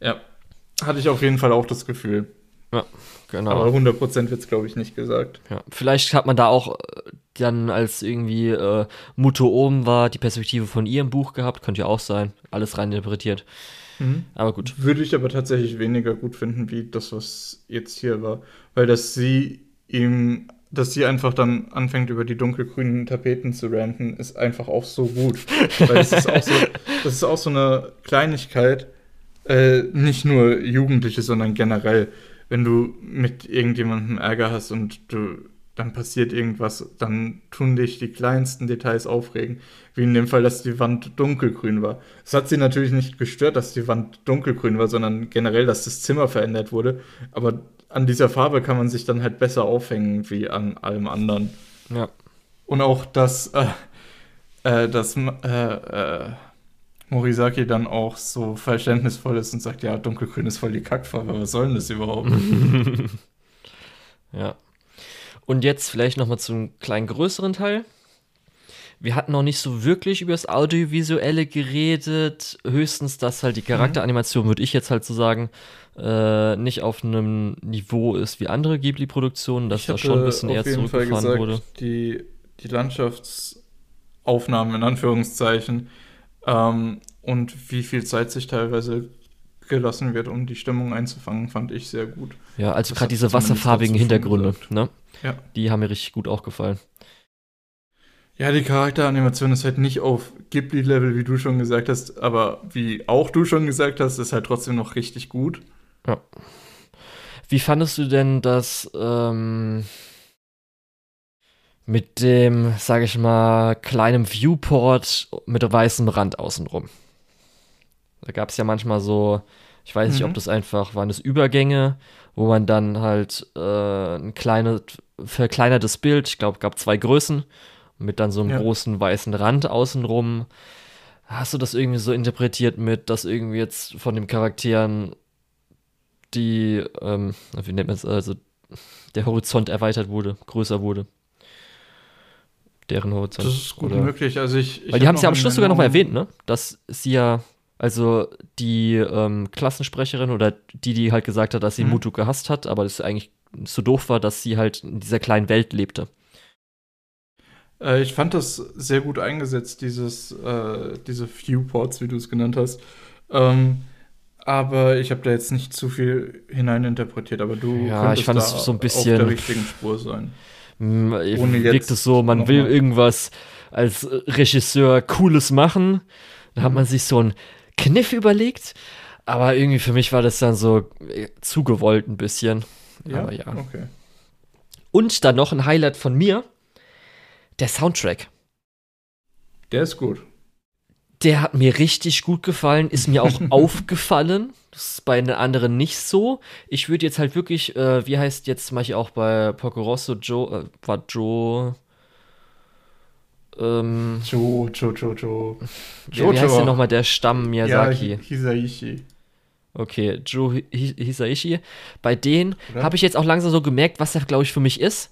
ja. Hatte ich auf jeden Fall auch das Gefühl. Ja, genau. Aber 100% wird es, glaube ich, nicht gesagt. Ja, vielleicht hat man da auch dann, als irgendwie äh, Muto oben war, die Perspektive von ihr im Buch gehabt. Könnte ja auch sein. Alles rein interpretiert. Mhm. Aber gut. Würde ich aber tatsächlich weniger gut finden, wie das, was jetzt hier war. Weil dass sie ihm, dass sie einfach dann anfängt, über die dunkelgrünen Tapeten zu ranten, ist einfach auch so gut. [LAUGHS] Weil das ist auch so, das ist auch so eine Kleinigkeit, äh, nicht nur Jugendliche, sondern generell. Wenn du mit irgendjemandem Ärger hast und du dann passiert irgendwas, dann tun dich die kleinsten Details aufregen. Wie in dem Fall, dass die Wand dunkelgrün war. Es hat sie natürlich nicht gestört, dass die Wand dunkelgrün war, sondern generell, dass das Zimmer verändert wurde. Aber an dieser Farbe kann man sich dann halt besser aufhängen wie an allem anderen. Ja. Und auch, dass, äh, äh, dass äh, äh, Morisaki dann auch so verständnisvoll ist und sagt, ja, dunkelgrün ist voll die Kackfarbe, was soll denn das überhaupt? [LAUGHS] [LAUGHS] ja. Und jetzt vielleicht nochmal zum kleinen größeren Teil. Wir hatten noch nicht so wirklich über das Audiovisuelle geredet. Höchstens, dass halt die Charakteranimation, würde ich jetzt halt so sagen, äh, nicht auf einem Niveau ist wie andere Ghibli-Produktionen, dass da schon ein bisschen eher zurückgefahren gesagt, wurde. Die, die Landschaftsaufnahmen in Anführungszeichen ähm, und wie viel Zeit sich teilweise gelassen wird, um die Stimmung einzufangen, fand ich sehr gut. Ja, also gerade diese wasserfarbigen Hintergründe, ne? Ja. Die haben mir richtig gut auch gefallen. Ja, die Charakteranimation ist halt nicht auf Ghibli-Level, wie du schon gesagt hast, aber wie auch du schon gesagt hast, ist halt trotzdem noch richtig gut. Ja. Wie fandest du denn das ähm, mit dem, sage ich mal, kleinen Viewport mit weißem Rand außenrum? Da gab es ja manchmal so, ich weiß mhm. nicht, ob mhm. das einfach waren das Übergänge, wo man dann halt äh, ein kleines, verkleinertes Bild, ich glaube, gab zwei Größen, mit dann so einem ja. großen weißen Rand außenrum. Hast du das irgendwie so interpretiert mit, dass irgendwie jetzt von den Charakteren die, ähm, wie nennt man es, also der Horizont erweitert wurde, größer wurde? Deren Horizont. Das ist gut oder? möglich. Also ich, ich Weil die haben es ja am Schluss sogar noch mal erwähnt, ne? Dass sie ja Also die ähm, Klassensprecherin oder die, die halt gesagt hat, dass sie mhm. Mutu gehasst hat, aber das eigentlich so doof war, dass sie halt in dieser kleinen Welt lebte. Äh, ich fand das sehr gut eingesetzt, dieses, äh, diese Viewports, wie du es genannt hast. Ähm, aber ich habe da jetzt nicht zu viel hineininterpretiert, aber du ja, ich fand es so ein bisschen auf der richtigen Spur sein. Mm, Ohne wirkt es so, man will irgendwas als Regisseur Cooles machen. Da hat man sich so einen Kniff überlegt, aber irgendwie für mich war das dann so äh, zugewollt ein bisschen. Ja, aber ja. Okay. Und dann noch ein Highlight von mir der Soundtrack. Der ist gut. Der hat mir richtig gut gefallen, ist mir auch [LAUGHS] aufgefallen. Das ist bei den anderen nicht so. Ich würde jetzt halt wirklich, äh, wie heißt jetzt mache ich auch bei Poco Rosso, Joe, äh, war Joe. Ähm, Joe, Joe, Joe, Joe. Wie, wie heißt denn nochmal der Stamm Miyazaki? Ja, Hisaishi. Okay, Joe Hisaishi. Bei denen habe ich jetzt auch langsam so gemerkt, was der, glaube ich, für mich ist.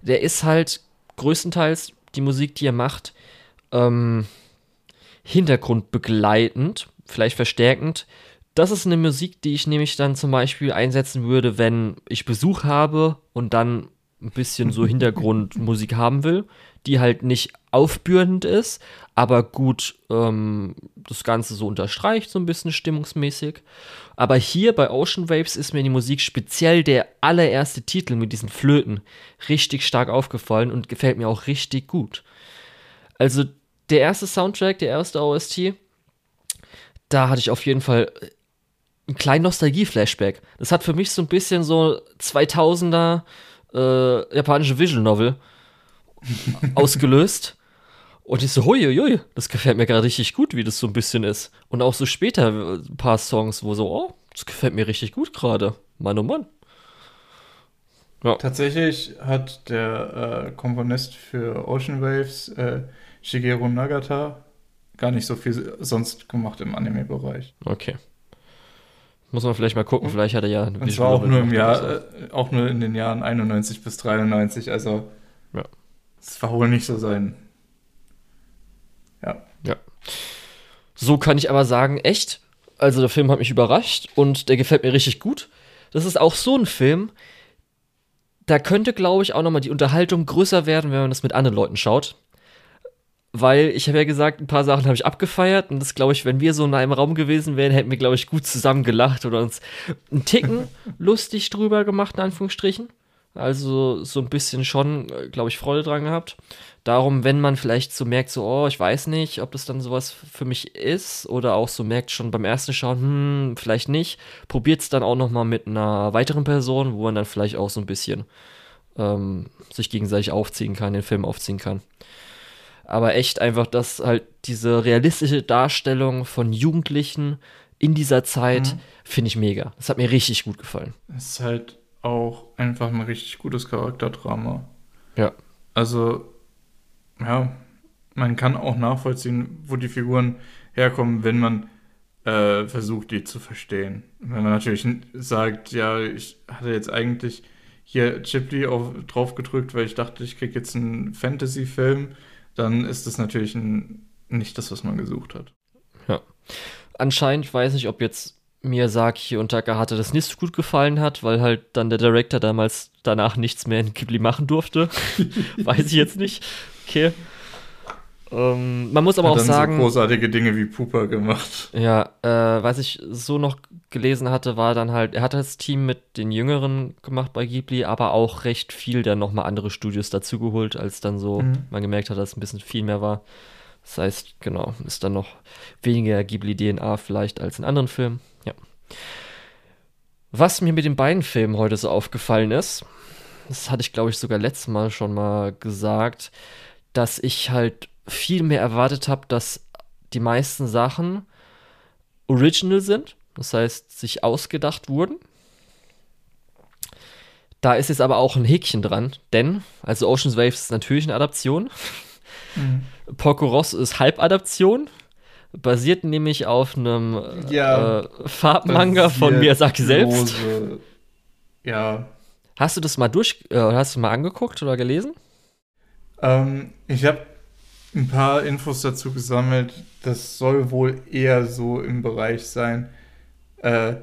Der ist halt größtenteils die Musik, die er macht, ähm, hintergrundbegleitend, vielleicht verstärkend. Das ist eine Musik, die ich nämlich dann zum Beispiel einsetzen würde, wenn ich Besuch habe und dann ein bisschen so [LAUGHS] Hintergrundmusik haben will, die halt nicht aufbührend ist, aber gut ähm, das Ganze so unterstreicht, so ein bisschen stimmungsmäßig. Aber hier bei Ocean Waves ist mir die Musik speziell der allererste Titel mit diesen Flöten richtig stark aufgefallen und gefällt mir auch richtig gut. Also der erste Soundtrack, der erste OST, da hatte ich auf jeden Fall einen kleinen Nostalgie-Flashback. Das hat für mich so ein bisschen so 2000er äh, japanische Visual Novel [LAUGHS] ausgelöst. Und ich so, huiuiui, das gefällt mir gerade richtig gut, wie das so ein bisschen ist. Und auch so später ein paar Songs, wo so, oh, das gefällt mir richtig gut gerade. Mann, oh Mann. Ja. Tatsächlich hat der äh, Komponist für Ocean Waves, äh, Shigeru Nagata, gar nicht so viel sonst gemacht im Anime-Bereich. Okay. Muss man vielleicht mal gucken, vielleicht hat er ja. Und zwar auch nur im Jahr, äh, auch nur in den Jahren 91 bis 93, also. Das war wohl nicht so sein ja. Ja. So kann ich aber sagen, echt. Also der Film hat mich überrascht und der gefällt mir richtig gut. Das ist auch so ein Film, da könnte, glaube ich, auch nochmal die Unterhaltung größer werden, wenn man das mit anderen Leuten schaut. Weil ich habe ja gesagt, ein paar Sachen habe ich abgefeiert und das glaube ich, wenn wir so in einem Raum gewesen wären, hätten wir, glaube ich, gut zusammen gelacht oder uns einen Ticken [LAUGHS] lustig drüber gemacht, in Anführungsstrichen. Also so ein bisschen schon, äh, glaube ich, Freude dran gehabt. Darum, wenn man vielleicht so merkt, so, oh, ich weiß nicht, ob das dann sowas für mich ist oder auch so merkt schon beim ersten Schauen, hm, vielleicht nicht, probiert es dann auch nochmal mit einer weiteren Person, wo man dann vielleicht auch so ein bisschen ähm, sich gegenseitig aufziehen kann, den Film aufziehen kann. Aber echt einfach, dass halt diese realistische Darstellung von Jugendlichen in dieser Zeit mhm. finde ich mega. Das hat mir richtig gut gefallen. Es ist halt auch einfach ein richtig gutes Charakterdrama. Ja. Also, ja, man kann auch nachvollziehen, wo die Figuren herkommen, wenn man äh, versucht, die zu verstehen. Wenn man natürlich sagt, ja, ich hatte jetzt eigentlich hier Chipley auf, drauf gedrückt, weil ich dachte, ich kriege jetzt einen Fantasy-Film, dann ist das natürlich ein, nicht das, was man gesucht hat. Ja. Anscheinend weiß ich, ob jetzt Miyazaki und Takahata das nicht so gut gefallen hat, weil halt dann der Director damals danach nichts mehr in Ghibli machen durfte. [LAUGHS] Weiß ich jetzt nicht. Okay. Ähm, man muss aber hat auch sagen. So großartige Dinge wie Pupa gemacht. Ja, äh, was ich so noch gelesen hatte, war dann halt, er hat das Team mit den Jüngeren gemacht bei Ghibli, aber auch recht viel dann nochmal andere Studios dazugeholt, als dann so mhm. man gemerkt hat, dass es ein bisschen viel mehr war. Das heißt, genau, ist dann noch weniger Ghibli-DNA vielleicht als in anderen Filmen. Was mir mit den beiden Filmen heute so aufgefallen ist, das hatte ich glaube ich sogar letztes Mal schon mal gesagt, dass ich halt viel mehr erwartet habe, dass die meisten Sachen original sind, das heißt, sich ausgedacht wurden. Da ist jetzt aber auch ein Häkchen dran, denn, also Ocean's Waves ist natürlich eine Adaption. Mhm. Porco Rosso ist Halbadaption basiert nämlich auf einem ja, äh, Farbmanga von Miyazaki selbst. Ja. Hast du das mal durch, äh, hast du mal angeguckt oder gelesen? Ähm, ich habe ein paar Infos dazu gesammelt. Das soll wohl eher so im Bereich sein, äh,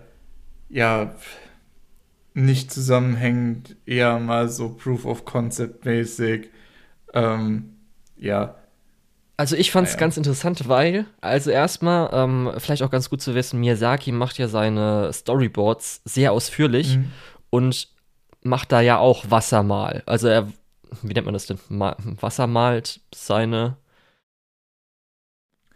ja, nicht zusammenhängend, eher mal so Proof of Concept mäßig. Ähm, ja. Also ich fand es Naja. ganz interessant, weil, also erstmal, ähm, vielleicht auch ganz gut zu wissen, Miyazaki macht ja seine Storyboards sehr ausführlich Mhm. und macht da ja auch Wassermal. Also er, wie nennt man das denn? Ma Wassermalt seine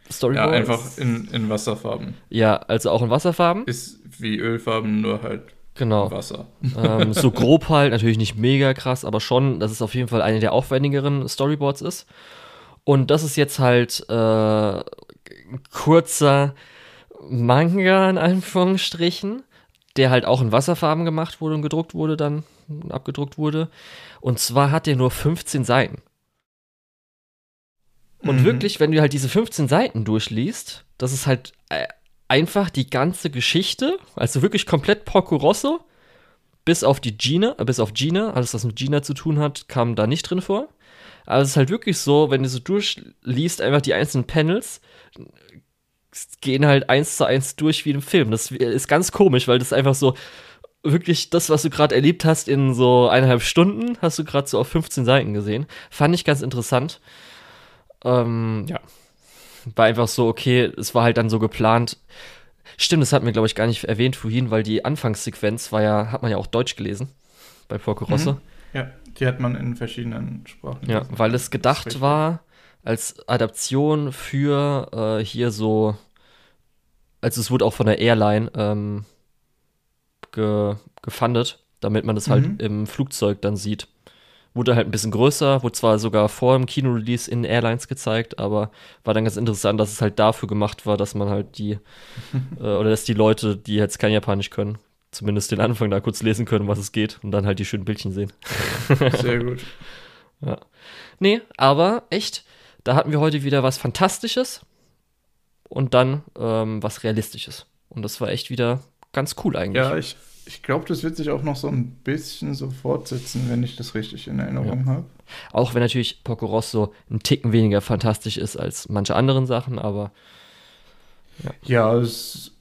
Ja, Storyboards. einfach in, in Wasserfarben. Ja, also auch in Wasserfarben. Ist wie Ölfarben, nur halt Genau. Wasser. ähm, so [LAUGHS] grob halt, natürlich nicht mega krass, aber schon, dass es auf jeden Fall eine der aufwendigeren Storyboards ist. Und das ist jetzt halt äh, ein kurzer Manga in Anführungsstrichen, der halt auch in Wasserfarben gemacht wurde und gedruckt wurde, dann abgedruckt wurde. Und zwar hat der nur 15 Seiten. Und Mhm. wirklich, wenn du halt diese 15 Seiten durchliest, das ist halt äh, einfach die ganze Geschichte, also wirklich komplett Porco Rosso, bis auf die Gina, äh, bis auf Gina, alles was mit Gina zu tun hat, kam da nicht drin vor. Aber es ist halt wirklich so, wenn du so durchliest, einfach die einzelnen Panels gehen halt eins zu eins durch wie im Film. Das ist ganz komisch, weil das einfach so wirklich das, was du gerade erlebt hast in so eineinhalb Stunden, hast du gerade so auf 15 Seiten gesehen. Fand ich ganz interessant. Ähm, ja. War einfach so, okay, es war halt dann so geplant. Stimmt, das hat mir, glaube ich, gar nicht erwähnt vorhin, weil die Anfangssequenz war ja, hat man ja auch Deutsch gelesen bei Porco Rosso. Mhm. Ja, die hat man in verschiedenen Sprachen. Ja, weil es gedacht war als Adaption für äh, hier so, also es wurde auch von der Airline ähm, ge, gefundet, damit man das Mhm. halt im Flugzeug dann sieht. Wurde halt ein bisschen größer, wurde zwar sogar vor dem Kino-Release in Airlines gezeigt, aber war dann ganz interessant, dass es halt dafür gemacht war, dass man halt die, [LAUGHS] äh, oder dass die Leute, die jetzt kein Japanisch können, zumindest den Anfang da kurz lesen können, was es geht und dann halt die schönen Bildchen sehen. [LAUGHS] Sehr gut. [LAUGHS] Nee, aber echt, da hatten wir heute wieder was Fantastisches und dann ähm, was Realistisches. Und das war echt wieder ganz cool eigentlich. Ja, ich, ich glaube, das wird sich auch noch so ein bisschen so fortsetzen, wenn ich das richtig in Erinnerung habe. Auch wenn natürlich Porco Rosso ein Ticken weniger fantastisch ist als manche anderen Sachen, aber Ja, es,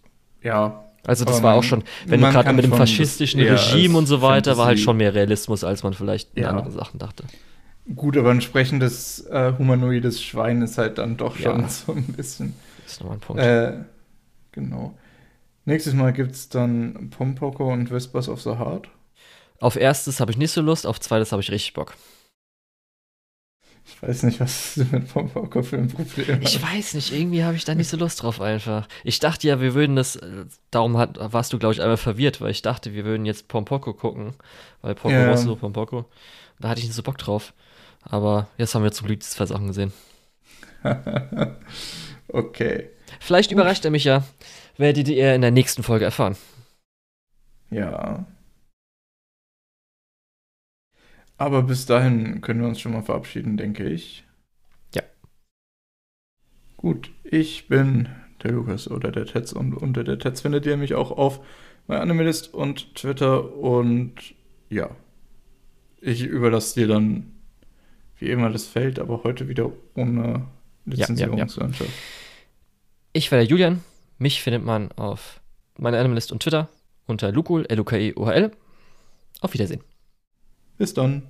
ja, also das Aber war man- auch schon, wenn du man gerade mit dem faschistischen das Regime als und so weiter, war halt Fantasy- schon mehr Realismus, als man vielleicht in Ja. anderen Sachen dachte. gut, aber ein sprechendes äh, humanoides Schwein ist halt dann doch schon Ja. [LAUGHS] so ein bisschen. Das ist nochmal ein Punkt. Äh, genau. Nächstes Mal gibt es dann Pompoko und Whispers of the Heart. auf erstes habe ich nicht so Lust, auf zweites habe ich richtig Bock. Ich weiß nicht, was du mit Pompoko für ein Problem Ich hast. weiß nicht, irgendwie habe ich da nicht so Lust drauf einfach. Ich dachte ja, wir würden das, äh, darum hat, warst du, glaube ich, einmal verwirrt, weil ich dachte, wir würden jetzt Pompoko gucken, weil Porco Ja. Rosso, Pompoko, da hatte ich nicht so Bock drauf. Aber jetzt haben wir zum Glück zwei Sachen gesehen. [LAUGHS] okay. Vielleicht überrascht er mich ja, werdet ihr in der nächsten Folge erfahren. Ja. Aber bis dahin können wir uns schon mal verabschieden, denke ich. Ja. Gut, ich bin der Lukas oder der Tetz und unter der Tetz findet ihr mich auch auf MyAnimalist und Twitter und ja, ich überlasse dir dann wie immer das Feld, aber heute wieder ohne Lizenzierungslandschaft. Ich war der Julian. Mich findet man auf meiner Animalist und Twitter unter Lukul, L-U-K-E-O-H-L. Auf Wiedersehen. Bis dann.